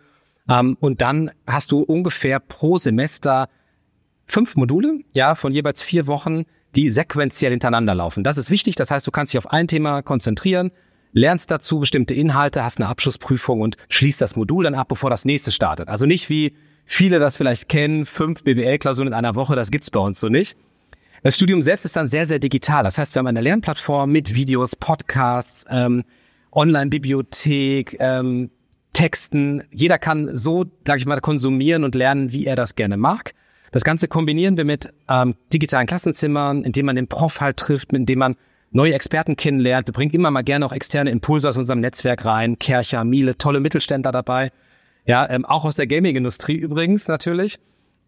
Ähm, und dann hast du ungefähr pro Semester fünf Module, ja, von jeweils vier Wochen, die sequenziell hintereinander laufen. Das ist wichtig. Das heißt, du kannst dich auf ein Thema konzentrieren, lernst dazu bestimmte Inhalte, hast eine Abschlussprüfung und schließt das Modul dann ab, bevor das nächste startet. Also nicht wie viele das vielleicht kennen, fünf BWL-Klausuren in einer Woche, das gibt's bei uns so nicht. Das Studium selbst ist dann sehr, sehr digital. Das heißt, wir haben eine Lernplattform mit Videos, Podcasts, ähm, Online-Bibliothek, ähm, Texten. Jeder kann so, sag ich mal, konsumieren und lernen, wie er das gerne mag. Das Ganze kombinieren wir mit ähm, digitalen Klassenzimmern, indem man den Prof halt trifft, indem man neue Experten kennenlernt. Wir bringen immer mal gerne auch externe Impulse aus unserem Netzwerk rein. Kercher, Miele, tolle Mittelständler dabei. Ja, ähm, auch aus der Gaming-Industrie übrigens natürlich.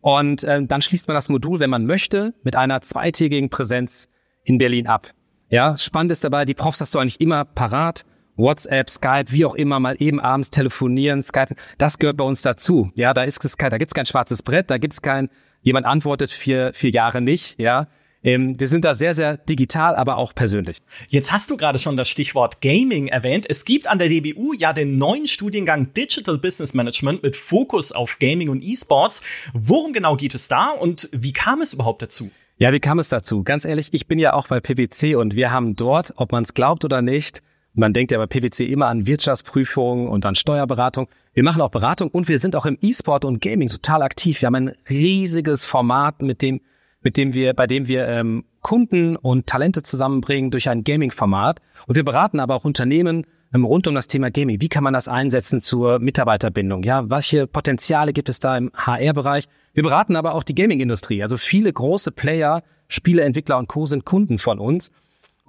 Und ähm, dann schließt man das Modul, wenn man möchte, mit einer zweitägigen Präsenz in Berlin ab. Ja, spannend ist dabei, die Profs hast du eigentlich immer parat. WhatsApp, Skype, wie auch immer, mal eben abends telefonieren, Skype, das gehört bei uns dazu. Ja, da ist es kein, da gibt's kein schwarzes Brett, da gibt's kein, jemand antwortet vier, vier Jahre nicht, ja. Ähm, wir sind da sehr, sehr digital, aber auch persönlich. Jetzt hast du gerade schon das Stichwort Gaming erwähnt. Es gibt an der DBU ja den neuen Studiengang Digital Business Management mit Fokus auf Gaming und E-Sports. Worum genau geht es da und wie kam es überhaupt dazu? Ja, wie kam es dazu? Ganz ehrlich, ich bin ja auch bei PwC und wir haben dort, ob man es glaubt oder nicht, man denkt ja bei PwC immer an Wirtschaftsprüfungen und an Steuerberatung. Wir machen auch Beratung und wir sind auch im E-Sport und Gaming total aktiv. Wir haben ein riesiges Format, mit dem, mit dem wir, bei dem wir ähm, Kunden und Talente zusammenbringen durch ein Gaming-Format. Und wir beraten aber auch Unternehmen ähm, rund um das Thema Gaming. Wie kann man das einsetzen zur Mitarbeiterbindung? Ja, welche Potenziale gibt es da im HR-Bereich? Wir beraten aber auch die Gaming-Industrie. Also viele große Player, Spieleentwickler und Co. sind Kunden von uns.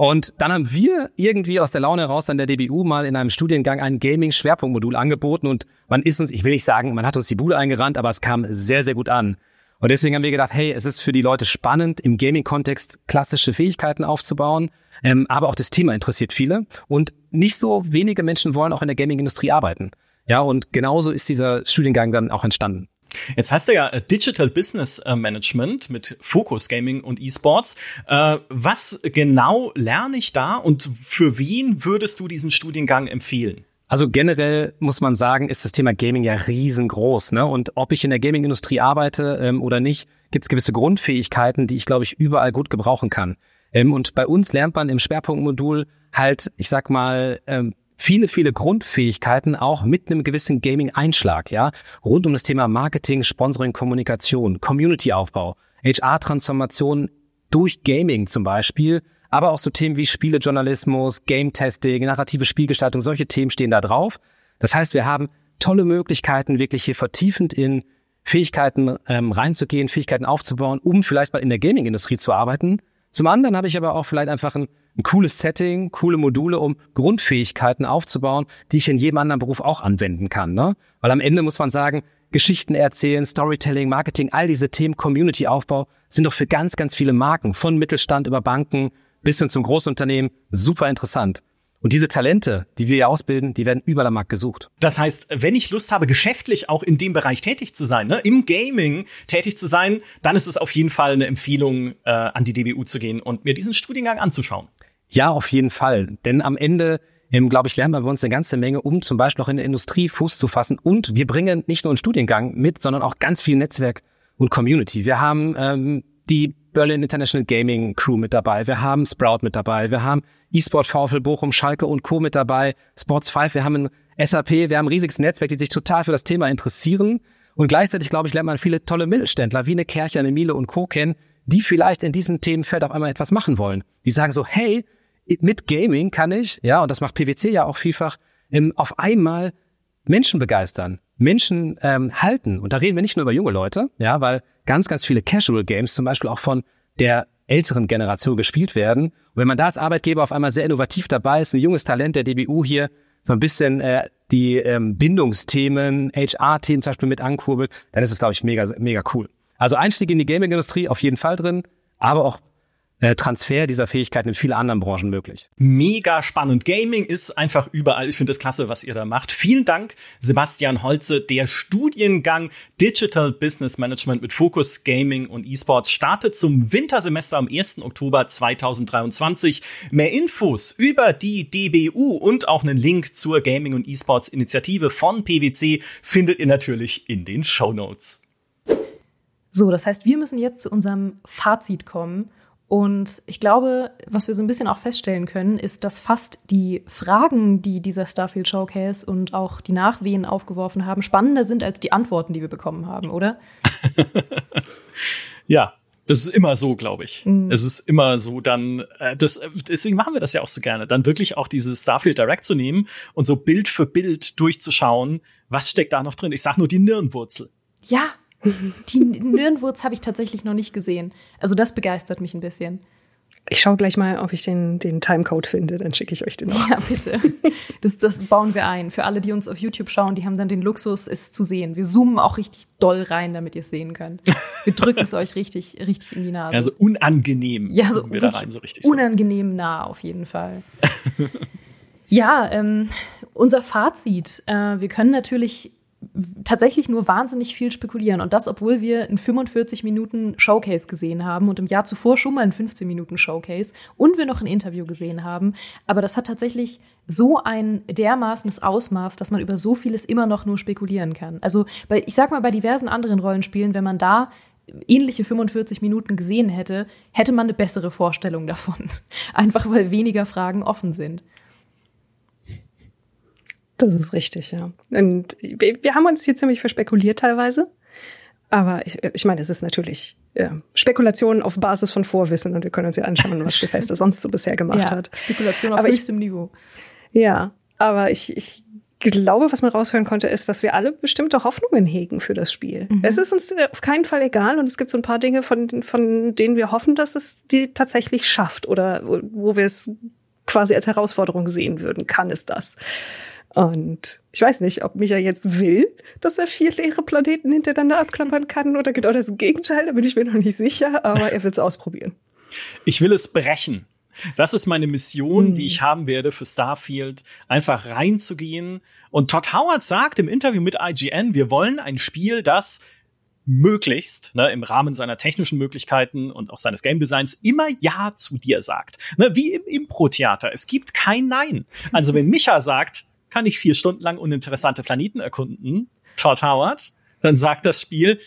Und dann haben wir irgendwie aus der Laune heraus an der DBU mal in einem Studiengang ein Gaming-Schwerpunktmodul angeboten und man ist uns, ich will nicht sagen, man hat uns die Bude eingerannt, aber es kam sehr, sehr gut an. Und deswegen haben wir gedacht, hey, es ist für die Leute spannend, im Gaming-Kontext klassische Fähigkeiten aufzubauen, ähm, aber auch das Thema interessiert viele und nicht so wenige Menschen wollen auch in der Gaming-Industrie arbeiten. Ja, und genauso ist dieser Studiengang dann auch entstanden. Jetzt heißt er ja äh, Digital Business äh, Management mit Fokus Gaming und E-Sports. Äh, was genau lerne ich da und für wen würdest du diesen Studiengang empfehlen? Also generell muss man sagen, ist das Thema Gaming ja riesengroß. Ne? Und ob ich in der Gaming-Industrie arbeite ähm, oder nicht, gibt es gewisse Grundfähigkeiten, die ich, glaube ich, überall gut gebrauchen kann. Ähm, und bei uns lernt man im Schwerpunktmodul halt, ich sag mal, ähm, viele, viele Grundfähigkeiten auch mit einem gewissen Gaming-Einschlag, ja, rund um das Thema Marketing, Sponsoring, Kommunikation, Community-Aufbau, HR-Transformation durch Gaming zum Beispiel, aber auch so Themen wie Spielejournalismus, Game-Testing, narrative Spielgestaltung, solche Themen stehen da drauf. Das heißt, wir haben tolle Möglichkeiten, wirklich hier vertiefend in Fähigkeiten ähm, reinzugehen, Fähigkeiten aufzubauen, um vielleicht mal in der Gaming-Industrie zu arbeiten. Zum anderen habe ich aber auch vielleicht einfach ein ein cooles Setting, coole Module, um Grundfähigkeiten aufzubauen, die ich in jedem anderen Beruf auch anwenden kann. Ne? Weil am Ende muss man sagen, Geschichten erzählen, Storytelling, Marketing, all diese Themen, Community-Aufbau sind doch für ganz, ganz viele Marken, von Mittelstand über Banken bis hin zum Großunternehmen, super interessant. Und diese Talente, die wir hier ausbilden, die werden überall am Markt gesucht. Das heißt, wenn ich Lust habe, geschäftlich auch in dem Bereich tätig zu sein, ne, im Gaming tätig zu sein, dann ist es auf jeden Fall eine Empfehlung, äh, an die DBU zu gehen und mir diesen Studiengang anzuschauen. Ja, auf jeden Fall. Denn am Ende, ähm, glaube ich, lernen wir bei uns eine ganze Menge, um zum Beispiel auch in der Industrie Fuß zu fassen. Und wir bringen nicht nur einen Studiengang mit, sondern auch ganz viel Netzwerk und Community. Wir haben ähm, die Berlin International Gaming Crew mit dabei. Wir haben Sprout mit dabei. Wir haben eSport VfL Bochum, Schalke und Co. mit dabei. Sports 5. Wir haben ein SAP. Wir haben ein riesiges Netzwerk, die sich total für das Thema interessieren. Und gleichzeitig, glaube ich, lernt man viele tolle Mittelständler wie eine Kercher, eine Miele und Co. kennen, die vielleicht in diesem Themenfeld auf einmal etwas machen wollen. Die sagen so, hey, mit Gaming kann ich, ja, und das macht PwC ja auch vielfach, ähm, auf einmal Menschen begeistern, Menschen ähm, halten. Und da reden wir nicht nur über junge Leute, ja, weil ganz, ganz viele Casual Games zum Beispiel auch von der älteren Generation gespielt werden. Und wenn man da als Arbeitgeber auf einmal sehr innovativ dabei ist, ein junges Talent der DBU hier so ein bisschen äh, die ähm, Bindungsthemen, HR-Themen zum Beispiel mit ankurbelt, dann ist es, glaube ich, mega, mega cool. Also Einstieg in die Gaming-Industrie auf jeden Fall drin, aber auch Transfer dieser Fähigkeiten in viele anderen Branchen möglich. Mega spannend. Gaming ist einfach überall. Ich finde es klasse, was ihr da macht. Vielen Dank, Sebastian Holze. Der Studiengang Digital Business Management mit Fokus Gaming und E-Sports startet zum Wintersemester am 1. Oktober 2023. Mehr Infos über die DBU und auch einen Link zur Gaming und E-Sports Initiative von PwC findet ihr natürlich in den Show Notes. So, das heißt, wir müssen jetzt zu unserem Fazit kommen. Und ich glaube, was wir so ein bisschen auch feststellen können, ist, dass fast die Fragen, die dieser Starfield Showcase und auch die Nachwehen aufgeworfen haben, spannender sind als die Antworten, die wir bekommen haben, oder? ja, das ist immer so, glaube ich. Mhm. Es ist immer so, dann, äh, das, deswegen machen wir das ja auch so gerne, dann wirklich auch dieses Starfield Direct zu nehmen und so Bild für Bild durchzuschauen, was steckt da noch drin. Ich sag nur die Nirnwurzel. Ja, die Nirnwurz habe ich tatsächlich noch nicht gesehen. Also das begeistert mich ein bisschen. Ich schaue gleich mal, ob ich den, den Timecode finde, dann schicke ich euch den auch. Ja, bitte. Das, das bauen wir ein. Für alle, die uns auf YouTube schauen, die haben dann den Luxus, es zu sehen. Wir zoomen auch richtig doll rein, damit ihr es sehen könnt. Wir drücken es euch richtig, richtig in die Nase. Also unangenehm. Ja, so, wir da rein, so richtig unangenehm so. nah auf jeden Fall. ja, ähm, unser Fazit. Äh, wir können natürlich tatsächlich nur wahnsinnig viel spekulieren. Und das, obwohl wir einen 45 Minuten Showcase gesehen haben und im Jahr zuvor schon mal einen 15 Minuten Showcase und wir noch ein Interview gesehen haben. Aber das hat tatsächlich so ein dermaßenes Ausmaß, dass man über so vieles immer noch nur spekulieren kann. Also bei, ich sag mal, bei diversen anderen Rollenspielen, wenn man da ähnliche 45 Minuten gesehen hätte, hätte man eine bessere Vorstellung davon. Einfach weil weniger Fragen offen sind. Das ist richtig, ja. Und wir haben uns hier ziemlich verspekuliert teilweise. Aber ich, ich meine, es ist natürlich ja, Spekulation auf Basis von Vorwissen und wir können uns ja anschauen, was Bethesda sonst so bisher gemacht ja, hat. Spekulation auf aber höchstem ich, Niveau. Ja, aber ich, ich glaube, was man raushören konnte, ist, dass wir alle bestimmte Hoffnungen hegen für das Spiel. Mhm. Es ist uns auf keinen Fall egal und es gibt so ein paar Dinge, von, von denen wir hoffen, dass es die tatsächlich schafft oder wo, wo wir es quasi als Herausforderung sehen würden. Kann es das? Und ich weiß nicht, ob Micha jetzt will, dass er vier leere Planeten hintereinander abklappern kann oder genau das Gegenteil, da bin ich mir noch nicht sicher, aber er will es ausprobieren. Ich will es brechen. Das ist meine Mission, die ich haben werde für Starfield, einfach reinzugehen. Und Todd Howard sagt im Interview mit IGN, wir wollen ein Spiel, das möglichst ne, im Rahmen seiner technischen Möglichkeiten und auch seines Game Designs immer Ja zu dir sagt. Ne, wie im Impro-Theater. Es gibt kein Nein. Also wenn Micha sagt, kann ich vier Stunden lang uninteressante Planeten erkunden, Todd Howard, dann sagt das Spiel,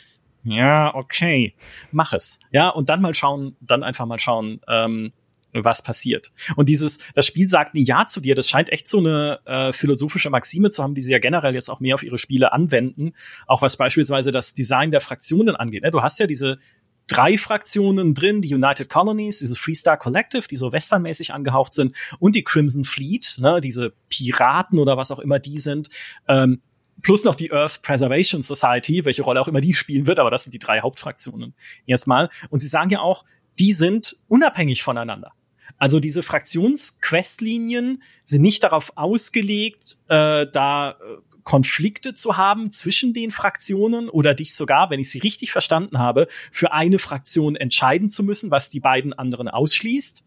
ja, okay, mach es. Ja, und dann mal schauen, dann einfach mal schauen, ähm, was passiert. Und dieses, das Spiel sagt nie Ja zu dir, das scheint echt so eine äh, philosophische Maxime zu haben, die sie ja generell jetzt auch mehr auf ihre Spiele anwenden, auch was beispielsweise das Design der Fraktionen angeht. Ne? Du hast ja diese drei Fraktionen drin, die United Colonies, dieses Freestar Collective, die so westernmäßig angehaucht sind, und die Crimson Fleet, ne, diese Piraten oder was auch immer die sind. Ähm, plus noch die Earth Preservation Society, welche Rolle auch immer die spielen wird, aber das sind die drei Hauptfraktionen erstmal. Und sie sagen ja auch, die sind unabhängig voneinander. Also diese Fraktionsquestlinien sind nicht darauf ausgelegt, äh, da äh, Konflikte zu haben zwischen den Fraktionen oder dich sogar, wenn ich sie richtig verstanden habe, für eine Fraktion entscheiden zu müssen, was die beiden anderen ausschließt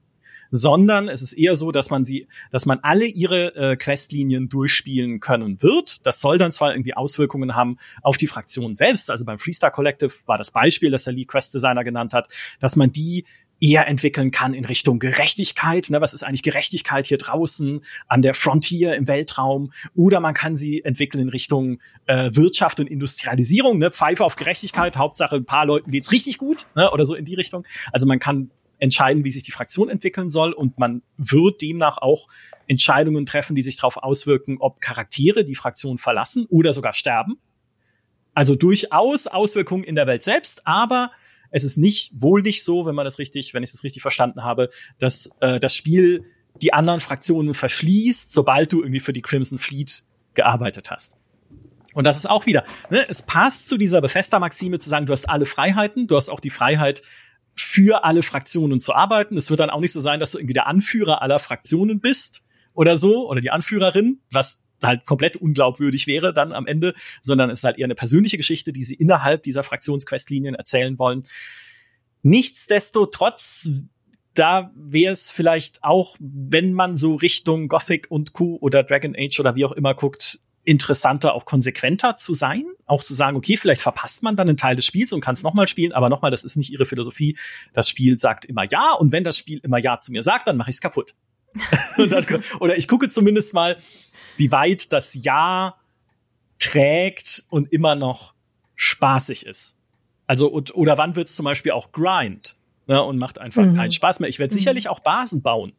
sondern es ist eher so, dass man sie, dass man alle ihre äh, Questlinien durchspielen können wird. Das soll dann zwar irgendwie Auswirkungen haben auf die Fraktion selbst. Also beim Freestar Collective war das Beispiel, das der Lead Quest Designer genannt hat, dass man die eher entwickeln kann in Richtung Gerechtigkeit. Ne? Was ist eigentlich Gerechtigkeit hier draußen an der Frontier im Weltraum? Oder man kann sie entwickeln in Richtung äh, Wirtschaft und Industrialisierung. Ne? Pfeife auf Gerechtigkeit, Hauptsache ein paar Leuten geht's richtig gut ne? oder so in die Richtung. Also man kann entscheiden, wie sich die Fraktion entwickeln soll und man wird demnach auch Entscheidungen treffen, die sich darauf auswirken, ob Charaktere die Fraktion verlassen oder sogar sterben. Also durchaus Auswirkungen in der Welt selbst, aber es ist nicht, wohl nicht so, wenn man das richtig, wenn ich es richtig verstanden habe, dass äh, das Spiel die anderen Fraktionen verschließt, sobald du irgendwie für die Crimson Fleet gearbeitet hast. Und das ist auch wieder, ne, es passt zu dieser Bethesda-Maxime zu sagen, du hast alle Freiheiten, du hast auch die Freiheit, für alle Fraktionen zu arbeiten. Es wird dann auch nicht so sein, dass du irgendwie der Anführer aller Fraktionen bist oder so, oder die Anführerin, was halt komplett unglaubwürdig wäre dann am Ende, sondern es ist halt eher eine persönliche Geschichte, die sie innerhalb dieser Fraktionsquestlinien erzählen wollen. Nichtsdestotrotz, da wäre es vielleicht auch, wenn man so Richtung Gothic und Q oder Dragon Age oder wie auch immer guckt, interessanter, auch konsequenter zu sein, auch zu sagen, okay, vielleicht verpasst man dann einen Teil des Spiels und kann es nochmal spielen, aber nochmal, das ist nicht ihre Philosophie. Das Spiel sagt immer ja und wenn das Spiel immer ja zu mir sagt, dann mache ich es kaputt. dann, oder ich gucke zumindest mal, wie weit das Ja trägt und immer noch spaßig ist. Also, oder wann wird es zum Beispiel auch Grind ne, und macht einfach mhm. keinen Spaß mehr. Ich werde mhm. sicherlich auch Basen bauen.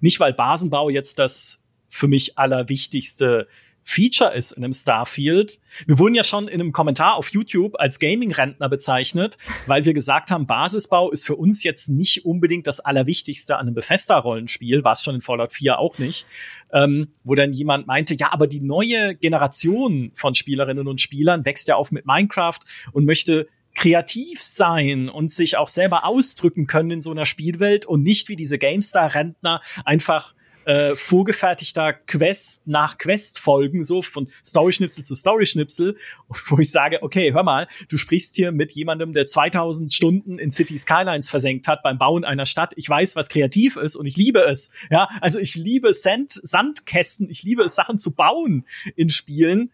Nicht, weil Basenbau jetzt das für mich allerwichtigste Feature ist in einem Starfield. Wir wurden ja schon in einem Kommentar auf YouTube als Gaming-Rentner bezeichnet, weil wir gesagt haben, Basisbau ist für uns jetzt nicht unbedingt das Allerwichtigste an einem Bethesda-Rollenspiel, war es schon in Fallout 4 auch nicht, ähm, wo dann jemand meinte, ja, aber die neue Generation von Spielerinnen und Spielern wächst ja auf mit Minecraft und möchte kreativ sein und sich auch selber ausdrücken können in so einer Spielwelt und nicht wie diese GameStar-Rentner einfach äh, vorgefertigter Quest nach Quest folgen, so von Story-Schnipsel zu Story-Schnipsel, wo ich sage, okay, hör mal, du sprichst hier mit jemandem, der 2000 Stunden in City Skylines versenkt hat beim Bauen einer Stadt. Ich weiß, was kreativ ist und ich liebe es. Ja, also ich liebe Sand Sandkästen, ich liebe es, Sachen zu bauen in Spielen.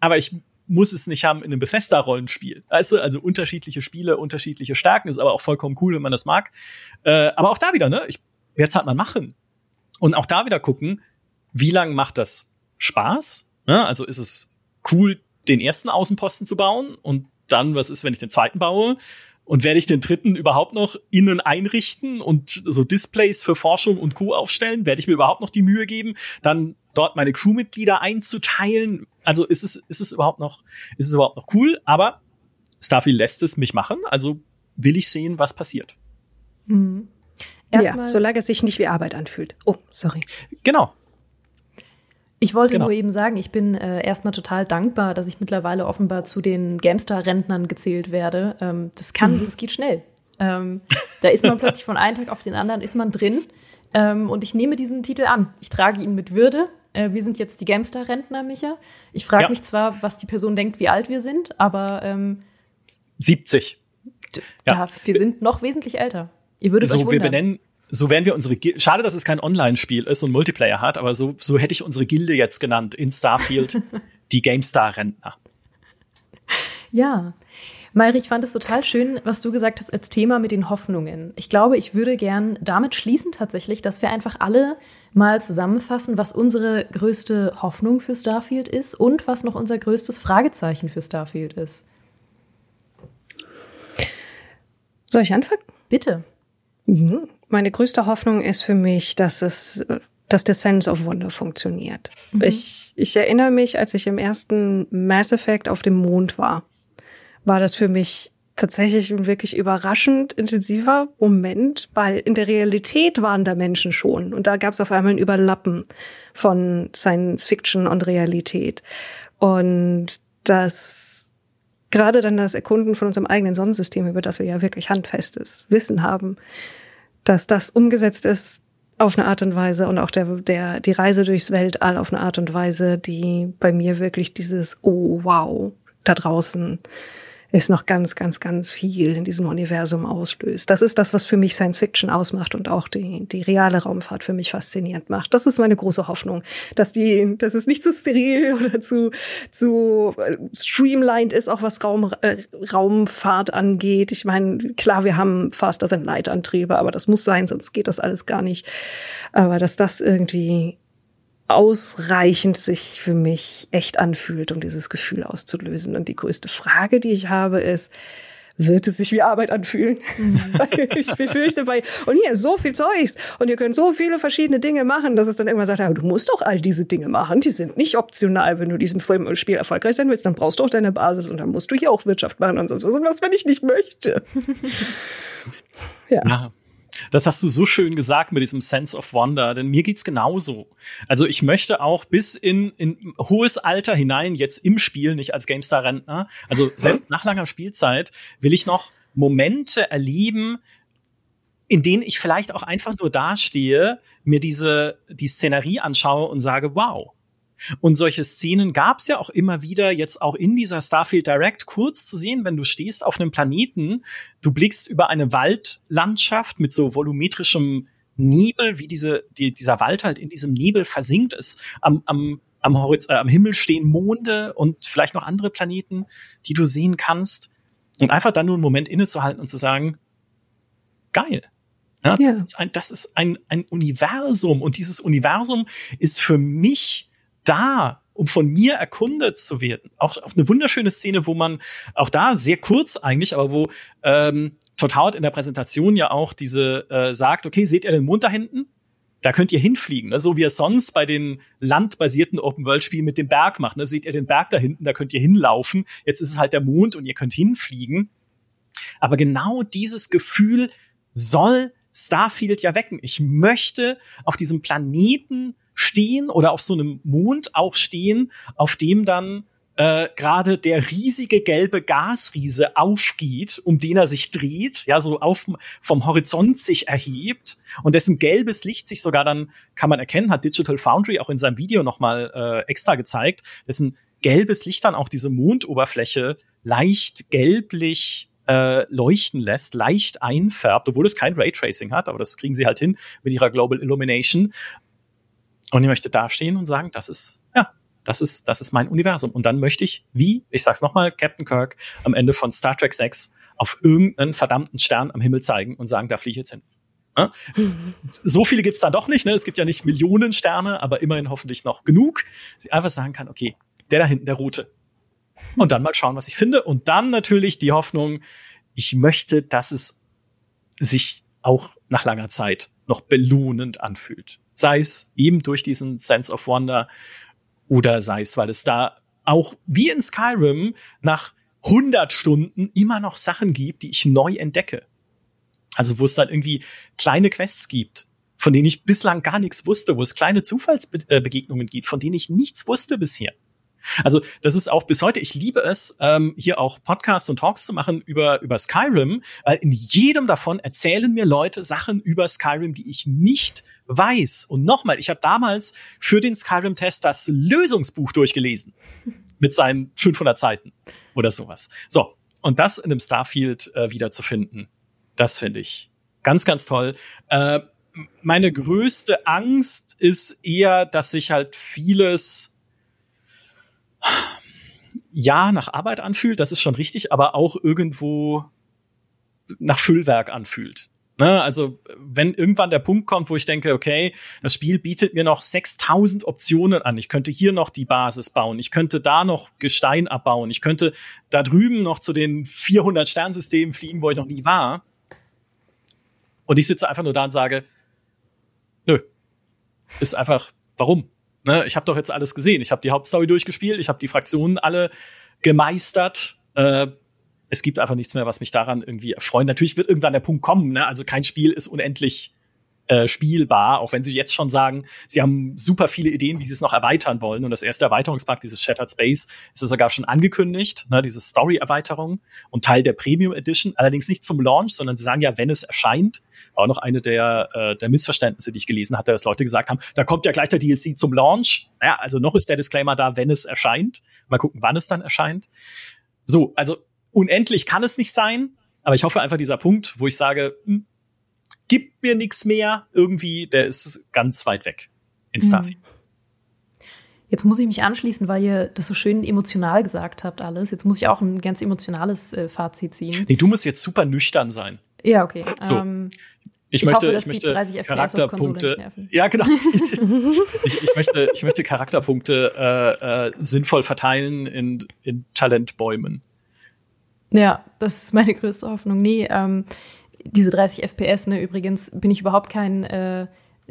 Aber ich muss es nicht haben in einem Bethesda-Rollenspiel. Weißt du, also unterschiedliche Spiele, unterschiedliche Stärken, ist aber auch vollkommen cool, wenn man das mag. Äh, aber auch da wieder, ne? Ich es halt mal machen. Und auch da wieder gucken, wie lange macht das Spaß? Ja, also ist es cool, den ersten Außenposten zu bauen und dann, was ist, wenn ich den zweiten baue? Und werde ich den dritten überhaupt noch innen einrichten und so Displays für Forschung und Co. aufstellen? Werde ich mir überhaupt noch die Mühe geben, dann dort meine Crewmitglieder einzuteilen? Also ist es, ist es überhaupt noch, ist es überhaupt noch cool? Aber Starfield lässt es mich machen. Also will ich sehen, was passiert. Mhm. Erstmal, ja, solange es sich nicht wie Arbeit anfühlt. Oh, sorry. Genau. Ich wollte genau. nur eben sagen, ich bin äh, erstmal total dankbar, dass ich mittlerweile offenbar zu den Gamestar-Rentnern gezählt werde. Ähm, das kann, mhm. das geht schnell. Ähm, da ist man plötzlich von einem Tag auf den anderen ist man drin. Ähm, und ich nehme diesen Titel an. Ich trage ihn mit Würde. Äh, wir sind jetzt die Gamestar-Rentner, Micha. Ich frage ja. mich zwar, was die Person denkt, wie alt wir sind, aber 70. Da, ja. Wir sind noch wesentlich älter. Ihr würdet so, euch wundern. Wir benennen, so werden wir unsere Gilde, schade, dass es kein Online-Spiel ist und Multiplayer hat, aber so, so hätte ich unsere Gilde jetzt genannt in Starfield, die GameStar-Rentner. Ja. Mayri, ich fand es total schön, was du gesagt hast als Thema mit den Hoffnungen. Ich glaube, ich würde gern damit schließen tatsächlich, dass wir einfach alle mal zusammenfassen, was unsere größte Hoffnung für Starfield ist und was noch unser größtes Fragezeichen für Starfield ist. Soll ich anfangen? Bitte. Mhm. Meine größte Hoffnung ist für mich, dass es, dass der Sense of Wonder funktioniert. Mhm. Ich, ich erinnere mich, als ich im ersten Mass Effect auf dem Mond war, war das für mich tatsächlich ein wirklich überraschend intensiver Moment, weil in der Realität waren da Menschen schon und da gab es auf einmal ein Überlappen von Science Fiction und Realität. Und das gerade dann das Erkunden von unserem eigenen Sonnensystem, über das wir ja wirklich handfestes Wissen haben, dass das umgesetzt ist auf eine Art und Weise und auch der, der, die Reise durchs Weltall auf eine Art und Weise, die bei mir wirklich dieses, oh wow, da draußen ist noch ganz, ganz, ganz viel in diesem Universum auslöst. Das ist das, was für mich Science Fiction ausmacht und auch die, die reale Raumfahrt für mich faszinierend macht. Das ist meine große Hoffnung, dass die, dass es nicht zu steril oder zu, zu äh, streamlined ist, auch was Raum, äh, Raumfahrt angeht. Ich meine, klar, wir haben Faster than Light Antriebe, aber das muss sein, sonst geht das alles gar nicht. Aber dass das irgendwie ausreichend sich für mich echt anfühlt, um dieses Gefühl auszulösen. Und die größte Frage, die ich habe, ist, wird es sich wie Arbeit anfühlen? Mhm. ich befürchte bei, und hier so viel Zeugs und ihr könnt so viele verschiedene Dinge machen, dass es dann irgendwann sagt, ja, du musst doch all diese Dinge machen, die sind nicht optional, wenn du diesem Film und Spiel erfolgreich sein willst, dann brauchst du auch deine Basis und dann musst du hier auch Wirtschaft machen und so was, wenn ich nicht möchte. ja. ja. Das hast du so schön gesagt mit diesem Sense of Wonder, denn mir geht's genauso. Also ich möchte auch bis in, in hohes Alter hinein, jetzt im Spiel, nicht als GameStar-Rentner, also selbst nach langer Spielzeit, will ich noch Momente erleben, in denen ich vielleicht auch einfach nur dastehe, mir diese, die Szenerie anschaue und sage, wow, und solche Szenen gab es ja auch immer wieder, jetzt auch in dieser Starfield Direct kurz zu sehen, wenn du stehst auf einem Planeten, du blickst über eine Waldlandschaft mit so volumetrischem Nebel, wie diese, die, dieser Wald halt in diesem Nebel versinkt ist. Am, am, am, Horiz äh, am Himmel stehen Monde und vielleicht noch andere Planeten, die du sehen kannst. Und einfach dann nur einen Moment innezuhalten und zu sagen, geil. Ja, ja. Das ist, ein, das ist ein, ein Universum und dieses Universum ist für mich da, um von mir erkundet zu werden. Auch, auch eine wunderschöne Szene, wo man auch da sehr kurz eigentlich, aber wo ähm, Todd Howard in der Präsentation ja auch diese äh, sagt, okay, seht ihr den Mond da hinten? Da könnt ihr hinfliegen, ne? so wie er sonst bei den landbasierten Open-World-Spielen mit dem Berg macht. Ne? Seht ihr den Berg da hinten, da könnt ihr hinlaufen. Jetzt ist es halt der Mond und ihr könnt hinfliegen. Aber genau dieses Gefühl soll Starfield ja wecken. Ich möchte auf diesem Planeten stehen oder auf so einem Mond auch stehen, auf dem dann äh, gerade der riesige gelbe Gasriese aufgeht, um den er sich dreht, ja, so auf, vom Horizont sich erhebt und dessen gelbes Licht sich sogar dann, kann man erkennen, hat Digital Foundry auch in seinem Video nochmal äh, extra gezeigt, dessen gelbes Licht dann auch diese Mondoberfläche leicht gelblich äh, leuchten lässt, leicht einfärbt, obwohl es kein Raytracing hat, aber das kriegen sie halt hin mit ihrer Global Illumination. Und ich möchte dastehen und sagen, das ist, ja, das ist, das ist mein Universum. Und dann möchte ich, wie, ich sag's nochmal, Captain Kirk am Ende von Star Trek 6 auf irgendeinen verdammten Stern am Himmel zeigen und sagen, da fliege ich jetzt hin. Ja? So viele gibt's da doch nicht. Ne? Es gibt ja nicht Millionen Sterne, aber immerhin hoffentlich noch genug. Sie einfach sagen kann, okay, der da hinten, der rote. Und dann mal schauen, was ich finde. Und dann natürlich die Hoffnung, ich möchte, dass es sich auch nach langer Zeit noch belohnend anfühlt. Sei es eben durch diesen Sense of Wonder oder sei es, weil es da auch wie in Skyrim nach 100 Stunden immer noch Sachen gibt, die ich neu entdecke. Also wo es dann irgendwie kleine Quests gibt, von denen ich bislang gar nichts wusste, wo es kleine Zufallsbegegnungen gibt, von denen ich nichts wusste bisher. Also das ist auch bis heute, ich liebe es, ähm, hier auch Podcasts und Talks zu machen über, über Skyrim, weil in jedem davon erzählen mir Leute Sachen über Skyrim, die ich nicht weiß. Und nochmal, ich habe damals für den Skyrim-Test das Lösungsbuch durchgelesen mit seinen 500 Seiten oder sowas. So, und das in einem Starfield äh, wiederzufinden, das finde ich ganz, ganz toll. Äh, meine größte Angst ist eher, dass sich halt vieles ja nach Arbeit anfühlt, das ist schon richtig, aber auch irgendwo nach Füllwerk anfühlt. Ne? Also wenn irgendwann der Punkt kommt, wo ich denke, okay, das Spiel bietet mir noch 6000 Optionen an. Ich könnte hier noch die Basis bauen. Ich könnte da noch Gestein abbauen. Ich könnte da drüben noch zu den 400 Sternsystemen fliegen, wo ich noch nie war. Und ich sitze einfach nur da und sage, nö, ist einfach, warum? Ne, ich habe doch jetzt alles gesehen. Ich habe die Hauptstory durchgespielt, ich habe die Fraktionen alle gemeistert. Äh, es gibt einfach nichts mehr, was mich daran irgendwie erfreut. Natürlich wird irgendwann der Punkt kommen. Ne? Also kein Spiel ist unendlich äh, spielbar, auch wenn sie jetzt schon sagen, sie haben super viele Ideen, wie sie es noch erweitern wollen. Und das erste Erweiterungspack, dieses Shattered Space, ist ja sogar schon angekündigt, ne, diese Story-Erweiterung und Teil der Premium Edition, allerdings nicht zum Launch, sondern sie sagen ja, wenn es erscheint, war auch noch eine der, äh, der Missverständnisse, die ich gelesen hatte, dass Leute gesagt haben, da kommt ja gleich der DLC zum Launch. Naja, also noch ist der Disclaimer da, wenn es erscheint. Mal gucken, wann es dann erscheint. So, also unendlich kann es nicht sein, aber ich hoffe einfach dieser Punkt, wo ich sage, hm, gibt mir nichts mehr, irgendwie, der ist ganz weit weg in mhm. Starfield. Jetzt muss ich mich anschließen, weil ihr das so schön emotional gesagt habt, alles. Jetzt muss ich auch ein ganz emotionales äh, Fazit ziehen. Nee, du musst jetzt super nüchtern sein. Ja, okay. So. Ähm, ich, ich, möchte, hoffe, ich möchte Charakterpunkte. Ja, genau. ich, ich, ich, möchte, ich möchte Charakterpunkte äh, äh, sinnvoll verteilen in, in Talentbäumen. Ja, das ist meine größte Hoffnung. Nee, ähm, diese 30 FPS, ne, übrigens bin ich überhaupt kein äh,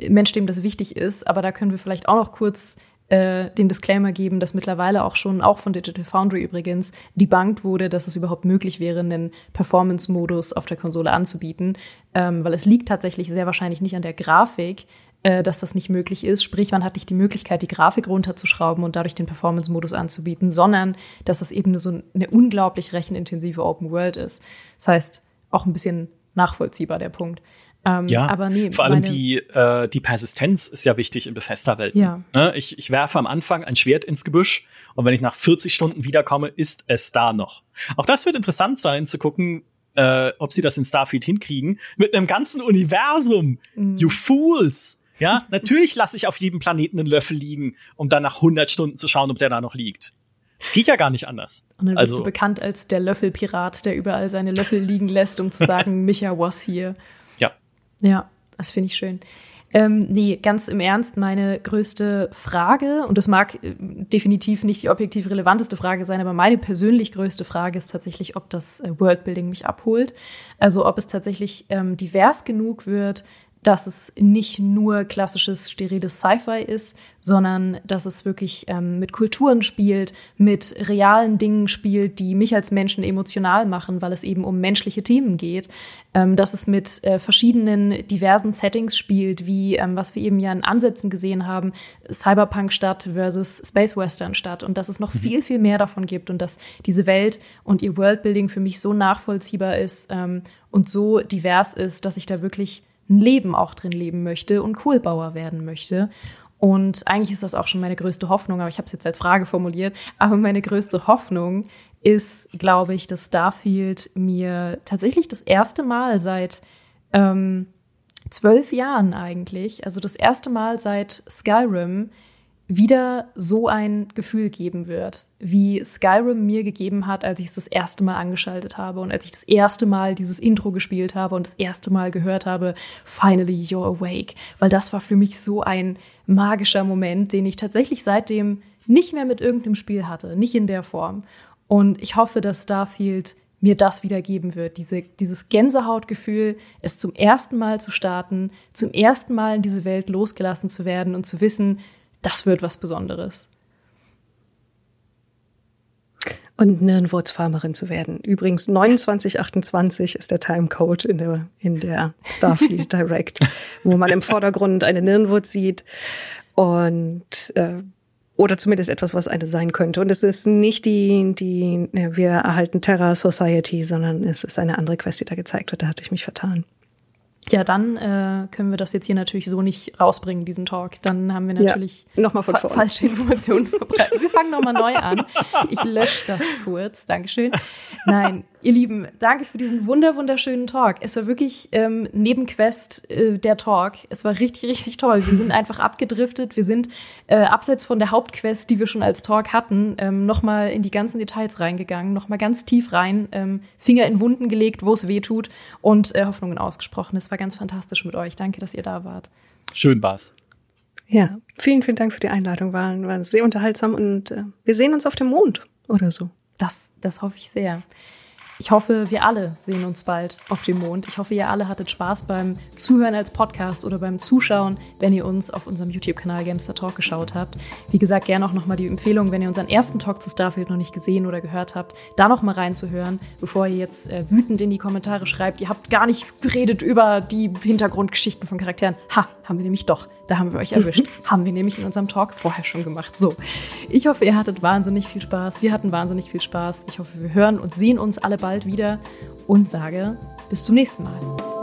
Mensch, dem das wichtig ist, aber da können wir vielleicht auch noch kurz äh, den Disclaimer geben, dass mittlerweile auch schon, auch von Digital Foundry übrigens, debunked wurde, dass es überhaupt möglich wäre, einen Performance-Modus auf der Konsole anzubieten, ähm, weil es liegt tatsächlich sehr wahrscheinlich nicht an der Grafik, dass das nicht möglich ist. Sprich, man hat nicht die Möglichkeit, die Grafik runterzuschrauben und dadurch den Performance-Modus anzubieten, sondern dass das eben so eine unglaublich rechenintensive Open World ist. Das heißt, auch ein bisschen nachvollziehbar, der Punkt. Ähm, ja, aber nee, vor allem die, äh, die Persistenz ist ja wichtig in Bethesda-Welten. Ja. Ne? Ich, ich werfe am Anfang ein Schwert ins Gebüsch und wenn ich nach 40 Stunden wiederkomme, ist es da noch. Auch das wird interessant sein, zu gucken, äh, ob sie das in Starfield hinkriegen. Mit einem ganzen Universum. Mhm. You fools! Ja, natürlich lasse ich auf jedem Planeten einen Löffel liegen, um dann nach 100 Stunden zu schauen, ob der da noch liegt. Es geht ja gar nicht anders. Und dann also, du bekannt als der Löffelpirat, der überall seine Löffel liegen lässt, um zu sagen, Micha was hier. Ja. Ja, das finde ich schön. Ähm, nee, ganz im Ernst, meine größte Frage, und das mag äh, definitiv nicht die objektiv relevanteste Frage sein, aber meine persönlich größte Frage ist tatsächlich, ob das äh, Worldbuilding mich abholt. Also ob es tatsächlich ähm, divers genug wird, dass es nicht nur klassisches steriles Sci-Fi ist, sondern dass es wirklich ähm, mit Kulturen spielt, mit realen Dingen spielt, die mich als Menschen emotional machen, weil es eben um menschliche Themen geht, ähm, dass es mit äh, verschiedenen diversen Settings spielt, wie ähm, was wir eben ja in Ansätzen gesehen haben, Cyberpunk-Stadt versus Space Western-Stadt und dass es noch mhm. viel, viel mehr davon gibt und dass diese Welt und ihr Worldbuilding für mich so nachvollziehbar ist ähm, und so divers ist, dass ich da wirklich ein Leben auch drin leben möchte und Kohlbauer werden möchte. Und eigentlich ist das auch schon meine größte Hoffnung, aber ich habe es jetzt als Frage formuliert. Aber meine größte Hoffnung ist, glaube ich, dass Starfield mir tatsächlich das erste Mal seit ähm, zwölf Jahren eigentlich, also das erste Mal seit Skyrim, wieder so ein Gefühl geben wird, wie Skyrim mir gegeben hat, als ich es das erste Mal angeschaltet habe und als ich das erste Mal dieses Intro gespielt habe und das erste Mal gehört habe, Finally You're Awake, weil das war für mich so ein magischer Moment, den ich tatsächlich seitdem nicht mehr mit irgendeinem Spiel hatte, nicht in der Form. Und ich hoffe, dass Starfield mir das wieder geben wird, diese, dieses Gänsehautgefühl, es zum ersten Mal zu starten, zum ersten Mal in diese Welt losgelassen zu werden und zu wissen, das wird was Besonderes. Und Nirnwurz-Farmerin zu werden. Übrigens 2928 ist der Timecode in der, in der Starfield Direct, wo man im Vordergrund eine Nirnwurz sieht und äh, oder zumindest etwas, was eine sein könnte. Und es ist nicht die, die wir erhalten Terra Society, sondern es ist eine andere Quest, die da gezeigt wird. Da hatte ich mich vertan. Ja, dann äh, können wir das jetzt hier natürlich so nicht rausbringen, diesen Talk. Dann haben wir natürlich ja, von fa falsche Informationen verbreitet. Wir fangen nochmal neu an. Ich lösche das kurz. Dankeschön. Nein, Ihr Lieben, danke für diesen wunder wunderschönen Talk. Es war wirklich ähm, neben Quest äh, der Talk. Es war richtig, richtig toll. Wir sind einfach abgedriftet. Wir sind äh, abseits von der Hauptquest, die wir schon als Talk hatten, ähm, nochmal in die ganzen Details reingegangen, nochmal ganz tief rein, ähm, Finger in Wunden gelegt, wo es weh tut und äh, Hoffnungen ausgesprochen. Es war ganz fantastisch mit euch. Danke, dass ihr da wart. Schön war's. Ja, vielen, vielen Dank für die Einladung. War, war sehr unterhaltsam und äh, wir sehen uns auf dem Mond oder so. Das, das hoffe ich sehr. Ich hoffe, wir alle sehen uns bald auf dem Mond. Ich hoffe, ihr alle hattet Spaß beim Zuhören als Podcast oder beim Zuschauen, wenn ihr uns auf unserem YouTube-Kanal Gamester Talk geschaut habt. Wie gesagt, gerne auch nochmal die Empfehlung, wenn ihr unseren ersten Talk zu Starfield noch nicht gesehen oder gehört habt, da nochmal reinzuhören, bevor ihr jetzt äh, wütend in die Kommentare schreibt, ihr habt gar nicht geredet über die Hintergrundgeschichten von Charakteren. Ha, haben wir nämlich doch. Da haben wir euch erwischt. haben wir nämlich in unserem Talk vorher schon gemacht. So, ich hoffe, ihr hattet wahnsinnig viel Spaß. Wir hatten wahnsinnig viel Spaß. Ich hoffe, wir hören und sehen uns alle bald wieder und sage bis zum nächsten Mal.